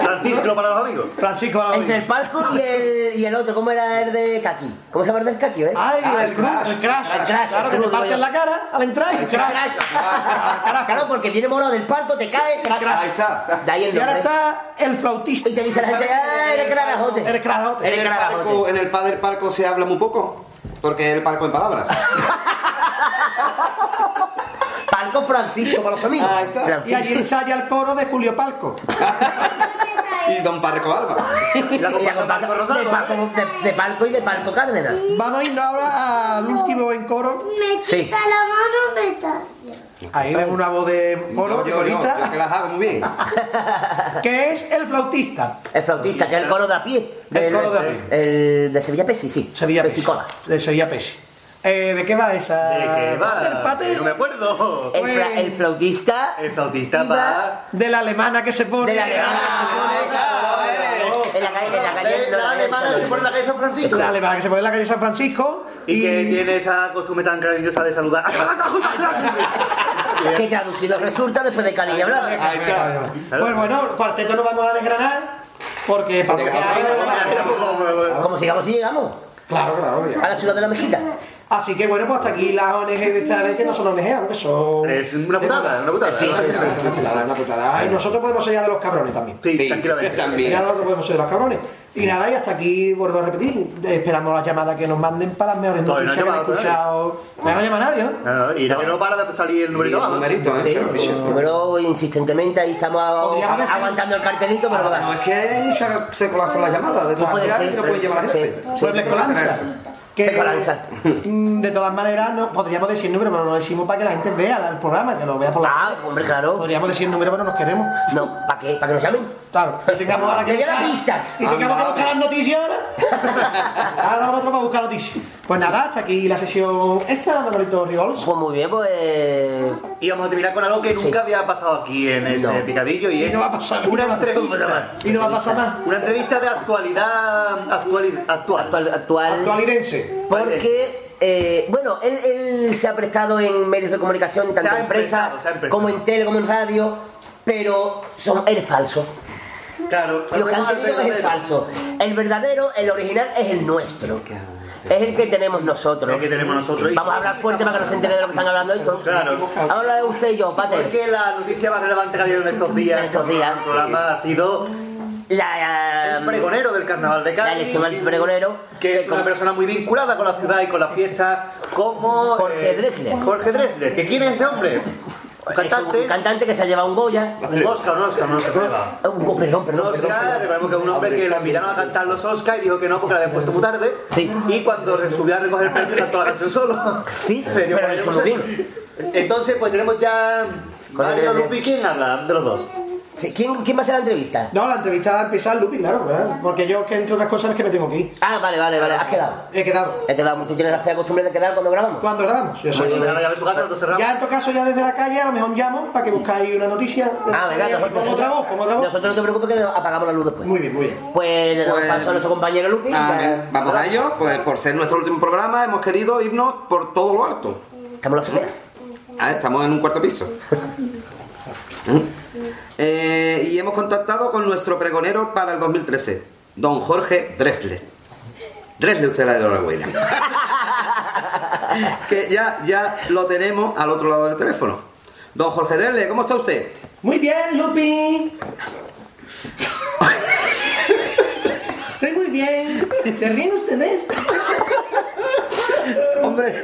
Speaker 1: Francisco para los amigos.
Speaker 23: Francisco para los
Speaker 2: Entre
Speaker 23: amigos.
Speaker 2: el palco y el, y el otro, ¿cómo era el de Kaki? ¿Cómo se llama el del Kaki, eh?
Speaker 23: Ay,
Speaker 28: Ah,
Speaker 23: el,
Speaker 28: el
Speaker 23: crash,
Speaker 28: crash.
Speaker 23: el crash,
Speaker 2: El crash,
Speaker 23: claro, que
Speaker 2: el
Speaker 23: te
Speaker 2: crash.
Speaker 23: parten la cara al entrar y crash.
Speaker 2: Crash. Claro, porque viene morado del palco, te cae, crash.
Speaker 28: Ahí está.
Speaker 2: De ahí el
Speaker 23: Y ahora
Speaker 2: nombre.
Speaker 23: está el flautista.
Speaker 2: Y te dice la gente, ¡ah, eres carajote!
Speaker 23: El crajote.
Speaker 28: En
Speaker 2: Eres
Speaker 28: el,
Speaker 2: carajote.
Speaker 28: en el padre del parco se habla muy poco, porque es el parco en palabras.
Speaker 2: Palco Francisco para los amigos.
Speaker 28: Ahí está.
Speaker 23: Y allí ensaya el coro de Julio Palco.
Speaker 28: y Don Parco Alba.
Speaker 1: Y la
Speaker 2: de, palco, de, de palco y de palco Cárdenas.
Speaker 23: Vamos a irnos ahora al último en coro.
Speaker 30: Me
Speaker 2: Sí.
Speaker 30: quita la mano, me está.
Speaker 23: Ahí ven una voz de coro,
Speaker 28: yo, yo que las hago muy bien.
Speaker 23: que es el flautista.
Speaker 2: El flautista, que es el coro de a pie.
Speaker 23: El coro de a pie.
Speaker 2: El de Sevilla Pesi, sí.
Speaker 23: Sevilla Pesi.
Speaker 2: Pesicola.
Speaker 23: De Sevilla Pesi. Eh, ¿De qué va esa?
Speaker 1: ¿De qué va?
Speaker 23: Pater.
Speaker 1: No me acuerdo.
Speaker 2: El, fla- el flautista.
Speaker 1: El flautista
Speaker 2: iba
Speaker 1: va.
Speaker 23: De la alemana que se pone.
Speaker 2: De la alemana. En la calle, en la calle. no,
Speaker 1: La alemana se pone en la calle San Francisco.
Speaker 23: La alemana que se pone en la calle San Francisco.
Speaker 1: Y que tiene esa costumbre tan cariñosa de saludar.
Speaker 2: Que traducido resulta después de Cali y hablar.
Speaker 28: Ahí está.
Speaker 23: Pues bueno, cuarteto no vamos a desgranar. Porque para que.
Speaker 2: Como sigamos y llegamos.
Speaker 23: Claro, claro. ya.
Speaker 2: A la ciudad de la mezquita.
Speaker 23: Así que bueno, pues hasta aquí las ONG de esta vez que no son ONG, aunque son.
Speaker 1: Es una putada, una putada.
Speaker 2: Sí, sí, sí,
Speaker 23: Una putada, una putada. Y nosotros podemos ser ya de los cabrones también.
Speaker 1: Sí,
Speaker 28: Sí,
Speaker 1: tranquilamente.
Speaker 28: también.
Speaker 23: Ya nosotros podemos ser de los cabrones. Y nada, y hasta aquí vuelvo a repetir. Esperamos las llamadas que nos manden para las mejores
Speaker 1: Todavía no
Speaker 23: noticias que han escuchado. Ya no llama nadie, ¿no?
Speaker 1: No, no, Y la que no para de salir el
Speaker 28: Y
Speaker 1: numerito
Speaker 28: el
Speaker 2: Sí,
Speaker 28: ¿eh? Claro, bicho.
Speaker 2: primero insistentemente ahí estamos aguantando el cartelito, pero
Speaker 28: Ah, No, es que se, se colapsan las llamadas de todas
Speaker 2: puede
Speaker 28: y no
Speaker 2: sí.
Speaker 28: pueden llevar a
Speaker 2: Sí,
Speaker 28: gente.
Speaker 2: sí, sí,
Speaker 23: Colanza. Que, mm, de todas maneras, no, podríamos decir número, pero no lo decimos para que la gente vea el programa, que lo vea por la
Speaker 2: Ah, hombre, claro.
Speaker 23: Podríamos decir número, pero nos queremos.
Speaker 2: No, ¿para qué? ¿Para que nos llamen?
Speaker 23: Claro, que tengamos ahora que buscar-
Speaker 2: pistas.
Speaker 23: Y tengamos que buscar las noticias ahora. ahora nosotros para buscar noticias. Pues nada, hasta aquí la sesión esta, Manolito Rigols.
Speaker 2: Pues muy bien, pues.
Speaker 1: Y vamos a terminar con algo que nunca había pasado aquí en ese
Speaker 2: No.
Speaker 1: picadillo y,
Speaker 23: Y
Speaker 1: es
Speaker 23: no va a pasar
Speaker 1: una entrevista.
Speaker 23: Y no va a pasar más.
Speaker 1: Una entrevista de actualidad actual. actual.
Speaker 2: Actual, actual.
Speaker 23: Actualidense.
Speaker 2: Porque, eh, bueno, él, él se ha prestado en medios de comunicación, tanto en
Speaker 1: emprestado.
Speaker 2: como en tele, como en radio, pero son, él es falso.
Speaker 1: Claro,
Speaker 2: Lo que han tenido es el falso. El verdadero, el original, es el nuestro. Es el que tenemos nosotros.
Speaker 1: El que tenemos nosotros.
Speaker 2: Vamos a hablar fuerte para que no se entere de lo que están hablando estos.
Speaker 1: Claro.
Speaker 2: Vamos a hablar de usted y yo, Pater.
Speaker 1: Porque la noticia más relevante que ha habido en estos días,
Speaker 2: En estos días.
Speaker 1: el programa ha sido
Speaker 2: La,
Speaker 1: el pregonero del carnaval de
Speaker 2: la
Speaker 1: Cádiz.
Speaker 2: elección al pregonero.
Speaker 1: que es una persona muy vinculada con la ciudad y con la fiesta, como
Speaker 2: Jorge
Speaker 1: eh,
Speaker 2: Drexler.
Speaker 1: Jorge Drexler. ¿Que quién es ese hombre? Un
Speaker 2: Es un
Speaker 1: cantante.
Speaker 2: cantante que se ha llevado un Goya.
Speaker 1: Un Oscar, un Oscar, un Oscar. Un
Speaker 2: perdón, perdón.
Speaker 1: Oscar,
Speaker 2: perdón.
Speaker 1: recordemos que es un hombre que le invitaron a cantar los Oscar y dijo que no porque la habían puesto muy tarde.
Speaker 2: Sí.
Speaker 1: Y cuando se subió a recoger el premio cantó la canción solo.
Speaker 2: Sí, pero
Speaker 1: sello. Entonces, pues tenemos ya.
Speaker 2: Con
Speaker 1: Mario
Speaker 2: el-
Speaker 1: Lupi, ¿quién habla de los dos?
Speaker 2: ¿Quién, ¿Quién va a hacer la entrevista?
Speaker 23: No, la entrevista va a empezar Lupi, claro, porque yo, que entre otras cosas, es que me tengo que ir.
Speaker 2: Ah, vale, vale, vale. Has quedado.
Speaker 23: He quedado.
Speaker 2: He quedado. Tú tienes la fea costumbre de quedar cuando grabamos.
Speaker 23: ¿Cuándo grabamos? Yo soy-
Speaker 1: si me van a llamar a su casa, nosotros cerramos.
Speaker 23: Ya en todo caso, ya desde la calle, a lo mejor llamo para que buscáis una noticia.
Speaker 2: Ah, venga,
Speaker 23: Y
Speaker 2: nosotros,
Speaker 23: pongo otra voz, pongo otra voz.
Speaker 2: nosotros no te preocupes que apagamos la luz después.
Speaker 23: Muy bien, muy bien.
Speaker 2: Pues le damos
Speaker 28: Pues-
Speaker 2: paso a nuestro compañero Luqui.
Speaker 28: Ah,
Speaker 2: Ya-
Speaker 28: Vamos a ello, pues por ser nuestro último programa hemos querido irnos por todo lo alto.
Speaker 2: Estamos en la azotea.
Speaker 28: Ah, estamos en un cuarto piso. Eh, y hemos contactado con nuestro pregonero para el 2013, don Jorge Dressler. Dressler usted la enhorabuena. que ya, ya lo tenemos al otro lado del teléfono. Don Jorge Dressler, ¿cómo está usted?
Speaker 23: Muy bien, Lupi. Estoy muy bien. ¿Se ríen ustedes?
Speaker 28: Hombre,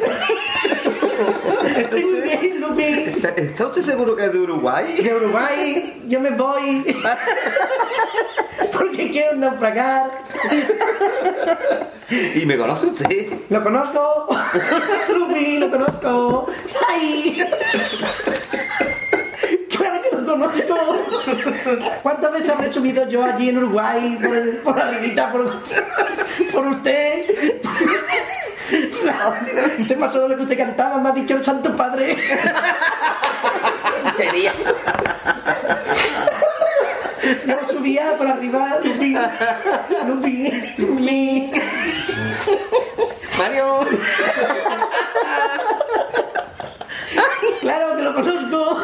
Speaker 23: Estoy muy bien, Lupi.
Speaker 28: ¿está, está usted seguro que es de Uruguay?
Speaker 23: De Uruguay, yo me voy. Porque quiero naufragar.
Speaker 28: ¿Y me conoce usted?
Speaker 23: Lo conozco. Lupi, lo conozco. ¡Ay! Claro que lo conozco. ¿Cuántas veces habré subido yo allí en Uruguay por, por arribita por, por usted? Se pasó de lo que usted cantaba, me ha dicho el Santo Padre.
Speaker 2: Sería.
Speaker 23: Yo subía por arriba Lupi. Lupi. Lupi.
Speaker 28: Mario.
Speaker 23: Claro que lo conozco.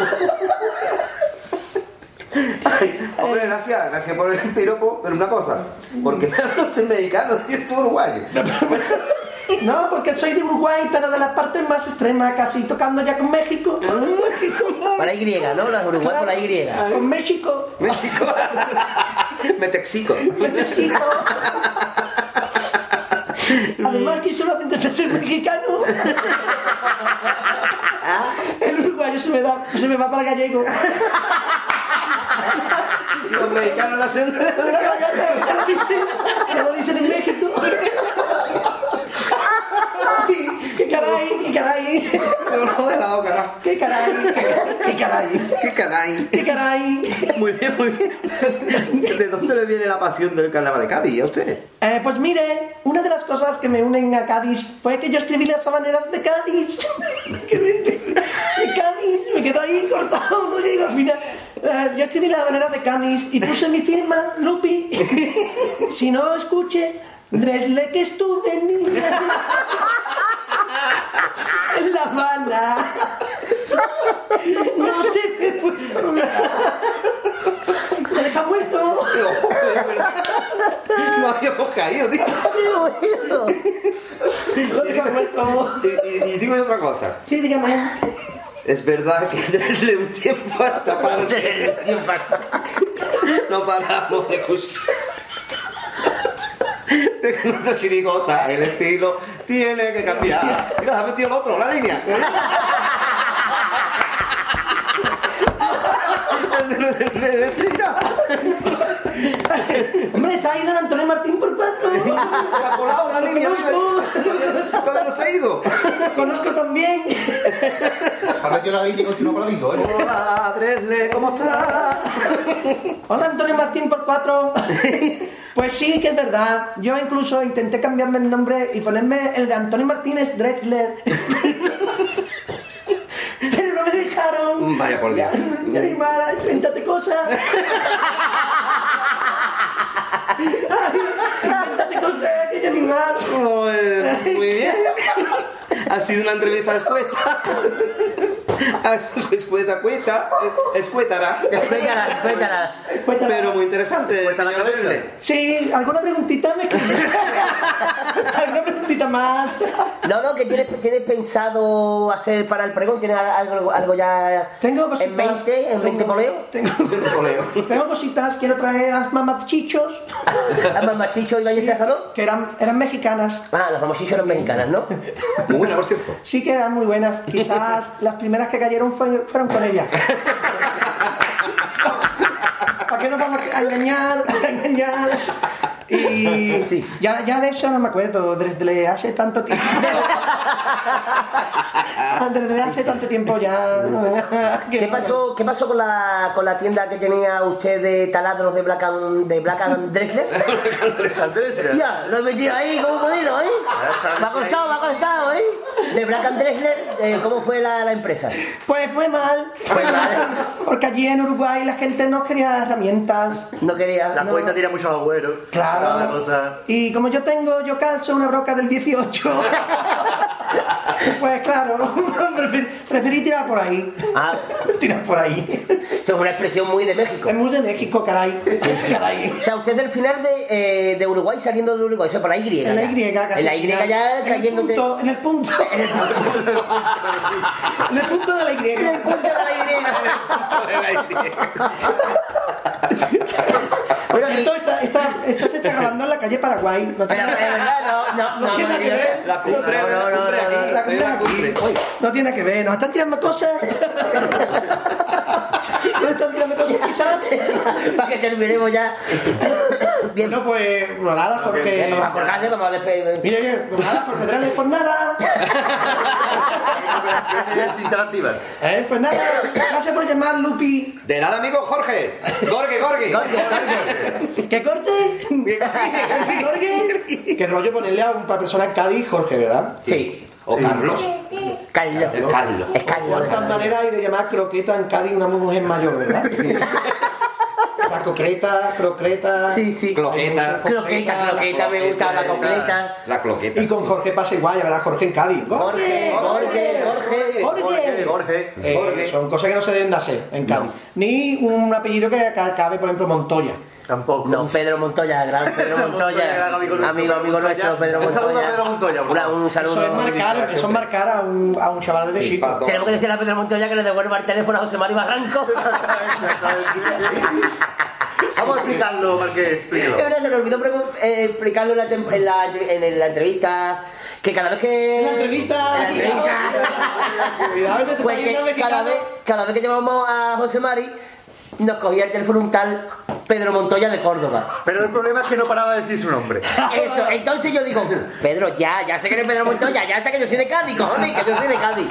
Speaker 28: Hombre, gracias, gracias por el piropo, pero una cosa, porque me hablas en mexicano y es uruguayo.
Speaker 23: No, porque soy de Uruguay, pero de la parte más extrema, casi tocando ya con México.
Speaker 2: Por la Y, ¿no? Los Uruguay por la Y.
Speaker 23: Con México.
Speaker 28: México. Metexico.
Speaker 23: Metexico. Además que solamente sé ser mexicano. El uruguayo se me, da, se me va para gallego.
Speaker 28: Los mexicanos lo hacen.
Speaker 23: Ya lo dicen, ya lo dicen en México. ¡Qué caray! ¡Qué caray!
Speaker 28: No, de lado, carajo.
Speaker 23: ¡Qué caray! ¡Qué caray!
Speaker 28: ¡Qué caray!
Speaker 23: ¡Qué caray!
Speaker 28: Muy bien, muy bien. ¿De dónde le viene la pasión del carnaval de Cádiz a usted?
Speaker 23: Eh, pues mire, una de las cosas que me unen a Cádiz fue que yo escribí las habaneras de Cádiz. De Cádiz, me quedo ahí cortado, llego al final. Eh, yo escribí las habaneras de Cádiz y puse mi firma, Lupi. Si no escuche, Dresle que estuve niña en La Habana. No se me fue. Se deja muerto.
Speaker 28: No habíamos caído, tío.
Speaker 23: Lo deja muerto.
Speaker 28: Y, y, y digo otra cosa.
Speaker 23: Sí, dígame.
Speaker 28: Es verdad que desde un tiempo a esta parte no paramos de escuchar. De nuestra chirigota, el estilo, tiene que cambiar. Mira, ha metido el otro, la línea.
Speaker 23: Hombre, está ahí don Antonio Martín por cuatro.
Speaker 28: Se ha colado una línea.
Speaker 23: conozco.
Speaker 28: Todavía no se ha ido.
Speaker 23: Conozco también.
Speaker 1: Ha metido la línea y continúa con la bingo, ¿eh?
Speaker 28: Hola, Dresle, ¿cómo estás?
Speaker 23: Hola Antonio Martín por cuatro. Pues sí, que es verdad. Yo incluso intenté cambiarme el nombre y ponerme el de Antonio Martínez Drexler. Pero no me dejaron.
Speaker 28: Vaya por Dios.
Speaker 23: Ya, Mara, invéntate cosas. Ay, Invéntate cosas,
Speaker 28: muy bien. Ha sido una entrevista escueta. Escueta, cueta. Escuetara.
Speaker 2: Escuétala, escuétala.
Speaker 28: Pero muy interesante, señor.
Speaker 23: Sí, ¿alguna preguntita me ¿Alguna preguntita más?
Speaker 2: No, no, que tienes, tienes pensado hacer para el pregón, tienes algo, algo ya
Speaker 23: Tengo cositas.
Speaker 2: en mente, en mente poleo.
Speaker 23: Tengo, tengo cositas, quiero traer a las mamachichos.
Speaker 2: ¿Las mamachichos y Valle Cerrado?
Speaker 23: Que eran, eran mexicanas.
Speaker 2: Ah, las mamachichos eran mexicanas, ¿no?
Speaker 28: Muy buena, por cierto.
Speaker 23: Sí que eran muy buenas. Quizás las primeras que cayeron fue- fueron con ella. ¿Para qué nos vamos a engañar? A engañar. Y ya, ya de eso no me acuerdo, desde hace tanto tiempo. Desde hace tanto tiempo ya.
Speaker 2: ¿Qué pasó, ¿Qué pasó con la, con la tienda que tenía usted de taladros de Black and, de Black and Drexler? Hostia, lo he metido ahí como podido, ¿eh? Me ha costado, me ha costado, ¿eh? De Black and Drexler, eh, ¿cómo fue la, la empresa?
Speaker 23: Pues fue mal.
Speaker 2: Fue mal.
Speaker 23: Porque allí en Uruguay la gente no quería herramientas.
Speaker 2: No quería.
Speaker 23: La cuenta
Speaker 1: tira muchos agüeros.
Speaker 23: Claro.
Speaker 1: La cosa.
Speaker 23: Y como yo tengo, yo calzo una broca del 18. pues claro, prefer- preferí tirar por ahí.
Speaker 2: Ah,
Speaker 23: Tirar por ahí.
Speaker 2: eso es una expresión muy de México.
Speaker 23: Es muy de México, caray. Caray.
Speaker 2: O sea, usted del final de, eh, de Uruguay saliendo de Uruguay, eso por la Y.
Speaker 23: En la. Y, casi
Speaker 2: En la Y ya
Speaker 23: En el
Speaker 2: cayéndote.
Speaker 23: punto- En el punto.
Speaker 2: En el punto.
Speaker 23: En el punto de la Y.
Speaker 2: En el punto de la Y.
Speaker 23: Por cierto, esta- esta- esto se está grabando en la calle Paraguay. No tiene, nada que ver.
Speaker 28: La cumbre, la cumbre
Speaker 2: no,
Speaker 28: aquí.
Speaker 23: Tiene que ver, nos están tirando cosas. Nos están tirando cosas quizás.
Speaker 2: Para que terminemos ya. Bien.
Speaker 23: No, pues nada, porque.
Speaker 2: Vamos a colgarle, vamos a despedir.
Speaker 23: Mire, oye, pues nada, por federales, por nada.
Speaker 1: interactivas.
Speaker 23: Eh, pues nada, gracias por llamar, Lupi.
Speaker 28: De nada, amigo Jorge. Gorge, Gorge.
Speaker 23: ¿Que corte? ¿Jorge? Qué rollo ponerle a una persona en Cádiz, Jorge, ¿verdad?
Speaker 2: Sí.
Speaker 28: O Carlos.
Speaker 2: Carlos.
Speaker 28: Carlos.
Speaker 2: Es Carlos.
Speaker 23: De todas maneras hay de llamar croqueta en Cádiz una mujer mayor, ¿verdad? La concreta, croqueta.
Speaker 2: Sí, sí.
Speaker 28: Cloqueta.
Speaker 2: Cloqueta, cloqueta, me gusta la cloqueta.
Speaker 28: La cloqueta.
Speaker 23: Y con Jorge pasa igual, ya verás, Jorge en Cádiz.
Speaker 2: Jorge, Jorge, Jorge.
Speaker 23: Jorge.
Speaker 1: Jorge.
Speaker 23: Eh, Son cosas que no se deben de hacer en Cádiz. Ni un apellido que acabe, por ejemplo, Montoya.
Speaker 1: Tampoco.
Speaker 2: No, Pedro Montoya, gran Pedro Montoya. amigo, amigo nuestro, Pedro
Speaker 1: Un saludo a
Speaker 2: Montoya.
Speaker 1: Pedro Montoya.
Speaker 2: Una- un saludo.
Speaker 23: Eso es marcar, eso es marcar a un, a un chaval de chico.
Speaker 2: Tenemos que decirle a Pedro Montoya que le devuelva el teléfono a José Mari Barranco.
Speaker 1: Vamos a explicarlo, Marqués,
Speaker 2: Es verdad, se me olvidó eh, explicarlo en la, en, la, en la entrevista. Que cada vez que.
Speaker 23: En la entrevista,
Speaker 2: En la entrevista. Pues que cada vez, cada vez que llamamos a José Mari, nos cogía el teléfono un tal Pedro Montoya de Córdoba.
Speaker 1: Pero el problema es que no paraba de decir su nombre.
Speaker 2: Eso, entonces yo digo, Pedro, ya, ya sé que eres Pedro Montoya, ya hasta que yo soy de Cádiz, cojones, que yo soy de Cádiz.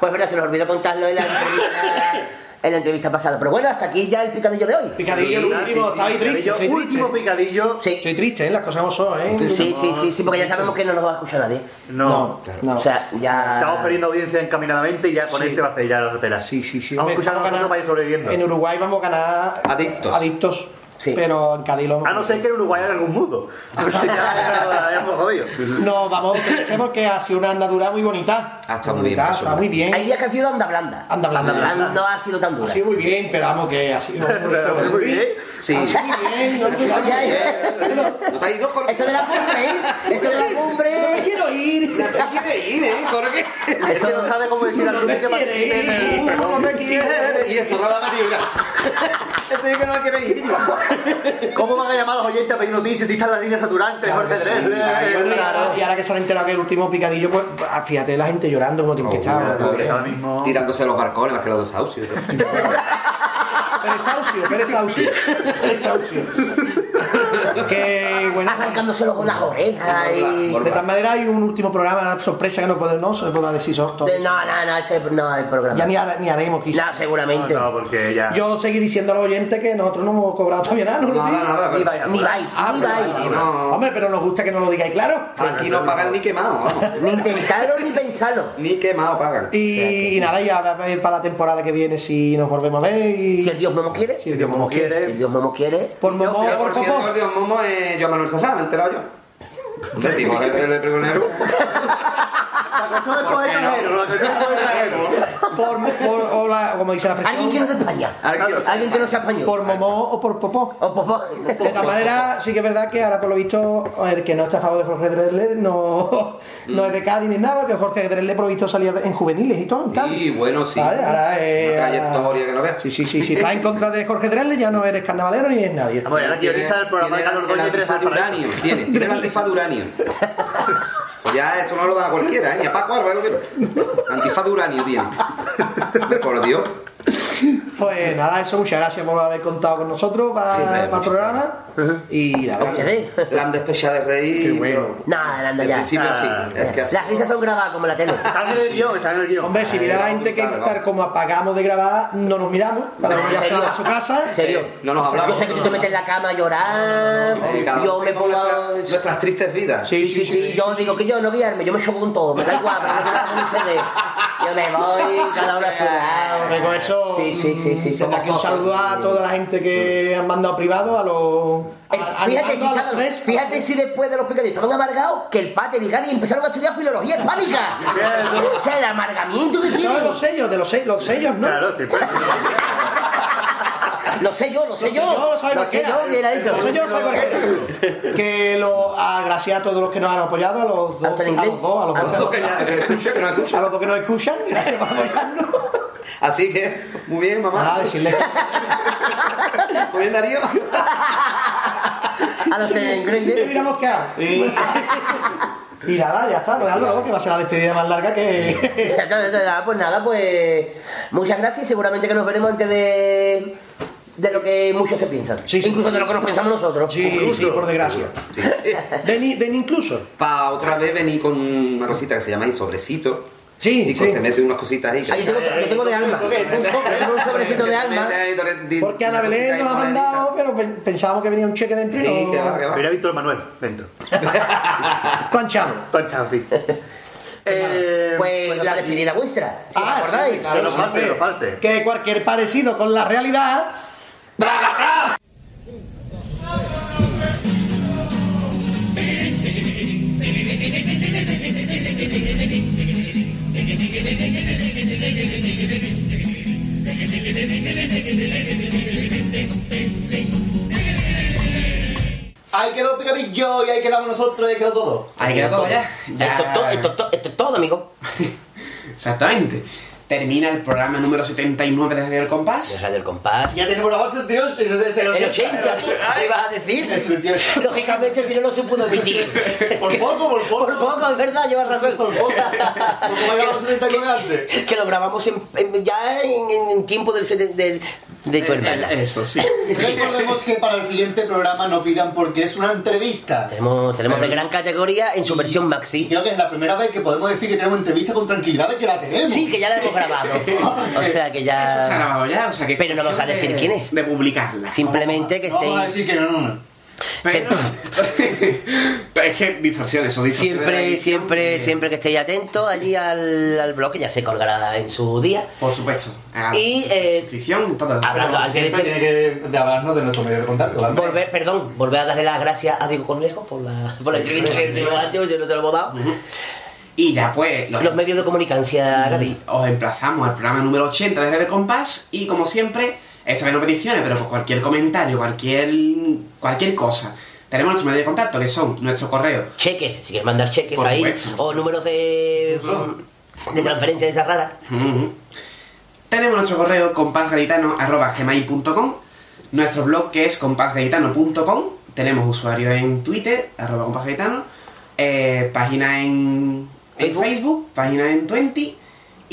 Speaker 2: Pues verdad, se nos olvidó contarlo en la entrevista, en la entrevista pasada. Pero bueno, hasta aquí ya el picadillo de hoy.
Speaker 23: Picadillo, el último, ahí triste.
Speaker 1: Picadillo,
Speaker 23: estoy triste.
Speaker 1: último picadillo.
Speaker 2: Sí.
Speaker 23: Estoy triste, ¿eh? Las cosas como son, ¿eh?
Speaker 2: Sí, sí, sí, sí, porque ya sabemos que no nos va a escuchar nadie.
Speaker 1: No.
Speaker 23: No.
Speaker 2: O sea, ya.
Speaker 1: Estamos perdiendo audiencia encaminadamente y ya con
Speaker 23: Sí.
Speaker 1: este va a hacer ya la repera.
Speaker 23: Sí, sí, sí.
Speaker 1: Vamos a escuchar a nosotros para ir sobreviviendo.
Speaker 23: En Uruguay vamos a ganar
Speaker 28: Adictos.
Speaker 23: adictos.
Speaker 2: Sí.
Speaker 23: Pero en Cádiz lo
Speaker 1: A no ser que en Uruguay haya algún mudo. Ya la jodido.
Speaker 23: No, vamos triste porque ha sido una andadura muy bonita.
Speaker 28: Ah, está muy bien,
Speaker 23: Está muy bien.
Speaker 2: Hay días que ha sido anda blanda.
Speaker 23: Anda blanda.
Speaker 2: Anda No ha sido tan
Speaker 23: Ha
Speaker 2: dura.
Speaker 23: sido muy bien, pero vamos que ha sido muy
Speaker 1: bien.
Speaker 28: Sí.
Speaker 23: Ha sido muy bien, no sé
Speaker 2: Ya, ya.
Speaker 28: ¿No te has ido, Jorge?
Speaker 2: Esto de la cumbre, ¿eh? Esto de la
Speaker 23: No
Speaker 2: cumbre.
Speaker 23: quiero ir.
Speaker 28: Ya te quieres ir, ¿eh, Jorge?
Speaker 1: Este no sabe cómo decir al
Speaker 23: No
Speaker 1: grupo
Speaker 23: te
Speaker 1: que
Speaker 23: ir. No te quiere
Speaker 28: Y esto otra vez ha metido, mira. Este dice que no me quiere ir.
Speaker 1: ¿Cómo van a llamar a los oyentes a pedir noticias si está en la línea saturante de Jorge?
Speaker 23: Bueno, y ahora, y ahora que se han enterado que el último picadillo, pues ah, fíjate la gente llorando como tiene que estar.
Speaker 1: Porque ahora mismo...
Speaker 28: Tirándose los barcones más que los dos saucios.
Speaker 23: Pérez Saucio, Pérez Saucio. Pérez Saucio. Que bueno.
Speaker 2: Arrancándoselo con las orejas y.
Speaker 23: De tal manera hay un último programa, una sorpresa que no podemos, no se pueda decir.
Speaker 2: No, no, no, ese no hay programa.
Speaker 23: Ya ni, hará- ni haremos quizás.
Speaker 2: No, seguramente.
Speaker 1: No, porque ya...
Speaker 23: Yo seguí diciendo a los oyentes que nosotros no hemos cobrado todavía nada, ¿no?
Speaker 28: Nada, nada,
Speaker 1: Ni
Speaker 2: vais,
Speaker 23: Ah,
Speaker 2: ni vais.
Speaker 28: no,
Speaker 23: Hombre, pero nos gusta que nos lo digáis claro.
Speaker 28: aquí no pagan ni quemado.
Speaker 2: Ni intentarlo ni pensarlo.
Speaker 28: Ni quemado pagan.
Speaker 23: Y, y nada, ya a ver para la temporada que viene si nos volvemos a ver y...
Speaker 2: Si el Dios Momo quiere.
Speaker 23: Si el Dios Momo
Speaker 2: Si
Speaker 23: quiere.
Speaker 2: el Dios Momo quiere.
Speaker 23: Por Momo por
Speaker 28: el Dios Momo es yo Manuel Serrano, me he enterado yo. Hombre, si Jorge Dresler pregonero.
Speaker 1: La cuestión del poder extranjero, la cuestión del poder extranjero.
Speaker 23: Por, por- o la, como dice la
Speaker 2: Alguien que no
Speaker 23: expresión,
Speaker 2: es de España.
Speaker 28: Alguien que no sea
Speaker 2: Alguien que no sea español.
Speaker 23: por Momó o por Popó.
Speaker 2: O popó.
Speaker 23: De tal manera, sí que es verdad que ahora por lo visto, el que no está a favor de Jorge Dresler no, no es de Cádiz ni nada, porque Jorge Dresler por lo visto salía en juveniles y todo.
Speaker 28: Y bueno, sí.
Speaker 23: ¿Vale? Ahora, eh,
Speaker 28: Una trayectoria que no veas.
Speaker 23: Sí, sí, sí. Si estás en contra de Jorge Dresler ya no eres carnavalero ni eres nadie.
Speaker 1: Vamos, era guionista del programa de Carlos
Speaker 28: el
Speaker 1: Doña y
Speaker 28: de. Tiene, tiene el de uranio. Pues ya eso no lo da cualquiera, ¿eh? Ni a Paco Álvaro, tío. Antifaz de uranio tiene. Por Dios.
Speaker 23: Pues nada, eso, muchas gracias por haber contado con nosotros para,
Speaker 28: Sí,
Speaker 23: para el programa. Y nada,
Speaker 2: ¿Qué
Speaker 28: Grande especial de reír.
Speaker 23: Qué bueno.
Speaker 2: Nada, anda ya.
Speaker 28: principio a fin. Es que así.
Speaker 2: Las risas son grabadas como la tele.
Speaker 1: Están en el guion, están en el guion.
Speaker 23: Hombre, si mira la gente que como apagamos de grabar, no nos miramos, cada uno ya se va a su casa.
Speaker 2: ¿En serio?
Speaker 28: No nos hablamos.
Speaker 2: Yo sé que tú te metes en la cama a llorar.
Speaker 28: Eh,
Speaker 2: Yo me pongo.
Speaker 28: nuestras, tristes vidas.
Speaker 2: Sí, sí, sí, Yo digo que yo no guiarme, yo me choco con todo. Me da igual, pero no con ustedes. Yo me voy, cada uno a su lado.
Speaker 23: Con eso,
Speaker 2: Sí, sí, sí, sí.
Speaker 23: aquí un saludo a toda la gente que han mandado privado, a los. a-
Speaker 2: Fíjate si,
Speaker 23: a los tres.
Speaker 2: fíjate si después de los picadillos estaban amargados que el pate y y empezaron a estudiar filología hispánica. o sea, el amargamiento que
Speaker 23: Son
Speaker 2: tienen.
Speaker 23: los sellos, de los, se- los sellos, ¿no?
Speaker 1: Claro, sí, pues.
Speaker 2: Lo sé yo, lo sé
Speaker 23: Los
Speaker 2: yo.
Speaker 23: sellos, lo
Speaker 2: sé yo, era eso.
Speaker 23: Los sellos lo sabe cualquiera. Que lo, a, gracias a todos los que nos han apoyado, a los dos, a los dos, a los dos,
Speaker 28: que ya- que escucha, que no escucha.
Speaker 23: a los dos que nos escuchan, gracias por apoyarnos.
Speaker 28: Así que, muy bien, mamá.
Speaker 23: Nada, decirles
Speaker 28: Muy bien, Darío.
Speaker 2: A los que
Speaker 23: que
Speaker 2: engreídos.
Speaker 23: miramos qué hago. Y nada, ya está, pues algo, que va a ser la despedida más larga que.
Speaker 2: Pues nada, pues muchas gracias y seguramente que nos veremos antes de, de lo que muchos se piensan. Incluso de lo que nos pensamos nosotros.
Speaker 23: Sí, sí, por desgracia.
Speaker 28: Sí.
Speaker 23: Ni incluso.
Speaker 28: Para otra vez venir con una cosita que se llama ahí sobrecito.
Speaker 23: Sí,
Speaker 28: Y que
Speaker 23: sí.
Speaker 28: se mete unas cositas ahí.
Speaker 2: Ah, yo tengo, yo tengo de alma. Tengo un sobrecito de alma.
Speaker 23: Porque Ana Belén nos ha mandado, pero pen- pensábamos que venía un cheque dentro
Speaker 28: Sí, que va, que va.
Speaker 1: Mira Víctor Manuel, dentro.
Speaker 23: planchado.
Speaker 1: Planchado, sí. Eh,
Speaker 2: Pues la despedida vuestra. Si os
Speaker 23: Ah,
Speaker 2: acordáis.
Speaker 23: sí, claro,
Speaker 1: Que no falte, no falte.
Speaker 23: Que cualquier parecido con la realidad.
Speaker 1: Ahí quedó Picadillo y ahí quedamos nosotros y ahí quedó todo.
Speaker 3: Ahí queda todo ya. Ya-
Speaker 2: Esto, es to- esto, es to- esto es todo, amigo.
Speaker 3: Exactamente. Termina el programa número 79 de Radio El Compás.
Speaker 2: De Radio El Compás.
Speaker 1: Ya tenemos la base 78 y el
Speaker 2: El 80, ¿qué ibas a decir?
Speaker 1: El 78.
Speaker 2: Lógicamente, si no, no se pudo emitir.
Speaker 1: Por poco, por poco.
Speaker 2: Por poco, es verdad, llevas razón.
Speaker 1: Por poco. Como llegamos 79 antes.
Speaker 2: Que lo grabamos en- en- ya en, en tiempo del, del- de tu hermana.
Speaker 3: Eh, Eso, sí.
Speaker 1: Recordemos que para el siguiente programa no pidan porque es una entrevista.
Speaker 2: Tenemos, tenemos de gran categoría en su versión maxi.
Speaker 1: Creo que es la primera vez que podemos decir que tenemos entrevista con tranquilidad de que la tenemos.
Speaker 2: Sí, que ya la hemos grabado. O sea que ya.
Speaker 3: Eso está grabado ya, o sea que.
Speaker 2: Pero no vamos a decir
Speaker 3: de-
Speaker 2: quién es.
Speaker 3: De publicarla.
Speaker 2: Simplemente que
Speaker 1: No vamos a
Speaker 2: estéis.
Speaker 1: decir que no, no, no.
Speaker 3: Pero. Es que distorsiones, o distorsiones.
Speaker 2: Siempre, siempre,
Speaker 3: eh,
Speaker 2: siempre que estéis atentos allí al, al blog, que ya se colgará en su día.
Speaker 3: Por supuesto. A
Speaker 2: Y, eh,
Speaker 3: suscripción, todo.
Speaker 2: hablando este-
Speaker 1: tiene que de hablarnos de nuestro medio de contacto.
Speaker 2: Volver, perdón, volver a darle las gracias a Diego Cornejo por la, por la entrevista que tuvimos antes, yo no te lo hemos dado.
Speaker 3: Y ya pues. Los,
Speaker 2: Los medios de comunicación,
Speaker 3: os emplazamos al programa número 80 de El Compás. Y como siempre, esta vez no peticiones, pero por cualquier comentario, cualquier. cualquier cosa. Tenemos nuestro medio de contacto, que son nuestro correo.
Speaker 2: Cheques, si quieres mandar cheques
Speaker 3: Por
Speaker 2: ahí,
Speaker 3: supuesto.
Speaker 2: o números de, de transferencia de esas raras.
Speaker 3: Ujú. Tenemos nuestro correo compásgaditano.gmail.com Nuestro blog que es compásgaditano.com Tenemos usuario en Twitter, arroba compásgaditano eh, Página en Facebook. en Facebook, página en Twenty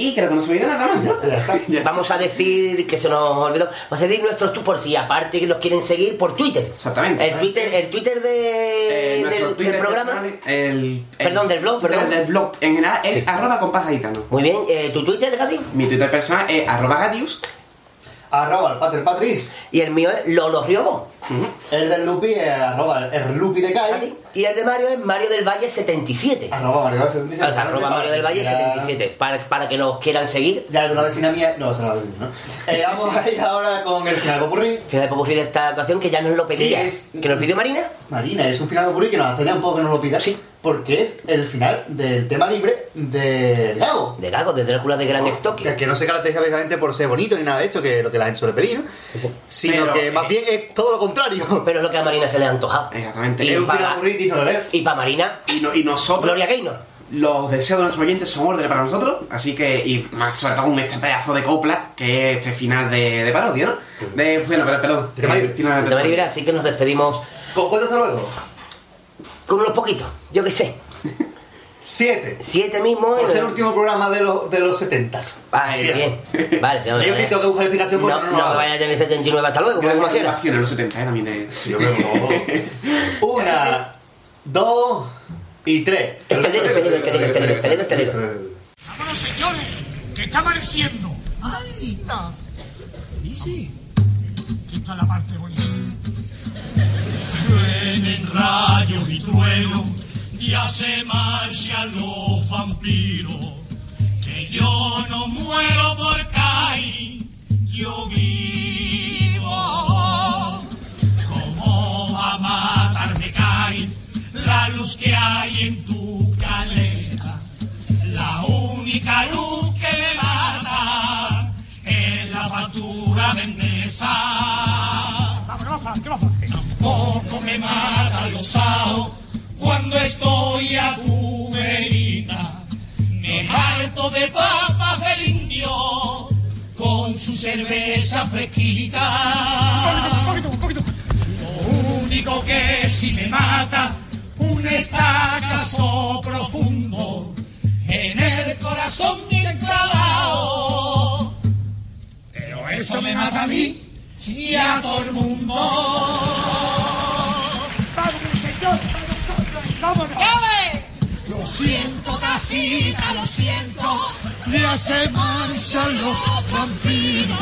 Speaker 3: Y creo que no se me nada más, ¿no? Ya está.
Speaker 2: Vamos a decir que se nos olvidó. Vamos a decir nuestros tú por si aparte que los quieren seguir por Twitter.
Speaker 3: Exactamente.
Speaker 2: El Twitter, el Twitter de,
Speaker 3: Eh,
Speaker 2: del,
Speaker 3: Twitter
Speaker 2: del programa.
Speaker 3: personal, el, el-
Speaker 2: Perdón, del blog,
Speaker 3: Twitter
Speaker 2: perdón.
Speaker 3: del blog en general es
Speaker 2: Sí.
Speaker 3: arroba compásgaditano
Speaker 2: Muy bien, eh, ¿tu Twitter, Gadi?
Speaker 3: Mi Twitter personal es arroba gadius
Speaker 1: Arroba el Pater Patris.
Speaker 2: Y el mío es Lolo Riobo.
Speaker 1: El del Lupi es arroba el Lupi de Kai.
Speaker 2: Y el de Mario es Mario del Valle 77.
Speaker 1: Arroba Mario del Valle 77.
Speaker 2: O sea, arroba Mario del Valle
Speaker 1: Ya-
Speaker 2: 77. Para, para que nos quieran seguir.
Speaker 1: Ya de una vecina mía. No, se lo ¿no? Eh, vamos a ir ahora con el final de Popurrí.
Speaker 2: Final de popurrí de esta ocasión que ya nos lo pedía.
Speaker 1: ¿Qué es?
Speaker 2: Que nos pidió Marina.
Speaker 1: Marina, es un final de Popurrí que nos extraña un poco que nos lo pidas.
Speaker 2: Sí.
Speaker 1: Porque es el final del tema libre del Gago.
Speaker 2: De Gago, de Drácula de Gran Stock.
Speaker 1: Que, que no se caracteriza precisamente por ser bonito ni nada de esto, que es lo que la gente suele pedir, ¿no? Sino
Speaker 3: Pero,
Speaker 1: que más
Speaker 3: eh,
Speaker 1: bien es todo lo contrario.
Speaker 2: Pero es lo que a Marina se le ha antojado.
Speaker 3: Exactamente.
Speaker 2: Y
Speaker 1: es un
Speaker 2: para-
Speaker 1: final digno de ver.
Speaker 2: Y para Marina,
Speaker 3: y, no- y nosotros
Speaker 2: Gloria Gaynor.
Speaker 3: Los deseos de nuestros oyentes son órdenes para nosotros, así que, y más sobre todo un este pedazo de copla, que es este final de, de parodia, ¿no? De, bueno, pero, perdón, final
Speaker 2: De tema libre, así que nos despedimos
Speaker 1: ¿Con cuánto hasta luego?
Speaker 2: con unos poquitos. Yo qué sé.
Speaker 1: Siete.
Speaker 2: Siete mismo.
Speaker 1: Por ser el último programa de, los de los 70.
Speaker 2: Vale, bien. Vale, no,
Speaker 1: Yo que tengo que buscar explicación por
Speaker 2: no,
Speaker 1: eso no
Speaker 2: no, me
Speaker 1: hago.
Speaker 2: vaya a tener 79 hasta luego, como
Speaker 3: Gran
Speaker 2: más quiera.
Speaker 3: animación en los 70 ¿eh? también de...
Speaker 1: Sí, no. Una, dos y tres.
Speaker 2: Este dedo, este dedo, este dedo, este este este.
Speaker 6: Vámonos, señores, que está amaneciendo. ¡Ay! No. ¿Y sí? Esta es la parte bonita. Suenen rayos y truenos, ya se marchan los vampiros. Que yo no muero por caer, yo vivo. ¿Cómo va a matarme caer la luz que hay en tu caleta? La única luz que me mata es la factura de mesa. Tampoco me mata los sábados cuando estoy a tu verita. Me harto de papas del con su cerveza fresquita. Lo único que si me mata un estacazo profundo en el corazón bien clavado. Pero eso me mata a mí y a todo el mundo. Lo siento, casita, lo siento. Ya se marchan los vampiros.